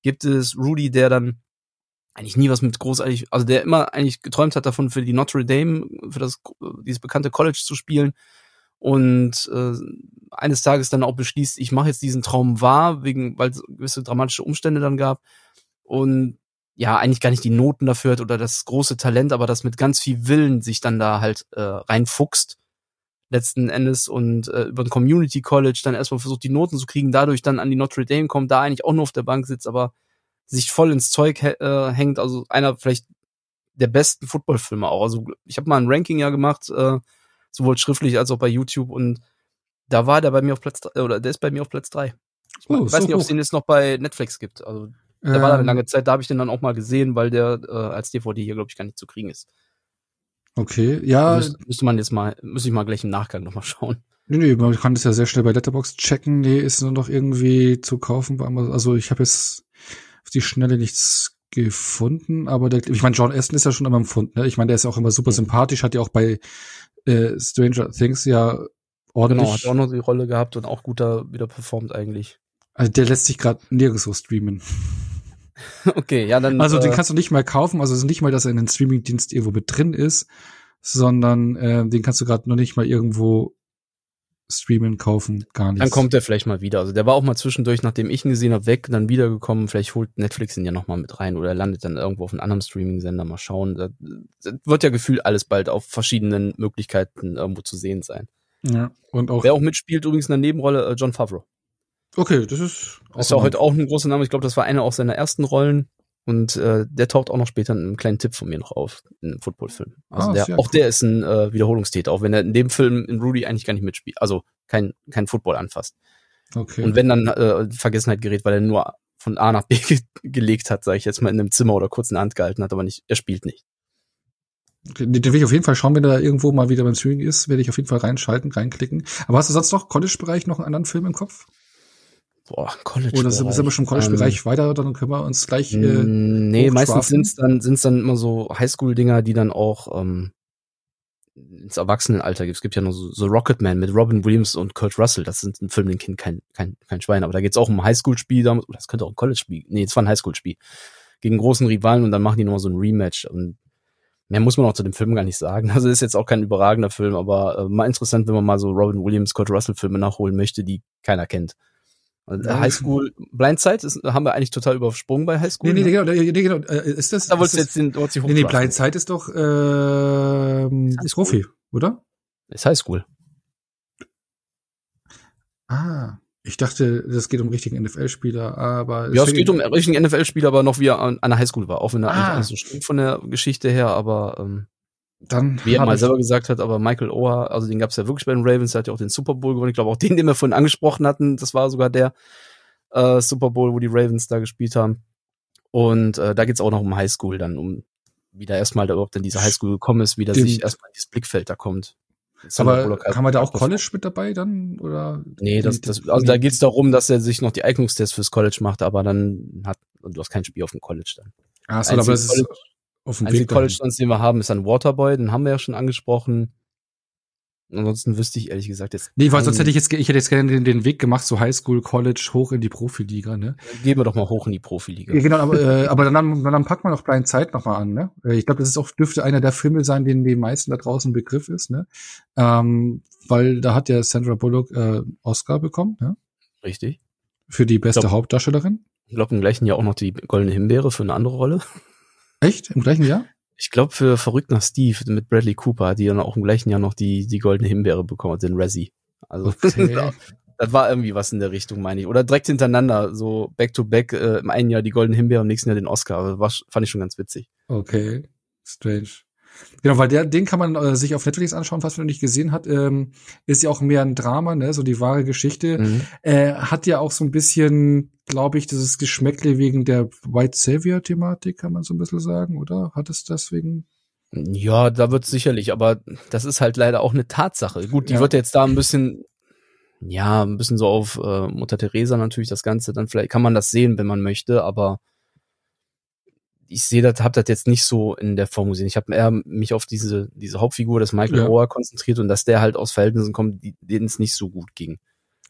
gibt es Rudy, der dann eigentlich nie was mit großartig, also der immer eigentlich geträumt hat davon, für die Notre Dame, für das dieses bekannte College zu spielen. Und äh, eines Tages dann auch beschließt, ich mache jetzt diesen Traum wahr, wegen weil es gewisse dramatische Umstände dann gab. Und ja eigentlich gar nicht die Noten dafür hat oder das große Talent, aber das mit ganz viel Willen sich dann da halt äh, reinfuchst letzten Endes und äh, über ein Community College dann erstmal versucht die Noten zu kriegen, dadurch dann an die Notre Dame kommt, da eigentlich auch nur auf der Bank sitzt, aber sich voll ins Zeug äh, hängt. Also einer vielleicht der besten Footballfilme auch. Also ich habe mal ein Ranking ja gemacht, äh, sowohl schriftlich als auch bei YouTube und da war der bei mir auf Platz drei, oder der ist bei mir auf Platz drei. Ich oh, weiß so nicht, ob es den jetzt noch bei Netflix gibt. Also der ähm, war da eine lange Zeit, da habe ich den dann auch mal gesehen, weil der äh, als DVD hier, glaube ich, gar nicht zu kriegen ist. Okay, ja. Müsste, müsste man jetzt mal, müsste ich mal gleich im Nachgang nochmal schauen. Nee, nee, man kann das ja sehr schnell bei Letterbox checken. Nee, ist nur noch irgendwie zu kaufen. Also ich habe jetzt auf die Schnelle nichts gefunden, aber der, ich meine, John Aston ist ja schon immer empfunden. Ne? Ich meine, der ist ja auch immer super sympathisch, hat ja auch bei äh, Stranger Things ja ordentlich. Genau, hat auch noch die Rolle gehabt und auch guter wieder performt eigentlich. Also der lässt sich gerade nirgendwo streamen. okay, ja, dann. Also den äh, kannst du nicht mal kaufen, also es ist nicht mal, dass er in den Streamingdienst irgendwo mit drin ist, sondern äh, den kannst du gerade noch nicht mal irgendwo streamen, kaufen, gar nichts. Dann kommt er vielleicht mal wieder. Also der war auch mal zwischendurch, nachdem ich ihn gesehen habe, weg, dann wiedergekommen. Vielleicht holt Netflix ihn ja noch mal mit rein oder er landet dann irgendwo auf einem anderen Streaming-Sender. Mal schauen. Da, wird ja gefühlt alles bald auf verschiedenen Möglichkeiten irgendwo zu sehen sein. Ja, und auch. Wer auch mitspielt, übrigens in der Nebenrolle, äh, John Favreau. Okay, das ist. Auch ist ja heute auch ein großer Name. Ich glaube, das war einer aus seiner ersten Rollen. Und äh, der taucht auch noch später in einem kleinen Tipp von mir noch auf, in einem Footballfilm. Also ah, der, auch cool. der ist ein äh, Wiederholungstäter, auch wenn er in dem Film in Rudy eigentlich gar nicht mitspielt, also kein, kein Football anfasst. Okay. Und wenn dann äh, Vergessenheit gerät, weil er nur von A nach B ge gelegt hat, sage ich jetzt mal in einem Zimmer oder kurz in der Hand gehalten hat, aber nicht, er spielt nicht. Den, den will ich auf jeden Fall schauen, wenn er irgendwo mal wieder beim Streaming ist, werde ich auf jeden Fall reinschalten, reinklicken. Aber hast du sonst noch College-Bereich noch einen anderen Film im Kopf? Boah, College. Oder sind, sind wir schon im College-Bereich ähm, weiter, dann können wir uns gleich. Äh, nee, meistens sind's dann, sind's dann immer so Highschool-Dinger, die dann auch ähm, ins Erwachsenenalter gibt. Es gibt ja noch so, so Rocketman mit Robin Williams und Kurt Russell. Das sind ein Film, den kennt kein, kein, kein Schwein. Aber da geht's auch um ein Highschool-Spiel. Das könnte auch ein College-Spiel. Nee, es war ein Highschool-Spiel. Gegen großen Rivalen und dann machen die nochmal so ein Rematch. Und mehr muss man auch zu dem Film gar nicht sagen. Also ist jetzt auch kein überragender Film, aber äh, mal interessant, wenn man mal so Robin Williams, Kurt Russell Filme nachholen möchte, die keiner kennt. Also ja. Highschool Blindside ist, haben wir eigentlich total übersprungen bei Highschool. Nee, nee, ne? nee, genau, nee, genau. Äh, ist das? Da wolltest du jetzt den, du nee, nee, Blindside ist doch äh, ist Profi, oder? Ist Highschool. Ah, ich dachte, das geht um richtigen NFL-Spieler, aber ja, es geht um richtigen NFL-Spieler, aber noch wie er an, an der Highschool war, auch wenn er ah. eigentlich so stimmt von der Geschichte her, aber ähm, dann wie er mal selber gesagt hat, aber Michael Oher, also den gab es ja wirklich bei den Ravens, der hat ja auch den Super Bowl gewonnen. Ich glaube auch den, den wir vorhin angesprochen hatten, das war sogar der äh, Super Bowl, wo die Ravens da gespielt haben. Und äh, da geht's auch noch um Highschool dann, um wie da erstmal da überhaupt in diese Highschool gekommen ist, wie da sich erstmal dieses Blickfeld da kommt. Aber haben wir da auch College mit dabei dann oder? Nee, das, das also da geht's darum, dass er sich noch die Eignungstests fürs College macht, aber dann hat du hast kein Spiel auf dem College dann. Ah, so, aber das ist auf dem Weg College sonst, den wir haben, ist ein Waterboy, den haben wir ja schon angesprochen. Ansonsten wüsste ich ehrlich gesagt jetzt. Nee, weil sonst hätte ich jetzt, ich hätte jetzt gerne den, den Weg gemacht, so Highschool, College, hoch in die Profiliga, ne? Gehen wir doch mal hoch in die Profiliga. Ja, genau, aber, äh, aber dann, dann packt man noch Blind Zeit nochmal an, ne? Äh, ich glaube, das ist auch, dürfte einer der Filme sein, den den meisten da draußen Begriff ist, ne? Ähm, weil da hat ja Sandra Bullock äh, Oscar bekommen, ne? Richtig. Für die beste glaub, Hauptdarstellerin. Ich glaube im gleichen Jahr auch noch die Goldene Himbeere für eine andere Rolle. Echt? Im gleichen Jahr? Ich glaube für Verrückt nach Steve mit Bradley Cooper, die dann auch im gleichen Jahr noch die, die goldene Himbeere bekommen hat, den Razzie. Also okay. das war irgendwie was in der Richtung, meine ich. Oder direkt hintereinander, so back to back, äh, im einen Jahr die goldene Himbeere, im nächsten Jahr den Oscar. Also war, fand ich schon ganz witzig. Okay, strange. Genau, weil der, den kann man äh, sich auf Netflix anschauen, falls man noch nicht gesehen hat. Ähm, ist ja auch mehr ein Drama, ne, so die wahre Geschichte. Mhm. Äh, hat ja auch so ein bisschen, glaube ich, dieses Geschmäckle wegen der White Savior-Thematik, kann man so ein bisschen sagen, oder? Hat es deswegen? Ja, da wird sicherlich, aber das ist halt leider auch eine Tatsache. Gut, die ja. wird jetzt da ein bisschen, ja, ein bisschen so auf äh, Mutter Teresa natürlich das Ganze, dann vielleicht kann man das sehen, wenn man möchte, aber ich sehe das, habe das jetzt nicht so in der Form gesehen. Ich habe eher mich auf diese diese Hauptfigur des Michael ja. Oher konzentriert und dass der halt aus Verhältnissen kommt, denen es nicht so gut ging.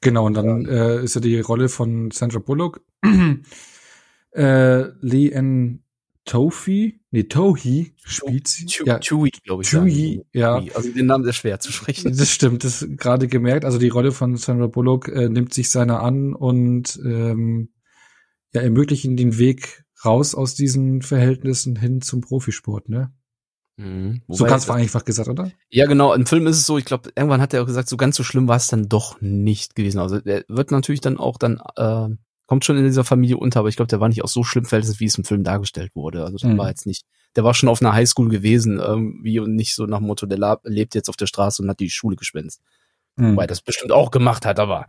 Genau, und dann ja. äh, ist ja die Rolle von Sandra Bullock. äh, Lee N. Tofi, nee, Tohi spielt sie. Chewie, ja. Glaube ich. Chewie, ja. Also den Namen ist schwer zu sprechen. Das stimmt, das gerade gemerkt. Also die Rolle von Sandra Bullock äh, nimmt sich seiner an und ähm, ja, ermöglicht ihm den Weg raus aus diesen Verhältnissen hin zum Profisport, ne? Mhm. so ganz vereinfacht gesagt, oder? Ja, genau. Im Film ist es so, ich glaube, irgendwann hat er auch gesagt, so ganz so schlimm war es dann doch nicht gewesen. Also er wird natürlich dann auch dann, äh, kommt schon in dieser Familie unter, aber ich glaube, der war nicht auch so schlimm verhältnis, wie es im Film dargestellt wurde. Also das mhm. war jetzt nicht, der war schon auf einer Highschool gewesen, irgendwie und nicht so nach dem Motto, der lebt jetzt auf der Straße und hat die Schule geschwänzt. Mhm. Wobei das bestimmt auch gemacht hat, aber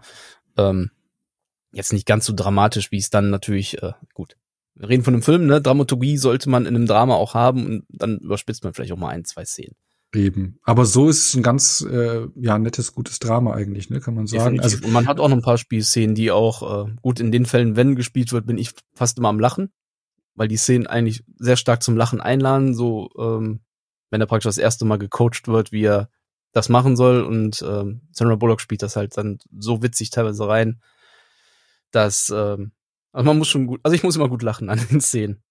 ähm, jetzt nicht ganz so dramatisch, wie es dann natürlich, äh, gut, wir reden von einem Film, ne? Dramaturgie sollte man in einem Drama auch haben und dann überspitzt man vielleicht auch mal ein, zwei Szenen. Eben. Aber so ist es ein ganz äh, ja nettes, gutes Drama eigentlich, ne, kann man sagen. Definitiv. Also und man hat auch noch ein paar Spielszenen, die auch äh, gut in den Fällen, wenn gespielt wird, bin ich fast immer am Lachen, weil die Szenen eigentlich sehr stark zum Lachen einladen. So, ähm, wenn er praktisch das erste Mal gecoacht wird, wie er das machen soll und ähm, Sandra Bullock spielt das halt dann so witzig teilweise rein, dass ähm, also man muss schon gut, also ich muss immer gut lachen an den Szenen.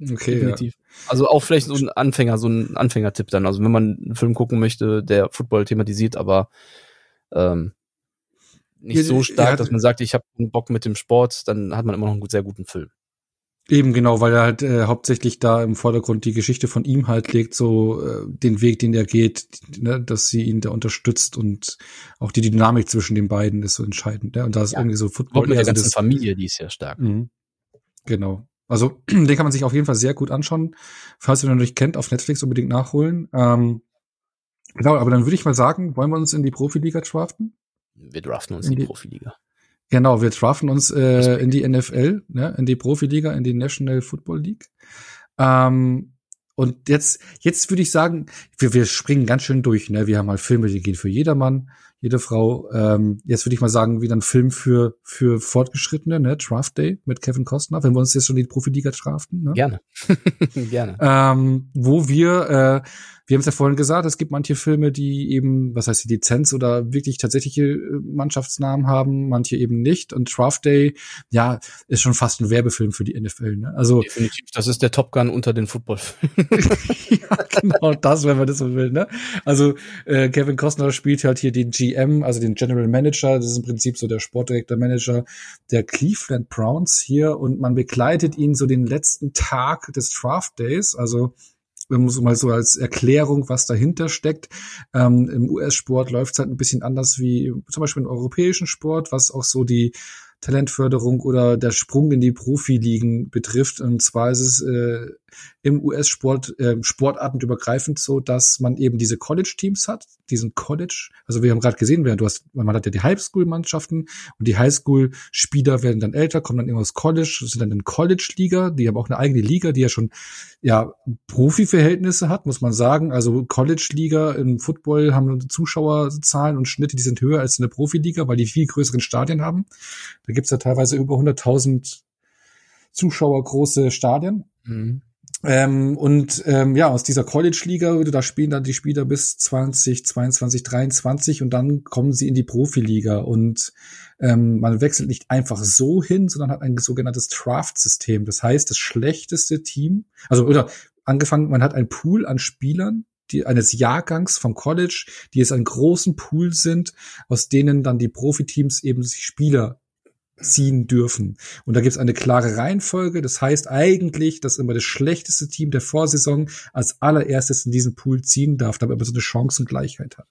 Okay. Definitiv. Ja. Also auch vielleicht so ein Anfänger, so ein Anfängertipp dann. Also wenn man einen Film gucken möchte, der Football thematisiert, aber ähm, nicht ja, so stark, dass man sagt, ich habe Bock mit dem Sport, dann hat man immer noch einen sehr guten Film. Eben genau, weil er halt äh, hauptsächlich da im Vordergrund die Geschichte von ihm halt legt, so äh, den Weg, den er geht, ne, dass sie ihn da unterstützt und auch die Dynamik zwischen den beiden ist so entscheidend. Ne? Und da ist ja. irgendwie so Football. Auch mit der ganzen das, Familie, die ist sehr stark. Mhm. Genau. Also den kann man sich auf jeden Fall sehr gut anschauen. Falls ihr ihn noch nicht kennt, auf Netflix unbedingt nachholen. Ähm, genau, aber dann würde ich mal sagen, wollen wir uns in die Profiliga draften? Wir draften uns in die, die Profiliga. Genau, wir trafen uns äh, in die NFL, ne, in die Profiliga, in die National Football League. Ähm, und jetzt, jetzt würde ich sagen, wir, wir springen ganz schön durch. Ne? Wir haben mal Filme, die gehen für jedermann jede Frau. Ähm, jetzt würde ich mal sagen, wieder ein Film für für Fortgeschrittene, ne? Draft Day mit Kevin Costner, wenn wir uns jetzt schon die Profiliga draften. Ne? Gerne, gerne. Ähm, wo wir, äh, wir haben es ja vorhin gesagt, es gibt manche Filme, die eben, was heißt die Lizenz oder wirklich tatsächliche äh, Mannschaftsnamen haben, manche eben nicht. Und Draft Day, ja, ist schon fast ein Werbefilm für die NFL. Ne? Also definitiv, das ist der Top Gun unter den Footballfilmen. ja, genau das, wenn man das so will. Ne? Also äh, Kevin Costner spielt halt hier den GM, also den General Manager, das ist im Prinzip so der Sportdirektor Manager der Cleveland Browns hier und man begleitet ihn so den letzten Tag des Draft Days, also so mal so als Erklärung, was dahinter steckt. Ähm, Im US-Sport läuft es halt ein bisschen anders wie zum Beispiel im europäischen Sport, was auch so die Talentförderung oder der Sprung in die Profiligen betrifft. Und zwar ist es äh, im US-Sport äh, sportartenübergreifend so, dass man eben diese College-Teams hat, diesen College, also wir haben gerade gesehen, du hast, man hat ja die Highschool-Mannschaften und die Highschool-Spieler werden dann älter, kommen dann irgendwas College, sind dann in College-Liga, die haben auch eine eigene Liga, die ja schon ja Profi-Verhältnisse hat, muss man sagen. Also College-Liga im Football haben Zuschauerzahlen und Schnitte, die sind höher als in der Profiliga, weil die viel größeren Stadien haben. Da gibt's ja teilweise über 100.000 Zuschauer große Stadien. Mhm. Ähm, und ähm, ja, aus dieser College-Liga, da spielen dann die Spieler bis 20, 22, 23 und dann kommen sie in die Profiliga. Und ähm, man wechselt nicht einfach so hin, sondern hat ein sogenanntes Draft-System. Das heißt, das schlechteste Team, also oder angefangen, man hat einen Pool an Spielern, die, eines Jahrgangs vom College, die es einen großen Pool sind, aus denen dann die Profiteams eben sich Spieler ziehen dürfen. Und da gibt es eine klare Reihenfolge. Das heißt eigentlich, dass immer das schlechteste Team der Vorsaison als allererstes in diesen Pool ziehen darf, damit man so eine Chancengleichheit hat.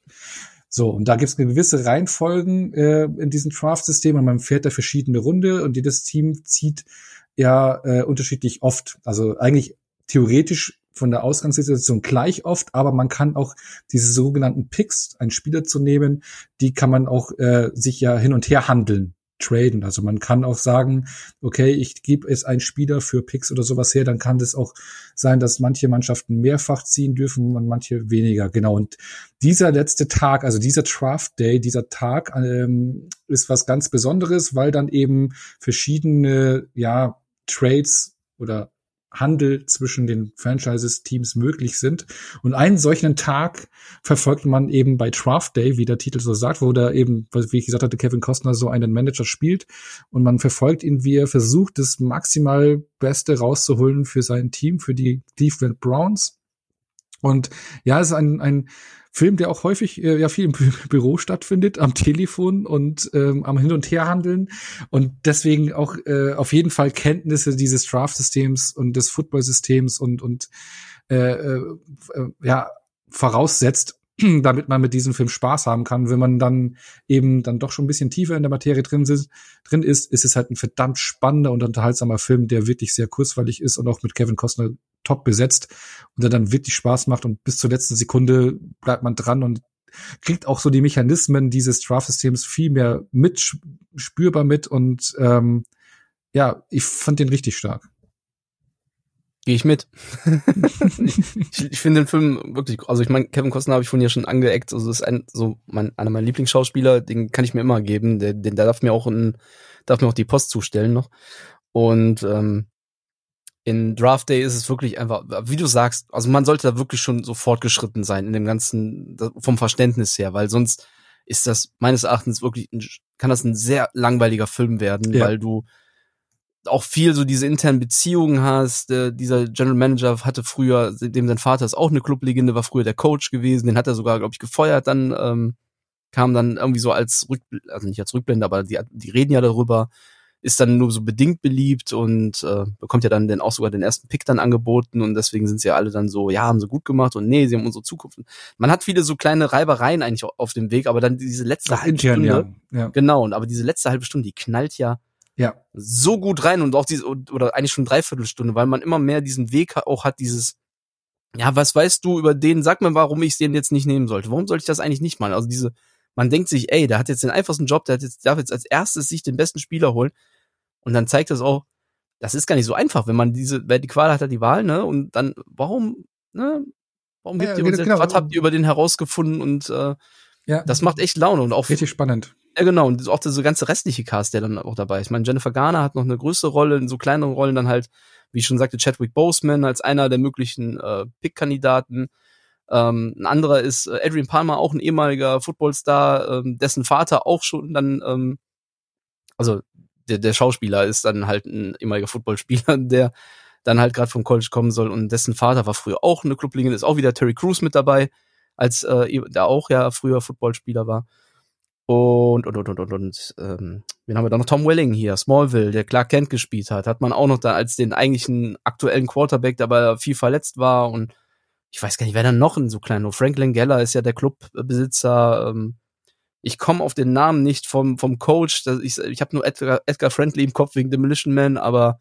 So, und da gibt es eine gewisse Reihenfolgen äh, in diesem Draft-System man fährt da verschiedene Runde und jedes Team zieht ja äh, unterschiedlich oft. Also eigentlich theoretisch von der Ausgangssituation gleich oft, aber man kann auch diese sogenannten Picks, einen Spieler zu nehmen, die kann man auch äh, sich ja hin und her handeln traden. Also man kann auch sagen, okay, ich gebe es einen Spieler für Picks oder sowas her, dann kann das auch sein, dass manche Mannschaften mehrfach ziehen dürfen und manche weniger. Genau. Und dieser letzte Tag, also dieser Draft Day, dieser Tag ähm, ist was ganz Besonderes, weil dann eben verschiedene, ja, Trades oder Handel zwischen den Franchises-Teams möglich sind. Und einen solchen Tag verfolgt man eben bei Draft Day, wie der Titel so sagt, wo da eben, wie ich gesagt hatte, Kevin Costner so einen Manager spielt. Und man verfolgt ihn, wie er versucht, das maximal Beste rauszuholen für sein Team, für die Cleveland Browns. Und ja, es ist ein, ein Film, der auch häufig äh, ja viel im Büro stattfindet, am Telefon und ähm, am Hin- und Herhandeln und deswegen auch äh, auf jeden Fall Kenntnisse dieses Draft-Systems und des Football-Systems und und äh, äh, ja voraussetzt, damit man mit diesem Film Spaß haben kann. Wenn man dann eben dann doch schon ein bisschen tiefer in der Materie drin ist, drin ist, ist es halt ein verdammt spannender und unterhaltsamer Film, der wirklich sehr kurzweilig ist und auch mit Kevin Costner top besetzt und der dann wirklich Spaß macht und bis zur letzten Sekunde bleibt man dran und kriegt auch so die Mechanismen dieses Draft-Systems viel mehr mit, spürbar mit und ähm, ja, ich fand den richtig stark. Gehe ich mit. ich, ich finde den Film wirklich, also ich meine, Kevin Costner habe ich vorhin ja schon angeeckt, also ist ein, so mein, einer meiner Lieblingsschauspieler, den kann ich mir immer geben, der, der, der darf mir auch in, darf mir auch die Post zustellen noch. Und ähm, in Draft Day ist es wirklich einfach, wie du sagst, also man sollte da wirklich schon so fortgeschritten sein in dem ganzen, vom Verständnis her, weil sonst ist das meines Erachtens wirklich, ein, kann das ein sehr langweiliger Film werden, ja. weil du auch viel so diese internen Beziehungen hast. Äh, dieser General Manager hatte früher, dem sein Vater ist auch eine Clublegende, war früher der Coach gewesen, den hat er sogar, glaube ich, gefeuert, dann ähm, kam dann irgendwie so als Rückblende, also nicht als Rückblende, aber die, die reden ja darüber, ist dann nur so bedingt beliebt und äh, bekommt ja dann den, auch sogar den ersten Pick dann angeboten und deswegen sind sie ja alle dann so, ja, haben sie gut gemacht und nee, sie haben unsere Zukunft. Man hat viele so kleine Reibereien eigentlich auf dem Weg, aber dann diese letzte halbe Stunde, ja. Ja. genau, und aber diese letzte halbe Stunde, die knallt ja ja. so gut rein und auch diese, oder eigentlich schon Dreiviertelstunde, weil man immer mehr diesen Weg auch hat, dieses, ja, was weißt du über den, sag mir, warum ich den jetzt nicht nehmen sollte? Warum sollte ich das eigentlich nicht mal? Also diese, man denkt sich, ey, der hat jetzt den einfachsten Job, der hat jetzt, darf jetzt als erstes sich den besten Spieler holen. Und dann zeigt das auch, das ist gar nicht so einfach, wenn man diese, wer die Qual hat, hat die Wahl, ne? Und dann, warum, ne? Warum gibt ja, ihr uns genau, was habt ihr über den herausgefunden und äh, ja. das macht echt Laune und auch richtig spannend. Ja, genau. Und auch dieser ganze restliche Cast, der dann auch dabei ist. Ich meine, Jennifer Garner hat noch eine größere Rolle, in so kleineren Rollen dann halt, wie ich schon sagte, Chadwick Boseman als einer der möglichen äh, Pick-Kandidaten. Ähm, ein anderer ist äh, Adrian Palmer, auch ein ehemaliger Footballstar, ähm, dessen Vater auch schon dann, ähm, also der, der Schauspieler ist dann halt ein ehemaliger Footballspieler, der dann halt gerade vom College kommen soll und dessen Vater war früher auch eine Clublegende, ist auch wieder Terry Crews mit dabei, als äh, der auch ja früher Footballspieler war. Und, und, und, und, und, und ähm, wen haben wir da noch? Tom Welling hier, Smallville, der Clark Kent gespielt hat, hat man auch noch da als den eigentlichen aktuellen Quarterback, der aber viel verletzt war und ich weiß gar nicht, wer dann noch in so kleinen, Franklin Geller ist ja der Clubbesitzer, ähm, ich komme auf den Namen nicht vom, vom Coach, ich, ich habe nur Edgar, Edgar Friendly im Kopf wegen Demolition Man, aber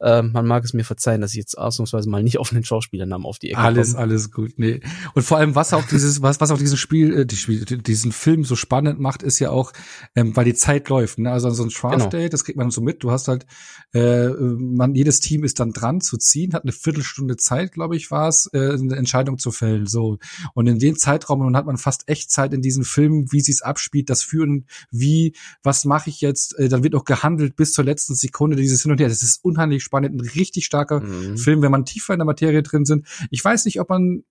äh, man mag es mir verzeihen, dass ich jetzt ausnahmsweise mal nicht auf einen Schauspielernamen auf die Ecke Alles, komme. alles gut. Nee. Und vor allem, was auch dieses, was, was auch dieses Spiel, äh, die Spiel, diesen Film so spannend macht, ist ja auch, ähm, weil die Zeit läuft. Ne? Also so ein Draft genau. Day, das kriegt man so mit. Du hast halt, äh, man, jedes Team ist dann dran zu ziehen, hat eine Viertelstunde Zeit, glaube ich, war es, äh, eine Entscheidung zu fällen. So. Und in den Zeitraum und hat man fast echt Zeit in diesen Filmen, wie sie es abspielt, das Führen, wie, was mache ich jetzt? Äh, dann wird auch gehandelt bis zur letzten Sekunde dieses Hin und Her. Das ist unheimlich spannend, ein richtig starker mhm. Film, wenn man tiefer in der Materie drin sind. Ich weiß nicht, ob man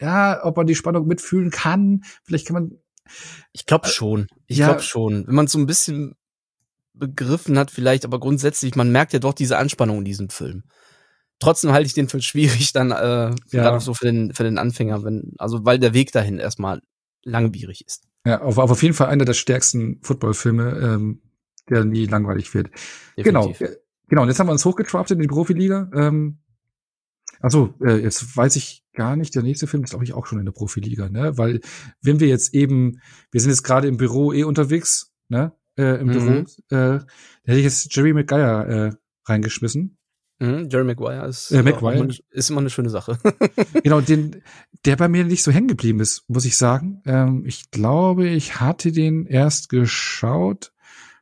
ja, ob man die Spannung mitfühlen kann. Vielleicht kann man. Ich glaube schon. Ich ja, glaube schon. Wenn man so ein bisschen begriffen hat, vielleicht, aber grundsätzlich, man merkt ja doch diese Anspannung in diesem Film. Trotzdem halte ich den für schwierig dann, äh, ja. so für den, für den Anfänger, wenn, also weil der Weg dahin erstmal langwierig ist. Ja, auf, auf jeden Fall einer der stärksten Footballfilme, ähm, der nie langweilig wird. Genau. Definitiv. Genau. Genau, und jetzt haben wir uns hochgetraftet in die Profiliga. Ähm, also äh, jetzt weiß ich gar nicht, der nächste Film ist, glaube ich, auch schon in der Profiliga, ne? Weil wenn wir jetzt eben, wir sind jetzt gerade im Büro eh unterwegs, ne? Äh, Im mhm. Büro, äh, da hätte ich jetzt Jerry McGuire äh, reingeschmissen. Mhm, Jerry Maguire ist, äh, Maguire. Immer, ist immer eine schöne Sache. genau, den, der bei mir nicht so hängen geblieben ist, muss ich sagen. Ähm, ich glaube, ich hatte den erst geschaut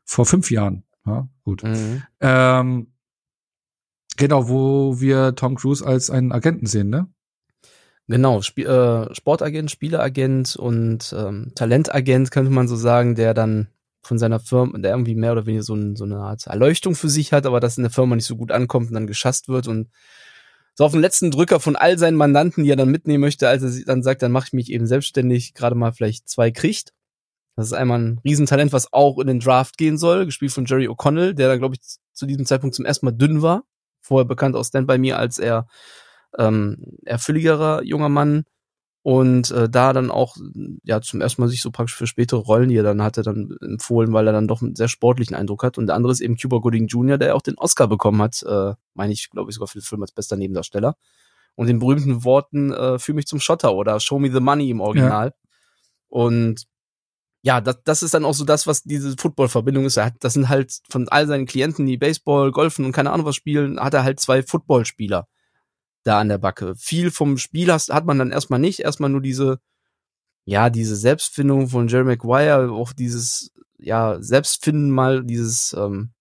vor fünf Jahren. Ja, gut. Mhm. Ähm, genau, wo wir Tom Cruise als einen Agenten sehen, ne? Genau, Sp äh, Sportagent, Spieleragent und ähm, Talentagent könnte man so sagen, der dann von seiner Firma, der irgendwie mehr oder weniger so, ein, so eine Art Erleuchtung für sich hat, aber das in der Firma nicht so gut ankommt und dann geschasst wird und so auf den letzten Drücker von all seinen Mandanten, die er dann mitnehmen möchte, als er dann sagt, dann mache ich mich eben selbstständig, gerade mal vielleicht zwei kriegt das ist einmal ein Riesentalent, was auch in den Draft gehen soll, gespielt von Jerry O'Connell, der da, glaube ich, zu diesem Zeitpunkt zum ersten Mal dünn war. Vorher bekannt aus Stand By Me als er ähm, eher fülligerer junger Mann. Und äh, da dann auch ja zum ersten Mal sich so praktisch für spätere Rollen, die er dann hatte, dann empfohlen, weil er dann doch einen sehr sportlichen Eindruck hat. Und der andere ist eben Cuba Gooding Jr., der auch den Oscar bekommen hat, äh, meine ich, glaube ich, sogar für den Film als bester Nebendarsteller. Und den berühmten Worten äh, Fühl mich zum Schotter oder Show me the money im Original. Ja. Und ja, das, das ist dann auch so das, was diese Football-Verbindung ist. Er hat, das sind halt von all seinen Klienten, die Baseball, Golfen und keine Ahnung was spielen, hat er halt zwei Footballspieler da an der Backe. Viel vom Spiel hast, hat man dann erstmal nicht, erstmal nur diese, ja, diese Selbstfindung von Jerry Maguire, auch dieses, ja, Selbstfinden mal, dieses, ähm,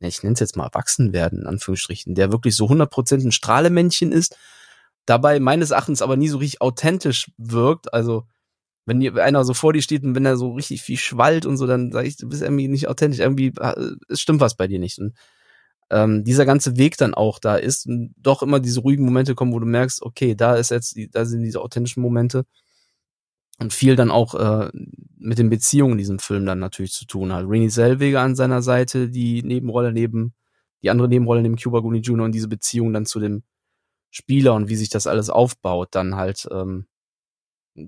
ich nenne es jetzt mal Erwachsenwerden, in Anführungsstrichen, der wirklich so 100% ein Strahlemännchen ist, dabei meines Erachtens aber nie so richtig authentisch wirkt, also wenn dir einer so vor dir steht und wenn er so richtig viel schwallt und so, dann sag ich, du bist irgendwie nicht authentisch, irgendwie äh, es stimmt was bei dir nicht. Und ähm, dieser ganze Weg dann auch da ist und doch immer diese ruhigen Momente kommen, wo du merkst, okay, da ist jetzt, da sind diese authentischen Momente und viel dann auch äh, mit den Beziehungen in diesem Film dann natürlich zu tun hat. Renée Zellweger an seiner Seite, die Nebenrolle neben, die andere Nebenrolle neben Cuba Gooding Jr. und diese Beziehung dann zu dem Spieler und wie sich das alles aufbaut, dann halt ähm,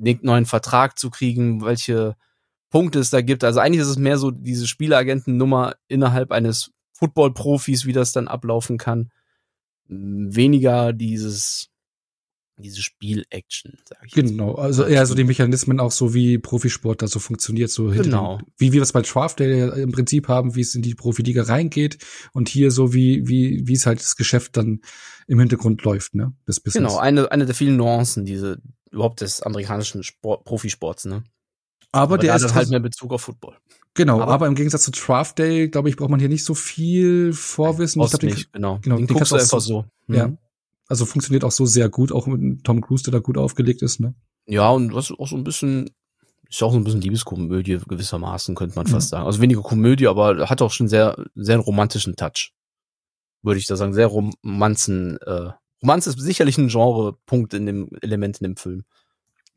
einen neuen Vertrag zu kriegen, welche Punkte es da gibt. Also eigentlich ist es mehr so diese Spielagentennummer innerhalb eines Football-Profis, wie das dann ablaufen kann. Weniger dieses diese Spiel-Action, sag ich. Genau, also eher so die Mechanismen auch so wie Profisport da so funktioniert, so genau. Den, wie wir es bei Draft im Prinzip haben, wie es in die Profiliga reingeht und hier so wie wie wie es halt das Geschäft dann im Hintergrund läuft, ne? Das Business. Genau, eine eine der vielen Nuancen, diese überhaupt des amerikanischen Sport, Profisports, ne? Aber, aber der ist halt mehr Bezug auf Football. Genau, aber, aber, im Gegensatz zu Draft Day, glaube ich, braucht man hier nicht so viel Vorwissen. Ich glaub, nicht, genau. genau. Den, den guckst du einfach so. Mhm. Ja. Also funktioniert auch so sehr gut, auch mit Tom Cruise, der da gut aufgelegt ist, ne? Ja, und was auch so ein bisschen, ist ja auch so ein bisschen Liebeskomödie gewissermaßen, könnte man fast sagen. Also weniger Komödie, aber hat auch schon sehr, sehr einen romantischen Touch. Würde ich da sagen. Sehr Romanzen, äh, Romanze ist sicherlich ein Genrepunkt in dem Element in dem Film.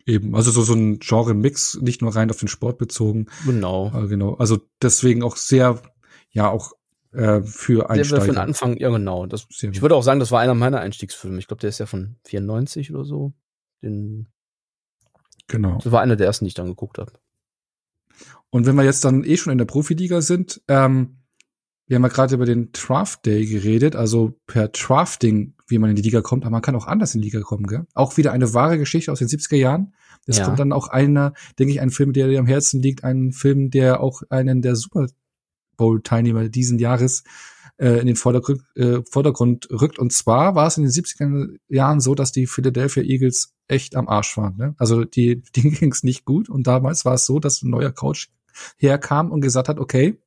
Eben, also so, so ein Genre-Mix, nicht nur rein auf den Sport bezogen. Genau. Äh, genau. Also deswegen auch sehr, ja, auch äh, für Einsteiger. Der von Anfang, ja genau. Das, ich würde auch sagen, das war einer meiner Einstiegsfilme. Ich glaube, der ist ja von 94 oder so. Den, genau. Das war einer der ersten, die ich dann geguckt habe. Und wenn wir jetzt dann eh schon in der Profiliga sind, ähm, wir haben ja gerade über den Draft Day geredet, also per Drafting, wie man in die Liga kommt, aber man kann auch anders in die Liga kommen, gell? Auch wieder eine wahre Geschichte aus den 70er Jahren. Es ja. kommt dann auch einer, denke ich, ein Film, der dir am Herzen liegt, ein Film, der auch einen der Super Bowl-Teilnehmer diesen Jahres äh, in den Vordergrund, äh, Vordergrund rückt. Und zwar war es in den 70er Jahren so, dass die Philadelphia Eagles echt am Arsch waren. Ne? Also die, denen ging es nicht gut. Und damals war es so, dass ein neuer Coach herkam und gesagt hat, okay,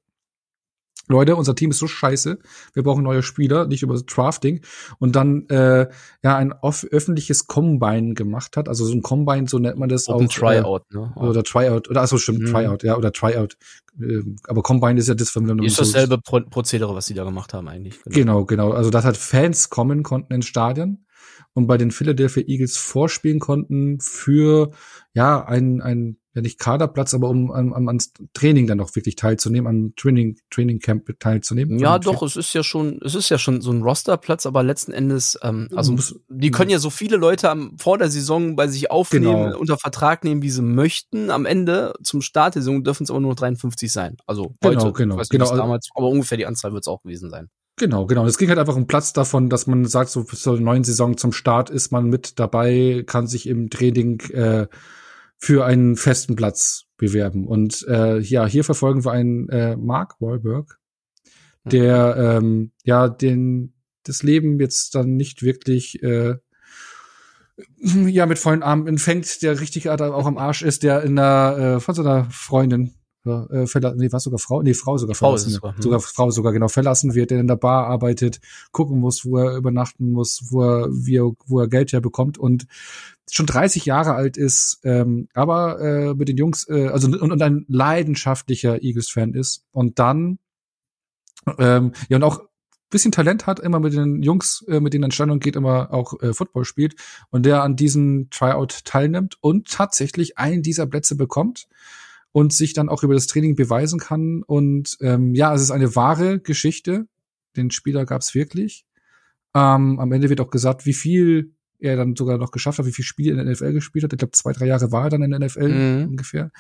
Leute, unser Team ist so scheiße, wir brauchen neue Spieler, nicht über Drafting. Und dann äh, ja ein öffentliches Combine gemacht hat, also so ein Combine, so nennt man das auch. Tryout, äh, ne? Oder Tryout, oder also stimmt, mhm. Tryout, ja, oder Tryout. Äh, aber Combine ist ja das, wenn Ist dasselbe Pro Prozedere, was sie da gemacht haben eigentlich. Genau. genau, genau. Also dass halt Fans kommen konnten ins Stadion und bei den Philadelphia Eagles vorspielen konnten für ja ein ein ja nicht Kaderplatz, aber um am, am, ans Training dann auch wirklich teilzunehmen, am Training, Training Camp teilzunehmen. Ja, doch, es ist ja schon, es ist ja schon so ein Rosterplatz, aber letzten Endes, ähm, also muss, die können ja so viele Leute am, vor der Saison bei sich aufnehmen, genau. unter Vertrag nehmen, wie sie möchten. Am Ende zum Start der Saison dürfen es aber nur 53 sein. Also genau, heute, genau, weiß genau. Damals, aber ungefähr die Anzahl wird es auch gewesen sein. Genau, genau. Es ging halt einfach um Platz davon, dass man sagt, so zur neuen Saison zum Start ist man mit dabei, kann sich im Training äh, für einen festen Platz bewerben. Und äh, ja, hier verfolgen wir einen äh, Mark Wahlberg, der ähm, ja den das Leben jetzt dann nicht wirklich äh, ja mit vollen Armen empfängt, der richtig auch am Arsch ist, der in der äh, von seiner Freundin äh, verlassen, nee, was sogar Frau, nee, Frau sogar Frau verlassen, sogar, hm. sogar Frau sogar genau verlassen wird, der in der Bar arbeitet, gucken muss, wo er übernachten muss, wo er, wie er, wo er Geld herbekommt und schon 30 Jahre alt ist, ähm, aber äh, mit den Jungs, äh, also und, und ein leidenschaftlicher Eagles-Fan ist und dann ähm, ja und auch bisschen Talent hat, immer mit den Jungs, äh, mit denen er Stand geht, immer auch äh, Football spielt und der an diesem Tryout teilnimmt und tatsächlich einen dieser Plätze bekommt und sich dann auch über das Training beweisen kann. Und ähm, ja, es ist eine wahre Geschichte. Den Spieler gab es wirklich. Ähm, am Ende wird auch gesagt, wie viel er dann sogar noch geschafft hat, wie viele Spiele in der NFL gespielt hat. Ich glaube, zwei, drei Jahre war er dann in der NFL mhm. ungefähr.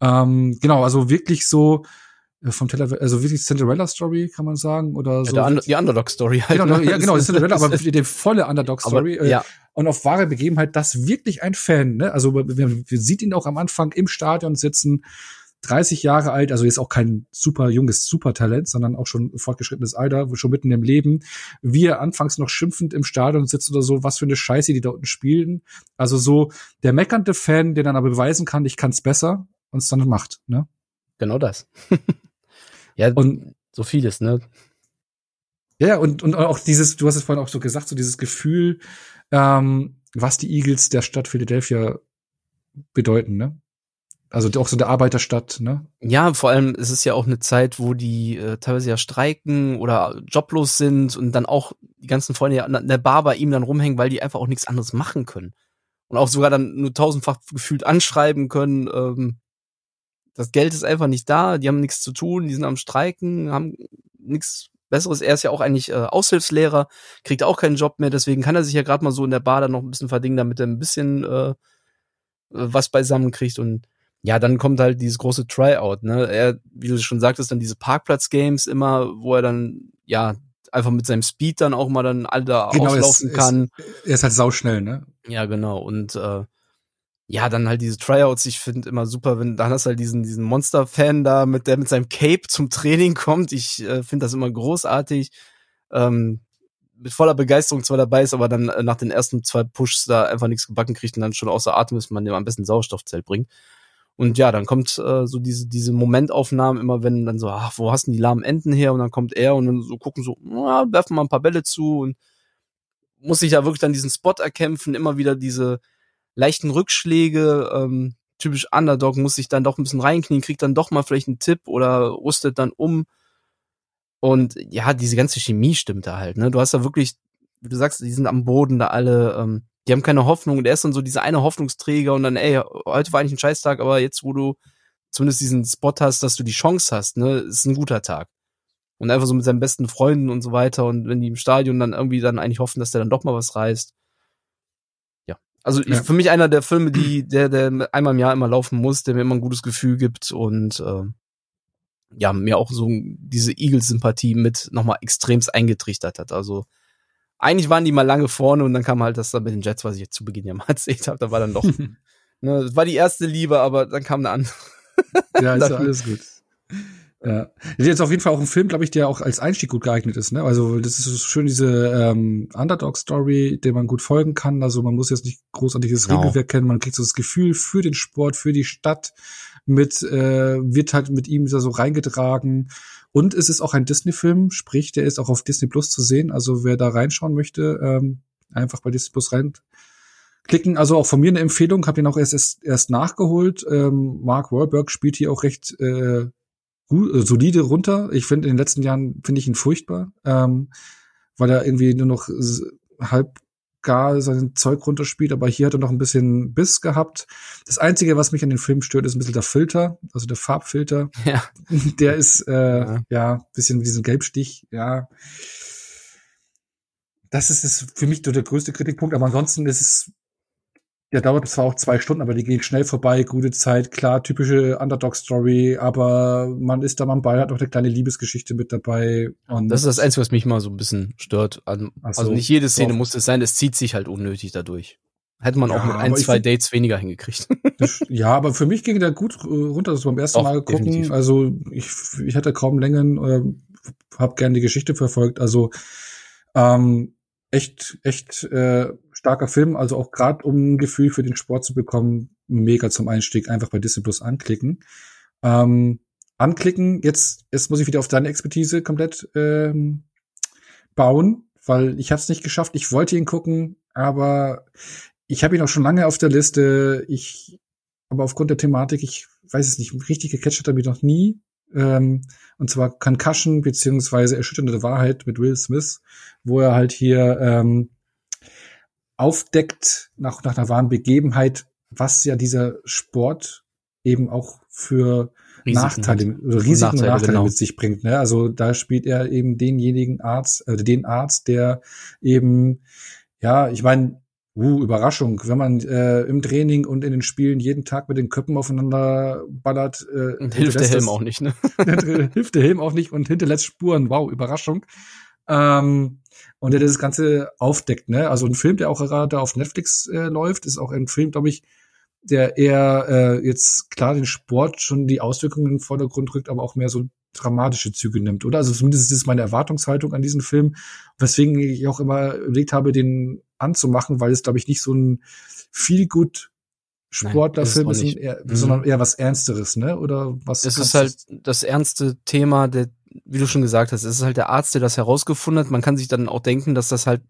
Ähm, genau, also wirklich so äh, vom Teller, also wirklich Cinderella Story, kann man sagen, oder so. Ja, die Underdog Story halt. Genau, ne? ja, genau, Cinderella, aber die volle Underdog Story. Aber, ja. Und auf wahre Begebenheit, dass wirklich ein Fan, ne, also man, man sieht ihn auch am Anfang im Stadion sitzen, 30 Jahre alt, also jetzt auch kein super junges Supertalent, sondern auch schon fortgeschrittenes Alter, schon mitten im Leben, wie er anfangs noch schimpfend im Stadion sitzt oder so, was für eine Scheiße die da unten spielen. Also so der meckernde Fan, der dann aber beweisen kann, ich kann's besser und es dann macht, ne? Genau das. Ja, und so vieles, ne? Ja, und, und auch dieses, du hast es vorhin auch so gesagt, so dieses Gefühl, ähm, was die Eagles der Stadt Philadelphia bedeuten, ne? Also auch so der Arbeiterstadt, ne? Ja, vor allem es ist ja auch eine Zeit, wo die äh, teilweise ja streiken oder joblos sind und dann auch die ganzen Freunde ja an der Bar bei ihm dann rumhängen, weil die einfach auch nichts anderes machen können. Und auch sogar dann nur tausendfach gefühlt anschreiben können, ähm, das Geld ist einfach nicht da, die haben nichts zu tun, die sind am Streiken, haben nichts Besseres. Er ist ja auch eigentlich äh, Aushilfslehrer, kriegt auch keinen Job mehr, deswegen kann er sich ja gerade mal so in der Bar dann noch ein bisschen verdingen, damit er ein bisschen äh, was beisammen kriegt und ja, dann kommt halt dieses große Tryout, ne? Er, wie du schon sagtest, dann diese Parkplatz-Games immer, wo er dann, ja, einfach mit seinem Speed dann auch mal dann alle da genau, auslaufen es, kann. Es, er ist halt sauschnell, ne? Ja, genau. Und äh, ja, dann halt diese Tryouts, ich finde immer super, wenn dann hast du halt diesen, diesen Monster-Fan da, mit der mit seinem Cape zum Training kommt. Ich äh, finde das immer großartig. Ähm, mit voller Begeisterung zwar dabei ist, aber dann äh, nach den ersten zwei Pushs da einfach nichts gebacken kriegt und dann schon außer Atem ist, man dem am besten Sauerstoffzelt bringt. Und ja, dann kommt äh, so diese, diese Momentaufnahmen immer, wenn dann so, ach, wo hast du die lahmen Enden her? Und dann kommt er und dann so gucken so, na, werfen mal ein paar Bälle zu und muss sich da wirklich dann diesen Spot erkämpfen, immer wieder diese leichten Rückschläge, ähm, typisch Underdog, muss sich dann doch ein bisschen reinknien, kriegt dann doch mal vielleicht einen Tipp oder rüstet dann um. Und ja, diese ganze Chemie stimmt da halt, ne? Du hast da wirklich, wie du sagst, die sind am Boden da alle, ähm, die haben keine Hoffnung und er ist dann so dieser eine Hoffnungsträger und dann, ey, heute war eigentlich ein Scheißtag, aber jetzt, wo du zumindest diesen Spot hast, dass du die Chance hast, ne, ist ein guter Tag. Und einfach so mit seinen besten Freunden und so weiter und wenn die im Stadion dann irgendwie dann eigentlich hoffen, dass der dann doch mal was reißt. Also ja. Ich, für mich einer der Filme, die, der, der einmal im Jahr immer laufen muss, der mir immer ein gutes Gefühl gibt und äh, ja, mir auch so diese Eagles-Sympathie mit nochmal extremst eingetrichtert hat. Also eigentlich waren die mal lange vorne und dann kam halt das da mit den Jets, was ich jetzt zu Beginn ja mal erzählt habe. Da war dann doch, ne, das war die erste Liebe, aber dann kam eine andere. ja, ist ja alles gut. Ja. Das ist jetzt auf jeden Fall auch ein Film, glaube ich, der auch als Einstieg gut geeignet ist. Ne? Also das ist so schön diese ähm, Underdog-Story, der man gut folgen kann. Also man muss jetzt nicht großartiges genau. Regelwerk kennen, man kriegt so das Gefühl für den Sport, für die Stadt mit, äh, wird halt mit ihm so reingetragen. Und es ist auch ein Disney-Film, sprich, der ist auch auf Disney Plus zu sehen. Also wer da reinschauen möchte, ähm, einfach bei Disney Plus reinklicken. Also auch von mir eine Empfehlung, habe ihn auch erst, erst, erst nachgeholt. Ähm, Mark Wahlberg spielt hier auch recht äh, gut, äh, solide runter. Ich finde, in den letzten Jahren finde ich ihn furchtbar, ähm, weil er irgendwie nur noch halb gar sein Zeug runterspielt, aber hier hat er noch ein bisschen Biss gehabt. Das Einzige, was mich an den Film stört, ist ein bisschen der Filter, also der Farbfilter. Ja. Der ist äh, ja. ja bisschen wie diesen Gelbstich, ja. Das ist es für mich der größte Kritikpunkt, aber ansonsten ist es ja, dauert zwar auch zwei Stunden, aber die gehen schnell vorbei, gute Zeit, klar, typische Underdog-Story, aber man ist da am Ball, hat auch eine kleine Liebesgeschichte mit dabei. Und das ist das Einzige, was mich mal so ein bisschen stört. Also, also nicht jede Szene muss es sein, es zieht sich halt unnötig dadurch. Hätte man ja, auch mit ein, zwei find, Dates weniger hingekriegt. Ja, aber für mich ging der gut runter, das beim ersten Doch, Mal gucken. Definitiv. Also ich, ich hatte kaum Längen, äh, habe gern die Geschichte verfolgt. Also ähm, echt, echt äh, starker Film, also auch gerade um ein Gefühl für den Sport zu bekommen, mega zum Einstieg, einfach bei Disney Plus anklicken. Ähm, anklicken, jetzt, jetzt muss ich wieder auf deine Expertise komplett ähm, bauen, weil ich habe es nicht geschafft. Ich wollte ihn gucken, aber ich habe ihn auch schon lange auf der Liste. Ich, aber aufgrund der Thematik, ich weiß es nicht, richtig gecatcht hat er mich noch nie. Ähm, und zwar Concussion beziehungsweise erschütternde Wahrheit mit Will Smith, wo er halt hier ähm, aufdeckt nach, nach einer wahren Begebenheit, was ja dieser Sport eben auch für Risiken Nachteile, Risiken Nachteile, und Nachteile genau. mit sich bringt. Ne? Also da spielt er eben denjenigen Arzt, äh, den Arzt, der eben, ja, ich meine, uh, Überraschung, wenn man äh, im Training und in den Spielen jeden Tag mit den Köppen aufeinander ballert. Äh, und hilft der Helm das, auch nicht, ne? hilft der Helm auch nicht und hinterlässt Spuren. Wow, Überraschung. Ähm, und der das Ganze aufdeckt. Ne? Also ein Film, der auch gerade auf Netflix äh, läuft, ist auch ein Film, glaube ich, der eher äh, jetzt klar den Sport schon die Auswirkungen in den Vordergrund rückt, aber auch mehr so dramatische Züge nimmt, oder? Also zumindest ist meine Erwartungshaltung an diesen Film, weswegen ich auch immer überlegt habe, den anzumachen, weil es, glaube ich, nicht so ein viel gut Sportlerfilm ist, ist eher, mhm. sondern eher was Ernsteres, ne? Oder was? Es ist halt das ernste Thema der wie du schon gesagt hast, es ist halt der Arzt, der das herausgefunden hat. Man kann sich dann auch denken, dass das halt,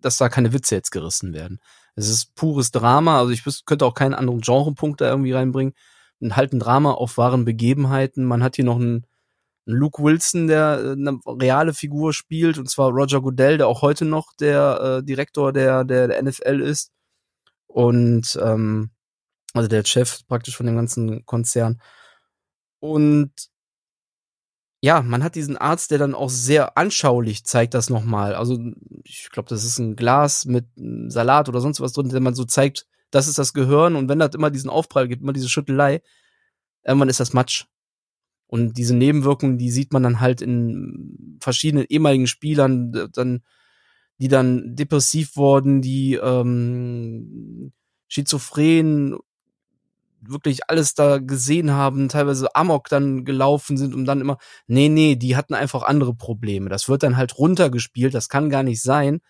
dass da keine Witze jetzt gerissen werden. Es ist pures Drama, also ich könnte auch keinen anderen Genrepunkt da irgendwie reinbringen. Und halt ein Drama auf wahren Begebenheiten. Man hat hier noch einen, einen Luke Wilson, der äh, eine reale Figur spielt, und zwar Roger Goodell, der auch heute noch der äh, Direktor der, der, der NFL ist. Und ähm, also der Chef praktisch von dem ganzen Konzern. Und ja, man hat diesen Arzt, der dann auch sehr anschaulich zeigt das nochmal. Also ich glaube, das ist ein Glas mit Salat oder sonst was drin, der man so zeigt, das ist das Gehirn und wenn das immer diesen Aufprall gibt, immer diese Schüttelei, irgendwann ist das Matsch. Und diese Nebenwirkungen, die sieht man dann halt in verschiedenen ehemaligen Spielern, dann, die dann depressiv wurden, die ähm, schizophren wirklich alles da gesehen haben, teilweise Amok dann gelaufen sind und dann immer, nee, nee, die hatten einfach andere Probleme. Das wird dann halt runtergespielt, das kann gar nicht sein.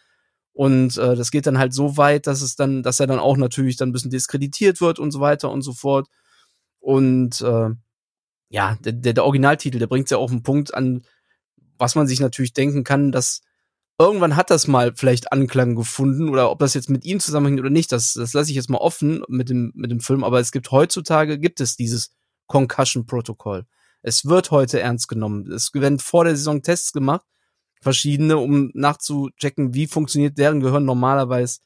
Und äh, das geht dann halt so weit, dass es dann, dass er dann auch natürlich dann ein bisschen diskreditiert wird und so weiter und so fort. Und äh, ja, der, der, der Originaltitel, der bringt ja auf den Punkt an, was man sich natürlich denken kann, dass irgendwann hat das mal vielleicht Anklang gefunden oder ob das jetzt mit ihm zusammenhängt oder nicht, das, das lasse ich jetzt mal offen mit dem, mit dem Film, aber es gibt heutzutage, gibt es dieses Concussion-Protokoll. Es wird heute ernst genommen. Es werden vor der Saison Tests gemacht, verschiedene, um nachzuchecken, wie funktioniert deren Gehirn normalerweise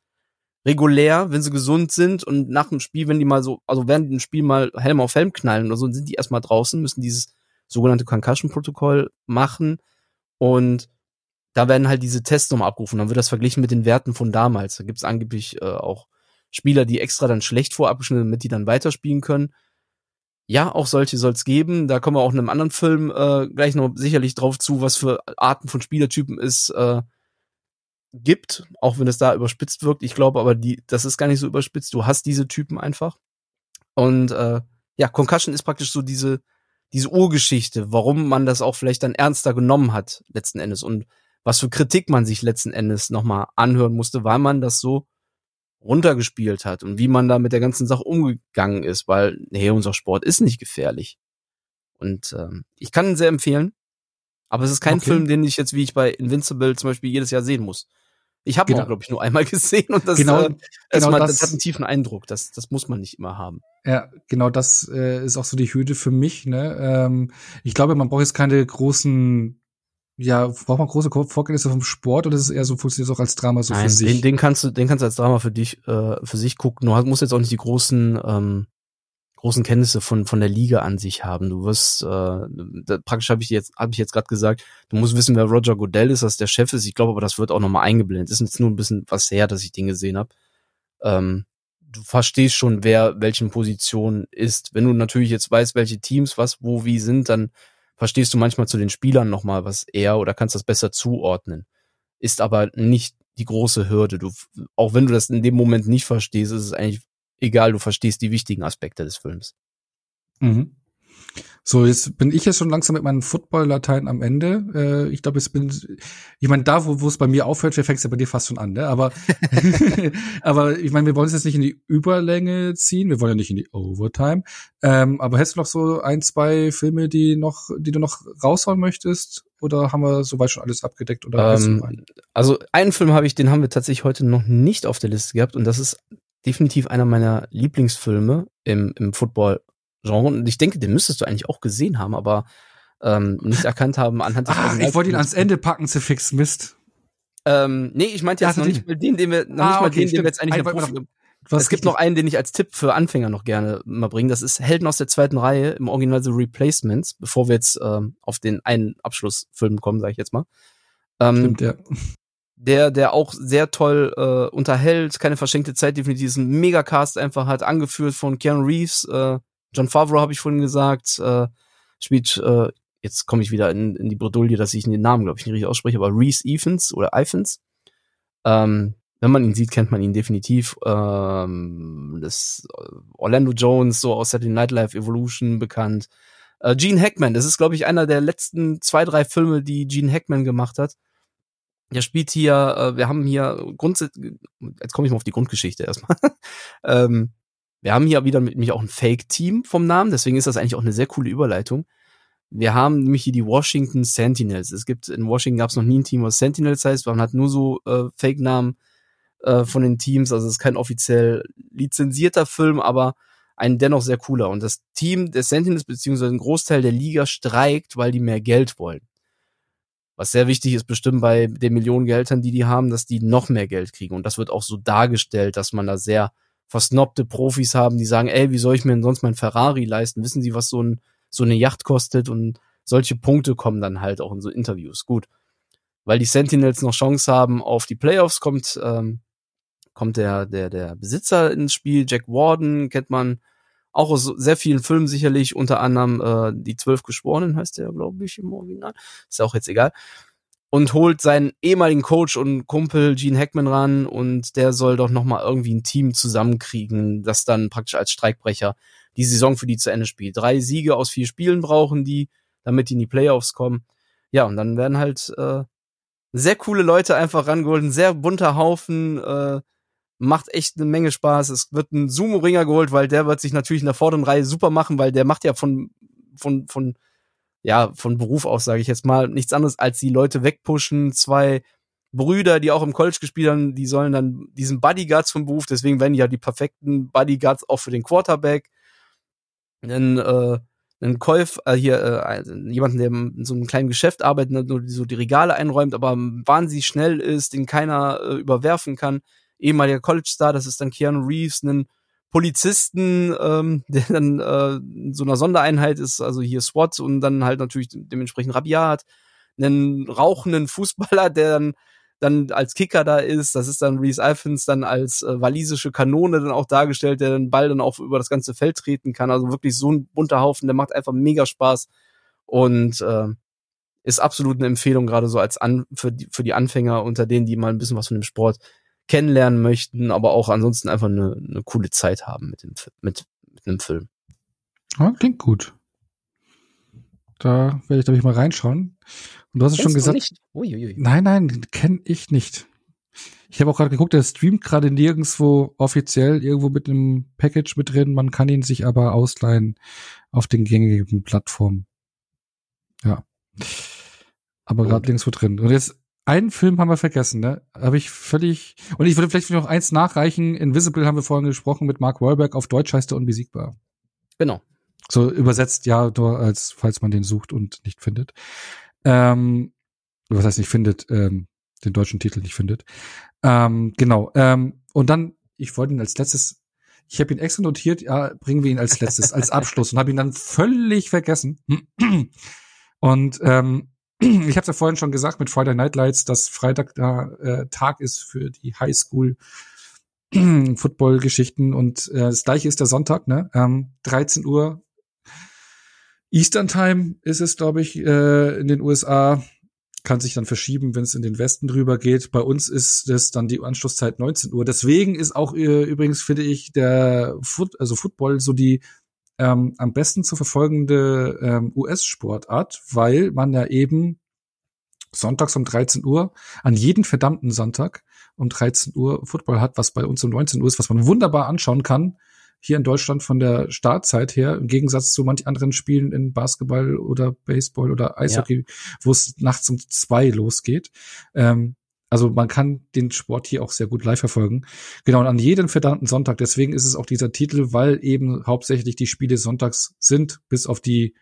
regulär, wenn sie gesund sind und nach dem Spiel, wenn die mal so, also während dem Spiel mal Helm auf Helm knallen oder so, sind die erstmal draußen, müssen dieses sogenannte Concussion-Protokoll machen und da werden halt diese Tests nochmal abgerufen. Dann wird das verglichen mit den Werten von damals. Da gibt es angeblich äh, auch Spieler, die extra dann schlecht vorabgeschnitten, damit die dann weiterspielen können. Ja, auch solche soll es geben. Da kommen wir auch in einem anderen Film äh, gleich noch sicherlich drauf zu, was für Arten von Spielertypen es äh, gibt, auch wenn es da überspitzt wirkt. Ich glaube aber, die, das ist gar nicht so überspitzt. Du hast diese Typen einfach. Und äh, ja, Concussion ist praktisch so diese, diese Urgeschichte, warum man das auch vielleicht dann ernster genommen hat, letzten Endes. Und was für Kritik man sich letzten Endes nochmal anhören musste, weil man das so runtergespielt hat und wie man da mit der ganzen Sache umgegangen ist, weil, nee, unser Sport ist nicht gefährlich. Und ähm, ich kann ihn sehr empfehlen, aber es ist kein okay. Film, den ich jetzt, wie ich bei Invincible zum Beispiel jedes Jahr sehen muss. Ich habe genau. auch, glaube ich, nur einmal gesehen und das, genau, äh, genau mal, das, das, hat einen tiefen Eindruck. Das, das muss man nicht immer haben. Ja, genau, das äh, ist auch so die Hürde für mich. Ne? Ähm, ich glaube, man braucht jetzt keine großen ja, braucht man große Vorkenntnisse vom Sport oder ist es eher so, funktioniert es auch als Drama so Nein, für sich? Den, den kannst du, den kannst du als Drama für dich, äh, für sich gucken. Du musst jetzt auch nicht die großen, ähm, großen Kenntnisse von von der Liga an sich haben. Du wirst, äh, da, praktisch habe ich jetzt, habe ich jetzt gerade gesagt, du musst wissen, wer Roger Goodell ist, dass der Chef ist. Ich glaube, aber das wird auch nochmal eingeblendet. Ist jetzt nur ein bisschen was her, dass ich den gesehen habe. Ähm, du verstehst schon, wer welchen Position ist. Wenn du natürlich jetzt weißt, welche Teams was wo wie sind, dann verstehst du manchmal zu den Spielern nochmal was eher oder kannst das besser zuordnen. Ist aber nicht die große Hürde. Du, auch wenn du das in dem Moment nicht verstehst, ist es eigentlich egal, du verstehst die wichtigen Aspekte des Films. Mhm. So, jetzt bin ich jetzt schon langsam mit meinen Football-Latein am Ende. Äh, ich glaube, jetzt bin ich meine, da, wo es bei mir aufhört, fängt es ja bei dir fast schon an, ne? Aber, aber ich meine, wir wollen es jetzt nicht in die Überlänge ziehen, wir wollen ja nicht in die Overtime. Ähm, aber hättest du noch so ein, zwei Filme, die noch, die du noch raushauen möchtest? Oder haben wir soweit schon alles abgedeckt? Oder ähm, also einen Film habe ich, den haben wir tatsächlich heute noch nicht auf der Liste gehabt und das ist definitiv einer meiner Lieblingsfilme im, im Football Genre. Und ich denke, den müsstest du eigentlich auch gesehen haben, aber ähm, nicht erkannt haben anhand des Ach, ich wollte ihn ans Ende packen, zu fix Mist. Ähm, nee, ich meinte jetzt noch nicht mal den, den wir, noch ah, nicht mal okay, den, den wir jetzt eigentlich noch, es gibt noch einen, den ich als Tipp für Anfänger noch gerne mal bringe. Das ist Helden aus der zweiten Reihe, im Original The Replacements, bevor wir jetzt ähm, auf den einen Abschlussfilm kommen, sage ich jetzt mal. Ähm, Stimmt, ja. Der, der auch sehr toll äh, unterhält, keine verschenkte Zeit, definitiv diesen Megacast einfach hat, angeführt von Keanu Reeves, äh, John Favreau habe ich vorhin gesagt, äh, spielt, äh, jetzt komme ich wieder in, in die Bredouille, dass ich den Namen, glaube ich, nicht richtig ausspreche, aber Reese Evans oder Iphans. Ähm, wenn man ihn sieht, kennt man ihn definitiv. Ähm, das Orlando Jones, so aus Saturday Night Live Evolution bekannt. Äh, Gene Hackman, das ist, glaube ich, einer der letzten zwei, drei Filme, die Gene Hackman gemacht hat. Der spielt hier, äh, wir haben hier grundsätzlich, jetzt komme ich mal auf die Grundgeschichte erstmal. ähm, wir haben hier wieder mit mich auch ein Fake-Team vom Namen, deswegen ist das eigentlich auch eine sehr coole Überleitung. Wir haben nämlich hier die Washington Sentinels. Es gibt in Washington gab es noch nie ein Team, was Sentinels heißt. Man hat nur so äh, Fake-Namen äh, von den Teams. Also es ist kein offiziell lizenzierter Film, aber ein dennoch sehr cooler. Und das Team der Sentinels beziehungsweise ein Großteil der Liga streikt, weil die mehr Geld wollen. Was sehr wichtig ist, bestimmt bei den Millionen Geldern, die die haben, dass die noch mehr Geld kriegen. Und das wird auch so dargestellt, dass man da sehr versnobte Profis haben, die sagen, ey, wie soll ich mir denn sonst mein Ferrari leisten? Wissen Sie, was so, ein, so eine Yacht kostet? Und solche Punkte kommen dann halt auch in so Interviews. Gut. Weil die Sentinels noch Chance haben auf die Playoffs, kommt, ähm, kommt der, der, der Besitzer ins Spiel. Jack Warden kennt man auch aus sehr vielen Filmen sicherlich, unter anderem äh, Die Zwölf Geschworenen heißt der, glaube ich, im Original. Ist ja auch jetzt egal und holt seinen ehemaligen Coach und Kumpel Gene Hackman ran und der soll doch noch mal irgendwie ein Team zusammenkriegen, das dann praktisch als Streikbrecher die Saison für die zu Ende spielt. Drei Siege aus vier Spielen brauchen die, damit die in die Playoffs kommen. Ja, und dann werden halt äh, sehr coole Leute einfach rangeholt, ein sehr bunter Haufen. Äh, macht echt eine Menge Spaß. Es wird ein Sumo-Ringer geholt, weil der wird sich natürlich in der vorderen Reihe super machen, weil der macht ja von, von, von, ja, von Beruf aus, sage ich jetzt mal, nichts anderes als die Leute wegpushen. Zwei Brüder, die auch im College gespielt haben, die sollen dann diesen Bodyguards vom Beruf, deswegen werden die ja die perfekten Bodyguards auch für den Quarterback. Dann äh, einen Käuf, äh, hier äh, jemanden, der in so einem kleinen Geschäft arbeitet, nur so die Regale einräumt, aber wahnsinnig schnell ist, den keiner äh, überwerfen kann. Ehemaliger College-Star, das ist dann Keanu Reeves, einen Polizisten, ähm, der dann äh, in so einer Sondereinheit ist, also hier SWAT und dann halt natürlich dementsprechend rabiat, einen rauchenden Fußballer, der dann dann als Kicker da ist. Das ist dann Reese Alphins dann als äh, walisische Kanone dann auch dargestellt, der den Ball dann auch über das ganze Feld treten kann. Also wirklich so ein bunter Haufen, der macht einfach mega Spaß und äh, ist absolut eine Empfehlung, gerade so als an für die, für die Anfänger unter denen, die mal ein bisschen was von dem Sport kennenlernen möchten, aber auch ansonsten einfach eine, eine coole Zeit haben mit dem mit, mit einem Film. Ja, klingt gut. Da werde ich, glaube ich, mal reinschauen. Und du hast es schon gesagt. Nein, nein, kenne ich nicht. Ich habe auch gerade geguckt, der streamt gerade nirgendwo offiziell irgendwo mit einem Package mit drin. Man kann ihn sich aber ausleihen auf den gängigen Plattformen. Ja. Aber gerade nirgendwo drin. Und jetzt einen Film haben wir vergessen, ne? Habe ich völlig. Und ich würde vielleicht noch eins nachreichen. Invisible haben wir vorhin gesprochen mit Mark Wahlberg. Auf Deutsch heißt er unbesiegbar. Genau. So übersetzt ja nur als, falls man den sucht und nicht findet. Ähm, was heißt nicht findet, ähm, den deutschen Titel nicht findet. Ähm, genau. Ähm, und dann, ich wollte ihn als letztes, ich habe ihn extra notiert, ja, bringen wir ihn als letztes, als Abschluss und habe ihn dann völlig vergessen. Und ähm, ich habe es ja vorhin schon gesagt mit Friday Night Lights, dass Freitag da äh, Tag ist für die Highschool Football-Geschichten und äh, das gleiche ist der Sonntag, ne? Ähm, 13 Uhr Eastern Time ist es, glaube ich, äh, in den USA. Kann sich dann verschieben, wenn es in den Westen drüber geht. Bei uns ist es dann die Anschlusszeit 19 Uhr. Deswegen ist auch äh, übrigens, finde ich, der Foot, also Football so die ähm, am besten zu verfolgende ähm, US-Sportart, weil man ja eben sonntags um 13 Uhr an jeden verdammten Sonntag um 13 Uhr Football hat, was bei uns um 19 Uhr ist, was man wunderbar anschauen kann hier in Deutschland von der Startzeit her, im Gegensatz zu manch anderen Spielen in Basketball oder Baseball oder Eishockey, ja. wo es nachts um zwei losgeht. Ähm, also man kann den Sport hier auch sehr gut live verfolgen. Genau, und an jedem verdammten Sonntag. Deswegen ist es auch dieser Titel, weil eben hauptsächlich die Spiele sonntags sind, bis auf die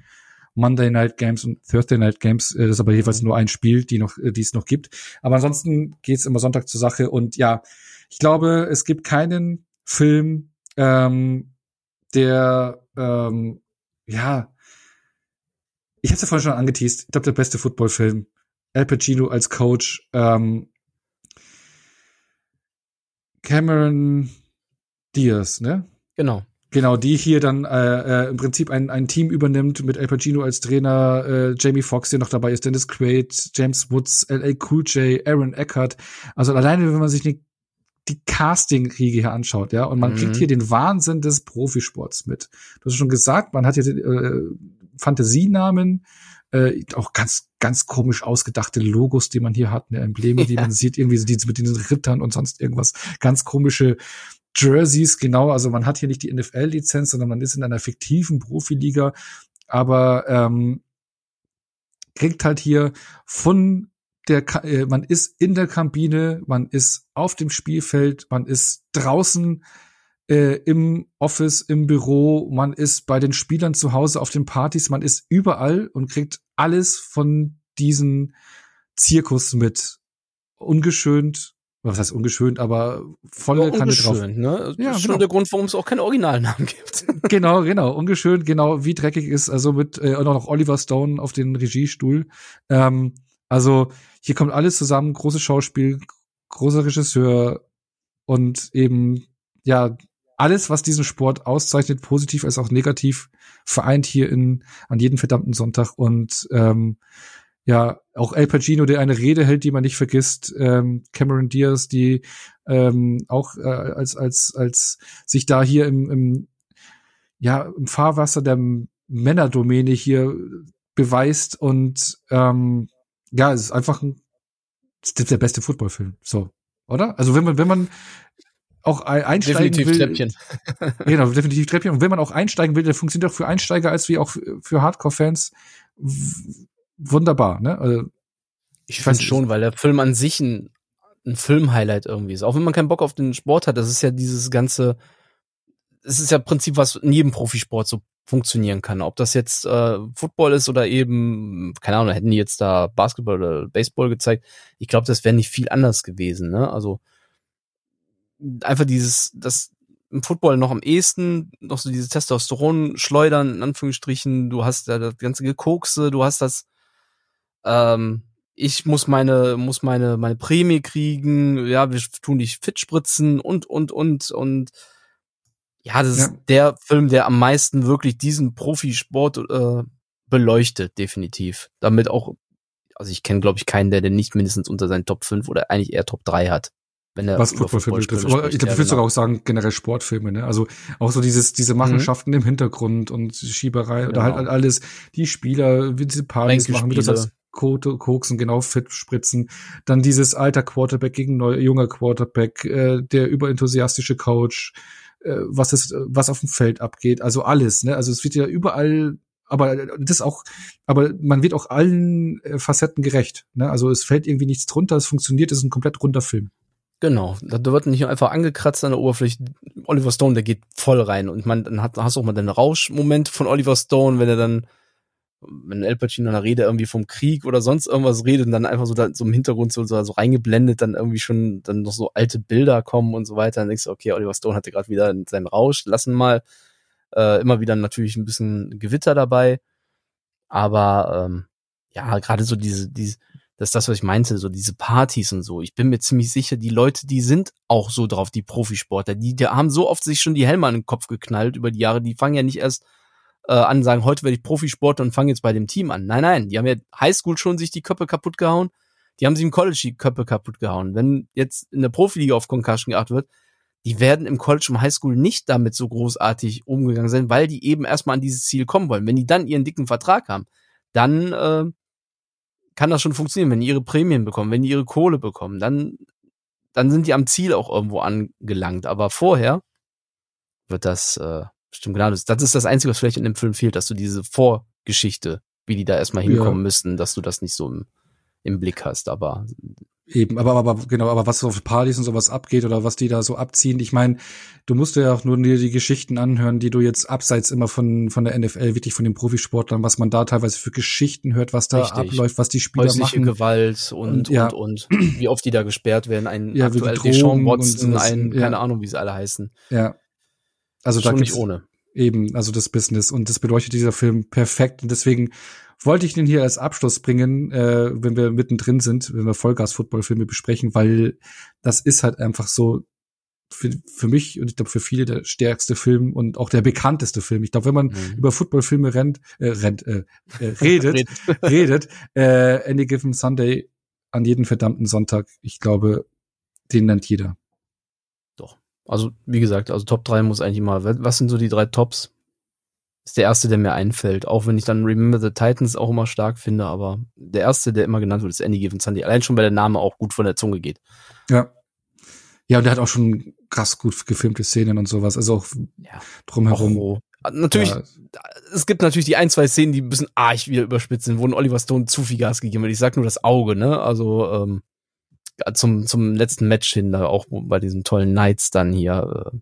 Monday Night Games und Thursday Night Games. Äh, das ist aber jeweils nur ein Spiel, die noch, äh, die es noch gibt. Aber ansonsten geht's immer Sonntag zur Sache. Und ja, ich glaube, es gibt keinen Film, ähm, der, ähm, ja, ich habe ja vorhin schon angeteased, ich glaube, der beste Footballfilm. Al Pacino als Coach, ähm, Cameron Diaz, ne? Genau. Genau, die hier dann äh, äh, im Prinzip ein, ein Team übernimmt mit Al Pacino als Trainer, äh, Jamie Foxx, der noch dabei ist, Dennis Quaid, James Woods, L.A. Cool J, Aaron Eckhart. Also alleine, wenn man sich eine die Casting-Riege hier anschaut, ja, und man mhm. kriegt hier den Wahnsinn des Profisports mit. Du hast schon gesagt, man hat hier äh, Fantasienamen, äh, auch ganz, ganz komisch ausgedachte Logos, die man hier hat, ne, Embleme, die ja. man sieht, irgendwie die mit den Rittern und sonst irgendwas, ganz komische Jerseys, genau, also man hat hier nicht die NFL-Lizenz, sondern man ist in einer fiktiven Profiliga, aber ähm, kriegt halt hier von der, äh, man ist in der Kabine, man ist auf dem Spielfeld, man ist draußen äh, im Office, im Büro, man ist bei den Spielern zu Hause auf den Partys, man ist überall und kriegt alles von diesen Zirkus mit. Ungeschönt, was heißt ungeschönt, aber volle ja, Kanne drauf. Ne? Das ja, ist genau. schon der Grund, warum es auch keine Originalnamen gibt. genau, genau, ungeschönt, genau, wie dreckig ist, also mit äh, auch noch Oliver Stone auf den Regiestuhl. Ähm, also hier kommt alles zusammen, großes Schauspiel, großer Regisseur und eben, ja, alles, was diesen Sport auszeichnet, positiv als auch negativ, vereint hier in, an jedem verdammten Sonntag und, ähm, ja, auch El Pacino, der eine Rede hält, die man nicht vergisst, ähm, Cameron Diaz, die ähm, auch äh, als als als sich da hier im, im ja im Fahrwasser der Männerdomäne hier beweist und ähm, ja, es ist einfach ein, ist der beste Footballfilm. So, oder? Also wenn man, wenn man, auch einsteigen definitiv will, Treppchen. genau, definitiv Treppchen. Und wenn man auch einsteigen will, dann funktioniert auch für Einsteiger als wie auch für Hardcore-Fans wunderbar. Ne? Also, ich finde schon, weil der Film an sich ein, ein Film-Highlight irgendwie ist. Auch wenn man keinen Bock auf den Sport hat, das ist ja dieses ganze, es ist ja im Prinzip, was in jedem Profisport so funktionieren kann. Ob das jetzt äh, Football ist oder eben, keine Ahnung, hätten die jetzt da Basketball oder Baseball gezeigt. Ich glaube, das wäre nicht viel anders gewesen. Ne? Also einfach dieses, das im Football noch am ehesten, noch so dieses Testosteron schleudern, in Anführungsstrichen, du hast da das ganze Gekokse, du hast das, ähm, ich muss meine, muss meine, meine Prämie kriegen, ja, wir tun dich fit spritzen und, und, und, und, ja, das ja. ist der Film, der am meisten wirklich diesen Profisport äh, beleuchtet, definitiv. Damit auch, also ich kenne, glaube ich, keinen, der den nicht mindestens unter seinen Top 5 oder eigentlich eher Top 3 hat. Wenn er Was Footballfilme betrifft. Aber ich glaube, ich würde sogar auch sagen, generell Sportfilme, ne? Also auch so dieses, diese Machenschaften mhm. im Hintergrund und Schieberei genau. oder halt alles, die Spieler, wie diese Partys machen, wie das als Koksen genau fit spritzen. Dann dieses alter Quarterback gegen neuer junger Quarterback, äh, der überenthusiastische Coach, äh, was ist, was auf dem Feld abgeht, also alles, ne? Also es wird ja überall aber das auch, aber man wird auch allen äh, Facetten gerecht. Ne? Also es fällt irgendwie nichts drunter, es funktioniert, es ist ein komplett runder Film. Genau, da wird nicht einfach angekratzt an der Oberfläche. Oliver Stone, der geht voll rein und man dann hat, hast auch mal den Rauschmoment von Oliver Stone, wenn er dann, wenn El Pacino in einer Rede irgendwie vom Krieg oder sonst irgendwas redet und dann einfach so da so im Hintergrund so, so, so reingeblendet, dann irgendwie schon dann noch so alte Bilder kommen und so weiter. Dann denkst du, okay, Oliver Stone hatte gerade wieder seinen Rausch, lassen mal. Äh, immer wieder natürlich ein bisschen Gewitter dabei, aber ähm, ja, gerade so diese, diese das ist das, was ich meinte, so diese Partys und so. Ich bin mir ziemlich sicher, die Leute, die sind auch so drauf, die Profisportler. Die, die haben so oft sich schon die Helme an den Kopf geknallt über die Jahre. Die fangen ja nicht erst äh, an, sagen, heute werde ich Profisportler und fangen jetzt bei dem Team an. Nein, nein, die haben ja Highschool schon sich die Köpfe kaputt gehauen. Die haben sich im College die Köpfe kaputt gehauen. Wenn jetzt in der Profiliga auf Concussion geachtet wird, die werden im College und Highschool nicht damit so großartig umgegangen sein, weil die eben erstmal an dieses Ziel kommen wollen. Wenn die dann ihren dicken Vertrag haben, dann äh, kann das schon funktionieren, wenn die ihre Prämien bekommen, wenn die ihre Kohle bekommen, dann, dann sind die am Ziel auch irgendwo angelangt. Aber vorher wird das, äh, stimmt genau, das, das ist das Einzige, was vielleicht in dem Film fehlt, dass du diese Vorgeschichte, wie die da erstmal hinkommen ja. müssen, dass du das nicht so im, im Blick hast. Aber Eben, aber, aber genau, aber was so auf Partys und sowas abgeht oder was die da so abziehen, ich meine, du musst ja auch nur dir die Geschichten anhören, die du jetzt abseits immer von von der NFL, wirklich von den Profisportlern, was man da teilweise für Geschichten hört, was da Richtig. abläuft, was die Spieler Häusliche machen. Gewalt und, und, ja. und, und, wie oft die da gesperrt werden, ein ja, aktuell Deshaun Watson, ein, ja. keine Ahnung, wie sie alle heißen. Ja. Also Schon da nicht ohne. Eben, also das Business und das bedeutet dieser Film perfekt und deswegen wollte ich den hier als Abschluss bringen, äh, wenn wir mittendrin sind, wenn wir Vollgas-Football-Filme besprechen, weil das ist halt einfach so für, für mich und ich glaube für viele der stärkste Film und auch der bekannteste Film. Ich glaube, wenn man mhm. über Footballfilme rennt, äh, rennt, äh, äh, redet, redet, äh, Any Given Sunday an jeden verdammten Sonntag, ich glaube, den nennt jeder. Doch. Also, wie gesagt, also Top 3 muss eigentlich mal, was sind so die drei Tops? Ist der erste, der mir einfällt. Auch wenn ich dann Remember the Titans auch immer stark finde, aber der erste, der immer genannt wird, ist Andy Given Sunday. Allein schon, weil der Name auch gut von der Zunge geht. Ja. Ja, und der hat auch schon krass gut gefilmte Szenen und sowas. Also auch ja. drumherum. Oh, natürlich, ja. es gibt natürlich die ein, zwei Szenen, die ein bisschen arg wieder überspitzt sind, wo Oliver Stone zu viel Gas gegeben hat. Ich sag nur das Auge, ne? Also, ähm, zum, zum letzten Match hin, da auch bei diesen tollen Knights dann hier, äh,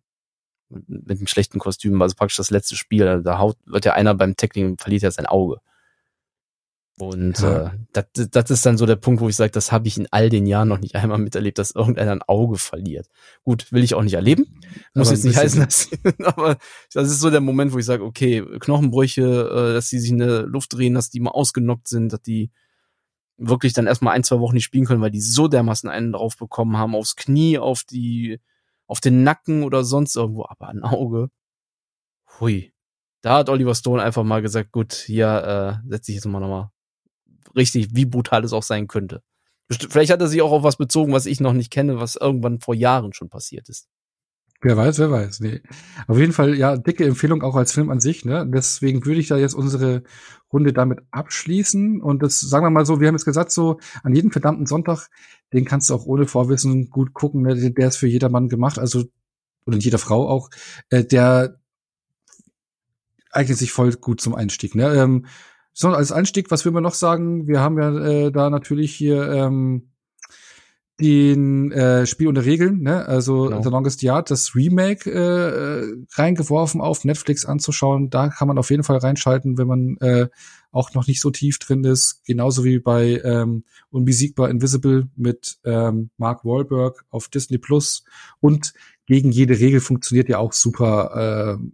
mit einem schlechten Kostüm, also praktisch das letzte Spiel, da haut, wird ja einer beim Tackling, verliert ja sein Auge. Und ja. äh, das, ist dann so der Punkt, wo ich sage, das habe ich in all den Jahren noch nicht einmal miterlebt, dass irgendeiner ein Auge verliert. Gut, will ich auch nicht erleben. Muss aber jetzt nicht heißen, dass, aber das ist so der Moment, wo ich sage, okay, Knochenbrüche, äh, dass die sich in der Luft drehen, dass die mal ausgenockt sind, dass die wirklich dann erstmal ein, zwei Wochen nicht spielen können, weil die so dermaßen einen drauf bekommen haben, aufs Knie, auf die auf den Nacken oder sonst irgendwo, aber ein Auge. Hui. Da hat Oliver Stone einfach mal gesagt, gut, hier äh, setze ich jetzt mal nochmal richtig, wie brutal es auch sein könnte. Vielleicht hat er sich auch auf was bezogen, was ich noch nicht kenne, was irgendwann vor Jahren schon passiert ist. Wer weiß, wer weiß. Nee. Auf jeden Fall, ja, dicke Empfehlung auch als Film an sich. Ne? Deswegen würde ich da jetzt unsere Runde damit abschließen. Und das sagen wir mal so, wir haben jetzt gesagt, so an jedem verdammten Sonntag, den kannst du auch ohne Vorwissen gut gucken. Ne? Der ist für jedermann gemacht. Also oder jeder Frau auch, äh, der eignet sich voll gut zum Einstieg. Ne? Ähm, so, als Einstieg, was will man noch sagen? Wir haben ja äh, da natürlich hier ähm, den äh, Spiel unter Regeln, ne? also genau. The Longest Yard, das Remake äh, reingeworfen auf Netflix anzuschauen. Da kann man auf jeden Fall reinschalten, wenn man äh, auch noch nicht so tief drin ist. Genauso wie bei ähm, Unbesiegbar Invisible mit ähm, Mark Wahlberg auf Disney Plus. Und gegen jede Regel funktioniert ja auch super äh,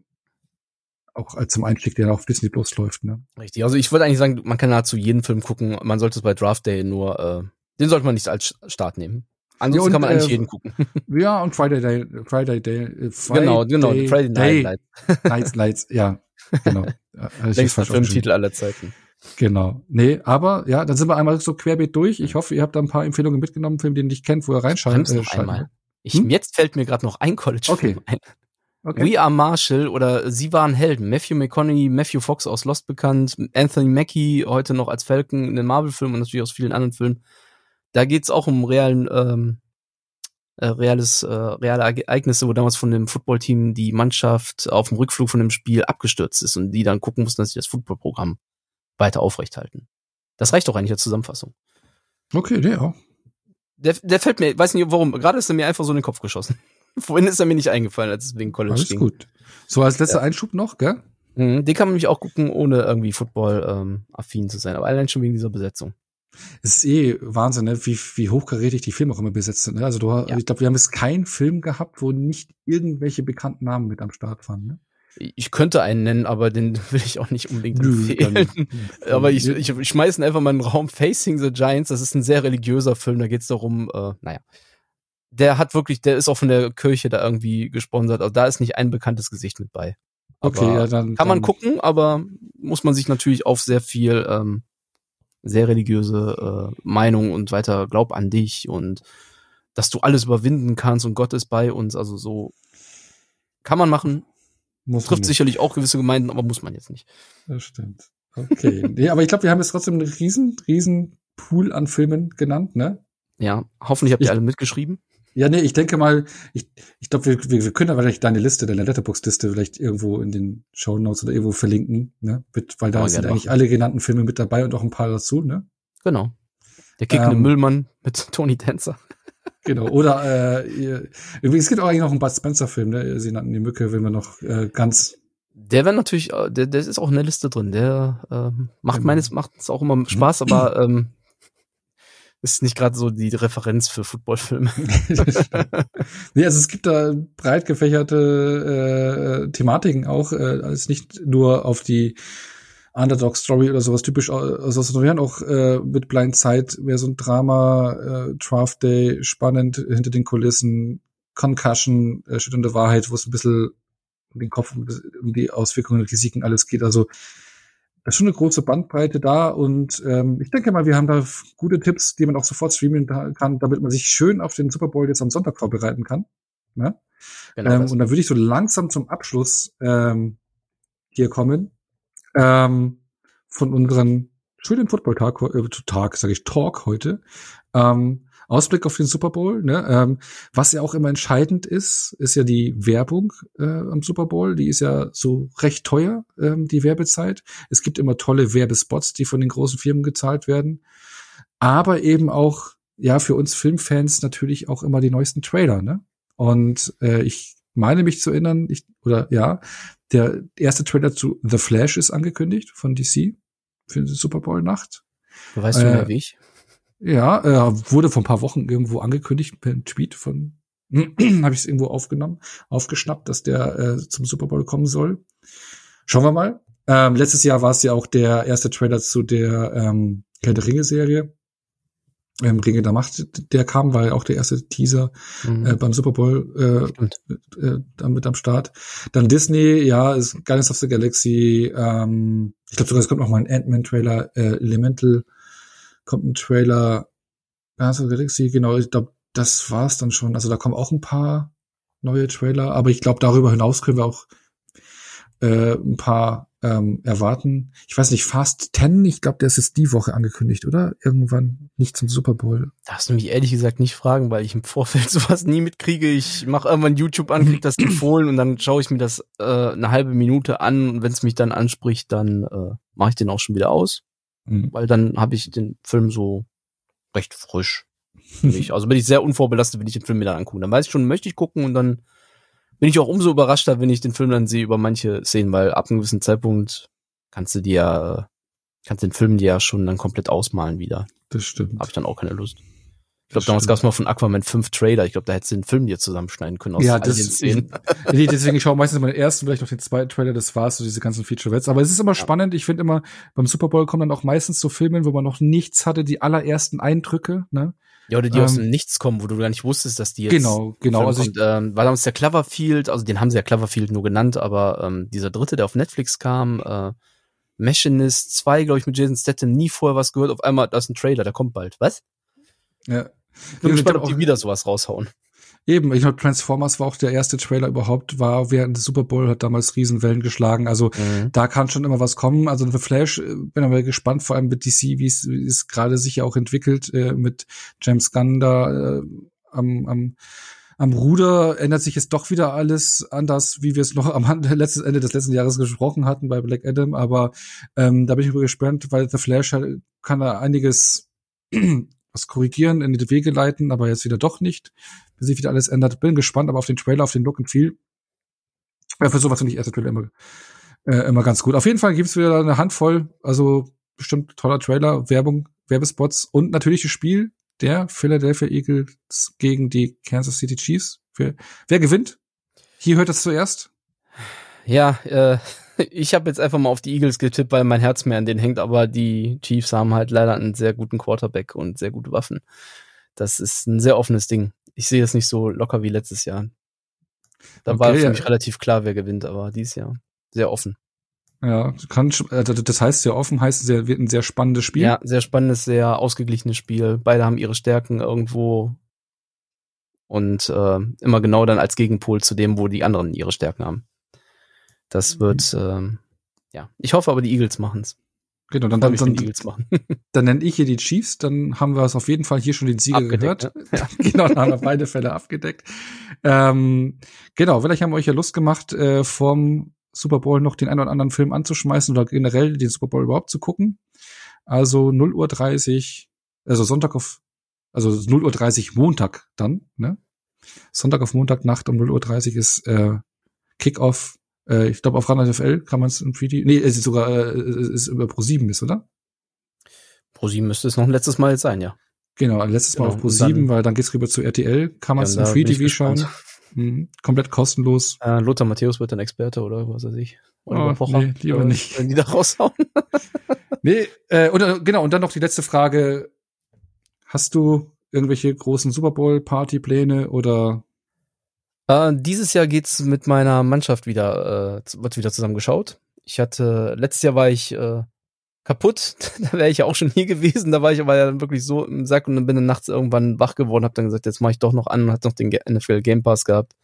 auch als zum Einstieg, der auf Disney Plus läuft. Ne? Richtig. Also ich würde eigentlich sagen, man kann nahezu jeden Film gucken. Man sollte es bei Draft Day nur, äh, den sollte man nicht als Start nehmen. Ansonsten ja, und, kann man eigentlich äh, jeden gucken. Ja, und Friday Day, Friday Day, äh, Friday genau, genau, Day, Friday Day, Night Lights. Nights, Lights, ja, genau. Längster Filmtitel aller Zeiten. Genau. Nee, aber ja, dann sind wir einmal so querbeet durch. Ich hoffe, ihr habt da ein paar Empfehlungen mitgenommen, Film, den ihr nicht kennt, wo ihr reinschaltet. Äh, einmal. Ich, hm? Jetzt fällt mir gerade noch ein College okay. ein. Okay. We Are Marshall oder Sie waren Helden. Matthew McConaughey, Matthew Fox aus Lost bekannt, Anthony Mackie heute noch als Falcon in den Marvel-Filmen und natürlich aus vielen anderen Filmen. Da geht's auch um realen, ähm, äh, reales, äh, reale Ereignisse, wo damals von dem Footballteam die Mannschaft auf dem Rückflug von dem Spiel abgestürzt ist und die dann gucken mussten, dass sie das Footballprogramm weiter aufrechthalten. Das reicht doch eigentlich als Zusammenfassung. Okay, der auch. Der, der fällt mir, weiß nicht warum, gerade ist er mir einfach so in den Kopf geschossen. Vorhin ist er mir nicht eingefallen, als es wegen College Alles ging. gut. So als letzter ja. Einschub noch, gell? Mhm, den kann man nämlich auch gucken, ohne irgendwie Football-affin ähm, zu sein, aber allein schon wegen dieser Besetzung. Es ist eh Wahnsinn, ne? wie, wie hochkarätig die Filme auch immer besetzt sind. Ne? Also du, ja. ich glaube, wir haben jetzt keinen Film gehabt, wo nicht irgendwelche bekannten Namen mit am Start waren. Ne? Ich könnte einen nennen, aber den will ich auch nicht unbedingt empfehlen. aber ich, ich, ich schmeiße einfach mal in den Raum Facing the Giants. Das ist ein sehr religiöser Film. Da geht es darum, äh, naja, der hat wirklich, der ist auch von der Kirche da irgendwie gesponsert. Also da ist nicht ein bekanntes Gesicht mit bei. Aber okay, ja, dann kann man gucken, aber muss man sich natürlich auf sehr viel ähm, sehr religiöse äh, Meinung und weiter glaub an dich und dass du alles überwinden kannst und Gott ist bei uns. Also so kann man machen. Muss Trifft sicherlich auch gewisse Gemeinden, aber muss man jetzt nicht. Das stimmt. Okay. nee, aber ich glaube, wir haben jetzt trotzdem einen riesen, riesen Pool an Filmen genannt, ne? Ja, hoffentlich habt ihr alle mitgeschrieben. Ja, nee, ich denke mal, ich, ich glaube, wir, wir, wir können aber vielleicht deine Liste, deine Letterbox-Liste vielleicht irgendwo in den Show Notes oder irgendwo verlinken, ne? Mit, weil da sind eigentlich alle genannten Filme mit dabei und auch ein paar dazu, ne? Genau. Der kickende ähm, Müllmann mit Tony Tänzer. Genau, oder äh, übrigens, es gibt auch eigentlich noch einen Bud Spencer-Film, ne? Sie nannten die Mücke, wenn wir noch äh, ganz der wäre natürlich, äh, der, der ist auch in der Liste drin. Der äh, macht genau. meines macht es auch immer Spaß, aber ähm, ist nicht gerade so die Referenz für Footballfilme. nee, also es gibt da breit gefächerte äh, Thematiken auch, äh, als nicht nur auf die Underdog Story oder sowas typisch also sondern auch äh, mit Blind Side mehr so ein Drama, äh, Draft Day, spannend hinter den Kulissen, Concussion, äh, schütternde Wahrheit, wo es ein bisschen um den Kopf, um die Auswirkungen und Risiken alles geht. Also ist schon eine große Bandbreite da und ähm, ich denke mal, wir haben da gute Tipps, die man auch sofort streamen kann, damit man sich schön auf den Super Bowl jetzt am Sonntag vorbereiten kann. Ne? Genau ähm, und dann würde ich so langsam zum Abschluss ähm, hier kommen ähm, von unseren schönen Football-Tag, äh, Tag, sage ich, Talk heute. Ähm, Ausblick auf den Super Bowl. Ne? Ähm, was ja auch immer entscheidend ist, ist ja die Werbung äh, am Super Bowl. Die ist ja so recht teuer, ähm, die Werbezeit. Es gibt immer tolle Werbespots, die von den großen Firmen gezahlt werden. Aber eben auch, ja, für uns Filmfans natürlich auch immer die neuesten Trailer. Ne? Und äh, ich meine mich zu erinnern, ich, oder ja, der erste Trailer zu The Flash ist angekündigt von DC für die Super Bowl Nacht. Weißt du mehr äh, wie ich? Ja, äh, wurde vor ein paar Wochen irgendwo angekündigt per Tweet von habe ich es irgendwo aufgenommen, aufgeschnappt, dass der äh, zum Super Bowl kommen soll. Schauen wir mal. Ähm, letztes Jahr war es ja auch der erste Trailer zu der ähm, Herr der Ringe Serie. Ähm, Ringe der Macht, der kam, war ja auch der erste Teaser mhm. äh, beim Super Bowl äh, äh, damit am Start. Dann Disney, ja, ist Guardians of the Galaxy. Ähm, ich glaube sogar, es kommt noch mal ein Ant-Man-Trailer, äh, Elemental kommt ein Trailer, Guardians of the Galaxy, genau, ich glaube, das war's dann schon. Also da kommen auch ein paar neue Trailer, aber ich glaube, darüber hinaus können wir auch äh, ein paar ähm, erwarten. Ich weiß nicht, Fast 10, ich glaube, der ist jetzt die Woche angekündigt, oder? Irgendwann nicht zum Super Bowl. Darfst du mich ehrlich gesagt nicht fragen, weil ich im Vorfeld sowas nie mitkriege. Ich mache irgendwann YouTube an, krieg das empfohlen und dann schaue ich mir das äh, eine halbe Minute an und wenn es mich dann anspricht, dann äh, mache ich den auch schon wieder aus. Mhm. Weil dann habe ich den Film so recht frisch. Also bin ich sehr unvorbelastet, wenn ich den Film mir dann angucke. Dann weiß ich schon, möchte ich gucken und dann bin ich auch umso überraschter, wenn ich den Film dann sehe über manche Szenen, weil ab einem gewissen Zeitpunkt kannst du dir ja, kannst den Film dir ja schon dann komplett ausmalen wieder. Das stimmt. Habe ich dann auch keine Lust. Ich glaube, damals gab es mal von Aquaman 5 Trailer. Ich glaube, da hättest du den Film dir zusammenschneiden können aus ja, das, den Szenen. nee, deswegen ich schaue meistens mal den ersten, vielleicht noch den zweiten Trailer, das war's, so diese ganzen Featurettes. Aber es ist immer ja. spannend. Ich finde immer, beim Super Bowl kommen dann auch meistens so Filme, wo man noch nichts hatte, die allerersten Eindrücke, ne? Ja, oder die ähm, aus dem Nichts kommen, wo du gar nicht wusstest, dass die jetzt. Genau, genau. Also kommt. ähm, war damals der Cloverfield, also den haben sie ja Cloverfield nur genannt, aber ähm, dieser dritte, der auf Netflix kam, äh, Machinist 2, glaube ich, mit Jason Statham, nie vorher was gehört. Auf einmal, da ist ein Trailer, der kommt bald. Was? Ja. Ich bin gespannt, ob die wieder sowas raushauen. Eben, ich glaube, Transformers war auch der erste Trailer überhaupt, war während des Super Bowl, hat damals Riesenwellen geschlagen. Also mhm. da kann schon immer was kommen. Also The Flash, äh, bin aber gespannt, vor allem mit DC, wie es, wie es gerade sich ja auch entwickelt, äh, mit James Gunn da äh, am, am am Ruder ändert sich jetzt doch wieder alles anders, wie wir es noch am letzten Ende des letzten Jahres gesprochen hatten bei Black Adam. Aber ähm, da bin ich gespannt, weil The Flash halt, kann da einiges was korrigieren, in die Wege leiten, aber jetzt wieder doch nicht, bis sich wieder alles ändert. Bin gespannt, aber auf den Trailer, auf den Look and Feel. Ja, für sowas finde ich erste Trailer immer, äh, immer ganz gut. Auf jeden Fall gibt's wieder eine Handvoll, also bestimmt toller Trailer, Werbung, Werbespots und natürlich das Spiel der Philadelphia Eagles gegen die Kansas City Chiefs. Wer, wer gewinnt? Hier hört es zuerst. Ja, äh, ich habe jetzt einfach mal auf die Eagles getippt, weil mein Herz mehr an denen hängt, aber die Chiefs haben halt leider einen sehr guten Quarterback und sehr gute Waffen. Das ist ein sehr offenes Ding. Ich sehe es nicht so locker wie letztes Jahr. Da okay, war für mich relativ klar, wer gewinnt, aber dieses Jahr sehr offen. Ja, kann, also das heißt sehr offen, heißt es wird ein sehr spannendes Spiel. Ja, sehr spannendes, sehr ausgeglichenes Spiel. Beide haben ihre Stärken irgendwo und äh, immer genau dann als Gegenpol zu dem, wo die anderen ihre Stärken haben. Das mhm. wird, ähm, ja. Ich hoffe aber, die Eagles machen's. Genau, dann, dann, dann, Eagles machen. dann nenne ich hier die Chiefs, dann haben wir es auf jeden Fall hier schon den Sieger abgedeckt, gehört. Ja. genau, dann haben wir beide Fälle abgedeckt. Ähm, genau, vielleicht haben wir euch ja Lust gemacht, äh, vom Super Bowl noch den einen oder anderen Film anzuschmeißen oder generell den Super Bowl überhaupt zu gucken. Also 0 Uhr 30, also Sonntag auf, also 0 Uhr 30 Montag dann, ne? Sonntag auf Montagnacht um 0 Uhr 30 ist äh, Kickoff äh, ich glaube, auf Run FL kann man es im Preview. Nee, es ist sogar äh, ist über Pro 7 ist, oder? Pro 7 müsste es noch ein letztes Mal jetzt sein, ja. Genau, letztes Mal genau, auf Pro 7, weil dann geht's rüber zu RTL, kann man es ja, im Free TV schauen. Mhm, komplett kostenlos. Äh, Lothar Matthäus wird dann Experte oder was weiß ich. Oder oh, nee, lieber oder, nicht. Wenn die da raushauen. nee, äh, oder genau, und dann noch die letzte Frage. Hast du irgendwelche großen Super Bowl Party Pläne oder äh, dieses Jahr geht's mit meiner Mannschaft wieder, äh, wird wieder zusammengeschaut. Ich hatte, letztes Jahr war ich äh, kaputt, da wäre ich ja auch schon hier gewesen, da war ich aber ja wirklich so im Sack und dann bin dann nachts irgendwann wach geworden, hab dann gesagt, jetzt mache ich doch noch an und hat noch den NFL Game Pass gehabt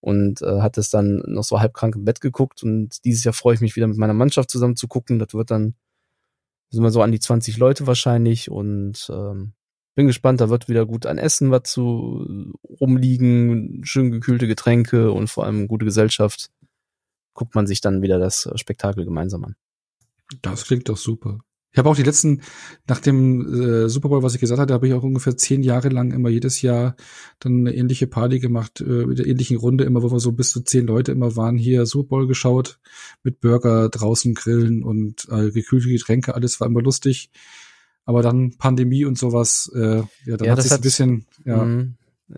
und äh, hat es dann noch so halb krank im Bett geguckt. Und dieses Jahr freue ich mich wieder mit meiner Mannschaft zusammen zu gucken, das wird dann sind wir so an die 20 Leute wahrscheinlich und ähm, bin gespannt, da wird wieder gut an Essen was zu rumliegen, schön gekühlte Getränke und vor allem gute Gesellschaft. Guckt man sich dann wieder das Spektakel gemeinsam an. Das klingt doch super. Ich habe auch die letzten, nach dem äh, Super Bowl, was ich gesagt hatte, habe ich auch ungefähr zehn Jahre lang immer jedes Jahr dann eine ähnliche Party gemacht, äh, mit der ähnlichen Runde, immer wo wir so bis zu zehn Leute immer waren, hier Super Bowl geschaut, mit Burger draußen grillen und äh, gekühlte Getränke, alles war immer lustig. Aber dann Pandemie und sowas, äh, ja, dann ja, hat sich ein bisschen, ja. Mh,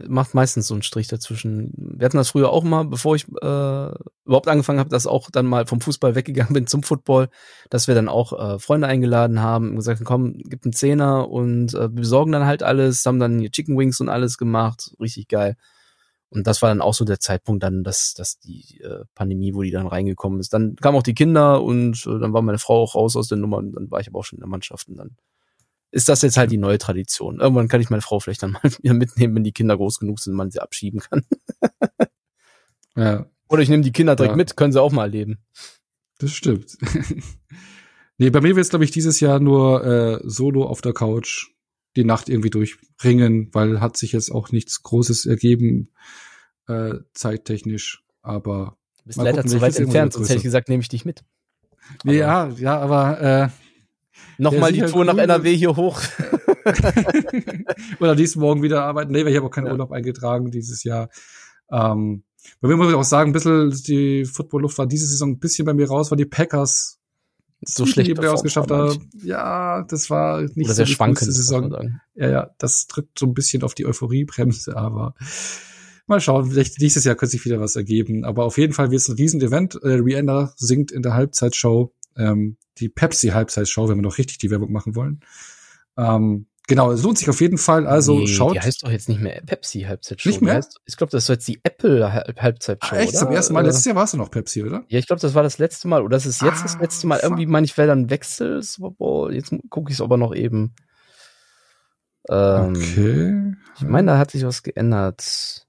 macht meistens so einen Strich dazwischen. Wir hatten das früher auch mal, bevor ich äh, überhaupt angefangen habe, dass auch dann mal vom Fußball weggegangen bin zum Football, dass wir dann auch äh, Freunde eingeladen haben und gesagt, komm, gib einen Zehner und äh, wir besorgen dann halt alles, haben dann hier Chicken Wings und alles gemacht, richtig geil. Und das war dann auch so der Zeitpunkt dann, dass, dass die äh, Pandemie, wo die dann reingekommen ist. Dann kamen auch die Kinder und äh, dann war meine Frau auch raus aus der Nummer und dann war ich aber auch schon in der Mannschaft und dann ist das jetzt halt die neue Tradition. Irgendwann kann ich meine Frau vielleicht dann mal mitnehmen, wenn die Kinder groß genug sind und man sie abschieben kann. ja. Oder ich nehme die Kinder direkt ja. mit, können sie auch mal erleben. Das stimmt. nee, bei mir wird es, glaube ich, dieses Jahr nur äh, solo auf der Couch die Nacht irgendwie durchringen, weil hat sich jetzt auch nichts Großes ergeben, äh, zeittechnisch. Aber du bist leider zu weit entfernt, sonst hätte ich gesagt, nehme ich dich mit. Aber ja, ja, aber äh, nochmal die Tour nach NRW hier hoch. Oder diesen Morgen wieder arbeiten. Nee, weil ich habe auch keinen ja. Urlaub eingetragen dieses Jahr. Ähm, bei mir muss ich auch sagen, ein bisschen die Football-Luft war diese Saison ein bisschen bei mir raus, weil die Packers so schlecht die Playoffs geschafft haben. Ja, das war nicht Oder sehr so die schwankend, Saison. Ja, ja, das drückt so ein bisschen auf die Euphoriebremse, aber mal schauen, vielleicht nächstes Jahr könnte sich wieder was ergeben. Aber auf jeden Fall wird es ein Riesen-Event. Äh, Rihanna singt in der Halbzeitshow, ähm, die Pepsi-Halbzeitshow, wenn wir noch richtig die Werbung machen wollen. Ähm, Genau, es lohnt sich auf jeden Fall. Also nee, schaut. Die heißt doch jetzt nicht mehr Pepsi Halbzeitshow. Nicht mehr? Heißt, ich glaube, das ist jetzt die Apple Halbzeitshow. Ah, echt? Oder? Zum ersten Mal. Letztes Jahr war es noch Pepsi, oder? Ja, ich glaube, das war das letzte Mal. Oder das ist jetzt ah, das letzte Mal. Irgendwie meine ich, wäre dann Wechsel. Jetzt gucke ich es aber noch eben. Ähm, okay. Ich meine, da hat sich was geändert.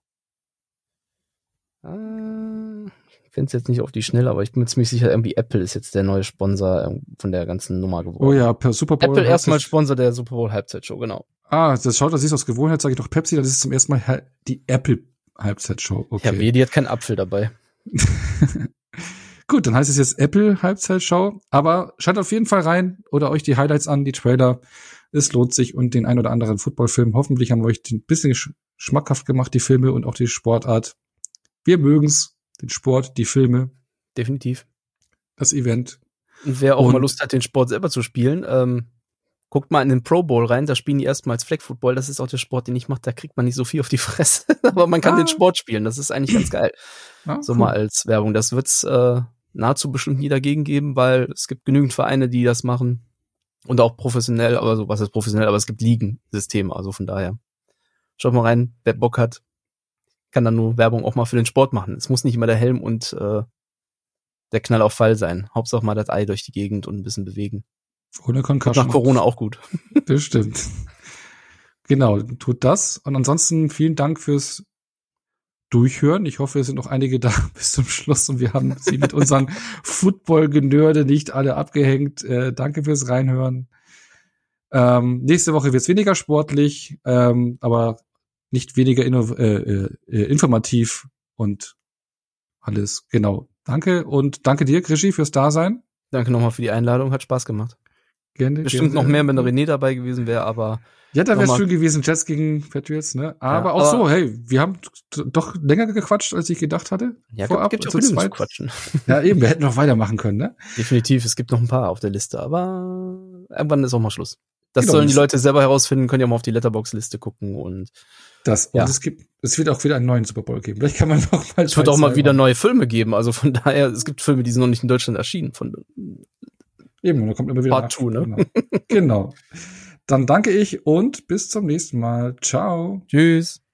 Äh, finde es jetzt nicht auf die Schnelle, aber ich bin mir ziemlich sicher, irgendwie Apple ist jetzt der neue Sponsor ähm, von der ganzen Nummer geworden. Oh ja, per Super Bowl. Apple erstmal Sponsor der Super Bowl Halbzeitshow, genau. Ah, das schaut, das ist aus Gewohnheit, sage ich doch Pepsi, das ist zum ersten Mal die Apple Halbzeitshow. Okay. Ja, weh, die hat keinen Apfel dabei. Gut, dann heißt es jetzt Apple Halbzeitshow, aber schaut auf jeden Fall rein oder euch die Highlights an, die Trailer. Es lohnt sich und den ein oder anderen Footballfilm. Hoffentlich haben wir euch ein bisschen schmackhaft gemacht, die Filme und auch die Sportart. Wir mögen's den Sport, die Filme. Definitiv. Das Event. Und wer auch und mal Lust hat, den Sport selber zu spielen, ähm, guckt mal in den Pro Bowl rein, da spielen die erstmals Flag Football, das ist auch der Sport, den ich mache, da kriegt man nicht so viel auf die Fresse, aber man kann ah. den Sport spielen, das ist eigentlich ganz geil. Ah, so cool. mal als Werbung, das wird's äh, nahezu bestimmt nie dagegen geben, weil es gibt genügend Vereine, die das machen und auch professionell, aber so was ist professionell, aber es gibt Ligensysteme, also von daher. Schaut mal rein, wer Bock hat, kann dann nur Werbung auch mal für den Sport machen. Es muss nicht immer der Helm und äh, der Knall auf Fall sein. Hauptsache mal das Ei durch die Gegend und ein bisschen bewegen. Ohne Concussion. Nach Corona auch gut. Das stimmt. Genau, tut das. Und ansonsten vielen Dank fürs Durchhören. Ich hoffe, es sind noch einige da bis zum Schluss und wir haben sie mit unseren Football-Genörde nicht alle abgehängt. Äh, danke fürs Reinhören. Ähm, nächste Woche wird's weniger sportlich, ähm, aber nicht weniger äh, äh, äh, informativ und alles. Genau. Danke und danke dir, Krischi, fürs Dasein. Danke nochmal für die Einladung, hat Spaß gemacht. Gerne. Bestimmt gerne. noch mehr, wenn der René dabei gewesen wäre, aber. Ja, da wäre schön gewesen, Jets gegen Patriots, ne? Aber ja, auch aber so, hey, wir haben doch länger gequatscht, als ich gedacht hatte. Ja, vorab, gibt, gibt zu quatschen. Ja, eben, wir hätten noch weitermachen können, ne? Definitiv, es gibt noch ein paar auf der Liste, aber irgendwann ist auch mal Schluss. Das genau, sollen die Leute selber herausfinden, können ja mal auf die Letterbox-Liste gucken und das. Und es gibt, es wird auch wieder einen neuen Super Bowl geben. Vielleicht kann man noch mal. Es wird auch mal wieder neue Filme geben. Also von daher, es gibt Filme, die sind noch nicht in Deutschland erschienen. Von Eben, da kommt immer wieder. Part 2, ne? Genau. genau. Dann danke ich und bis zum nächsten Mal. Ciao. Tschüss.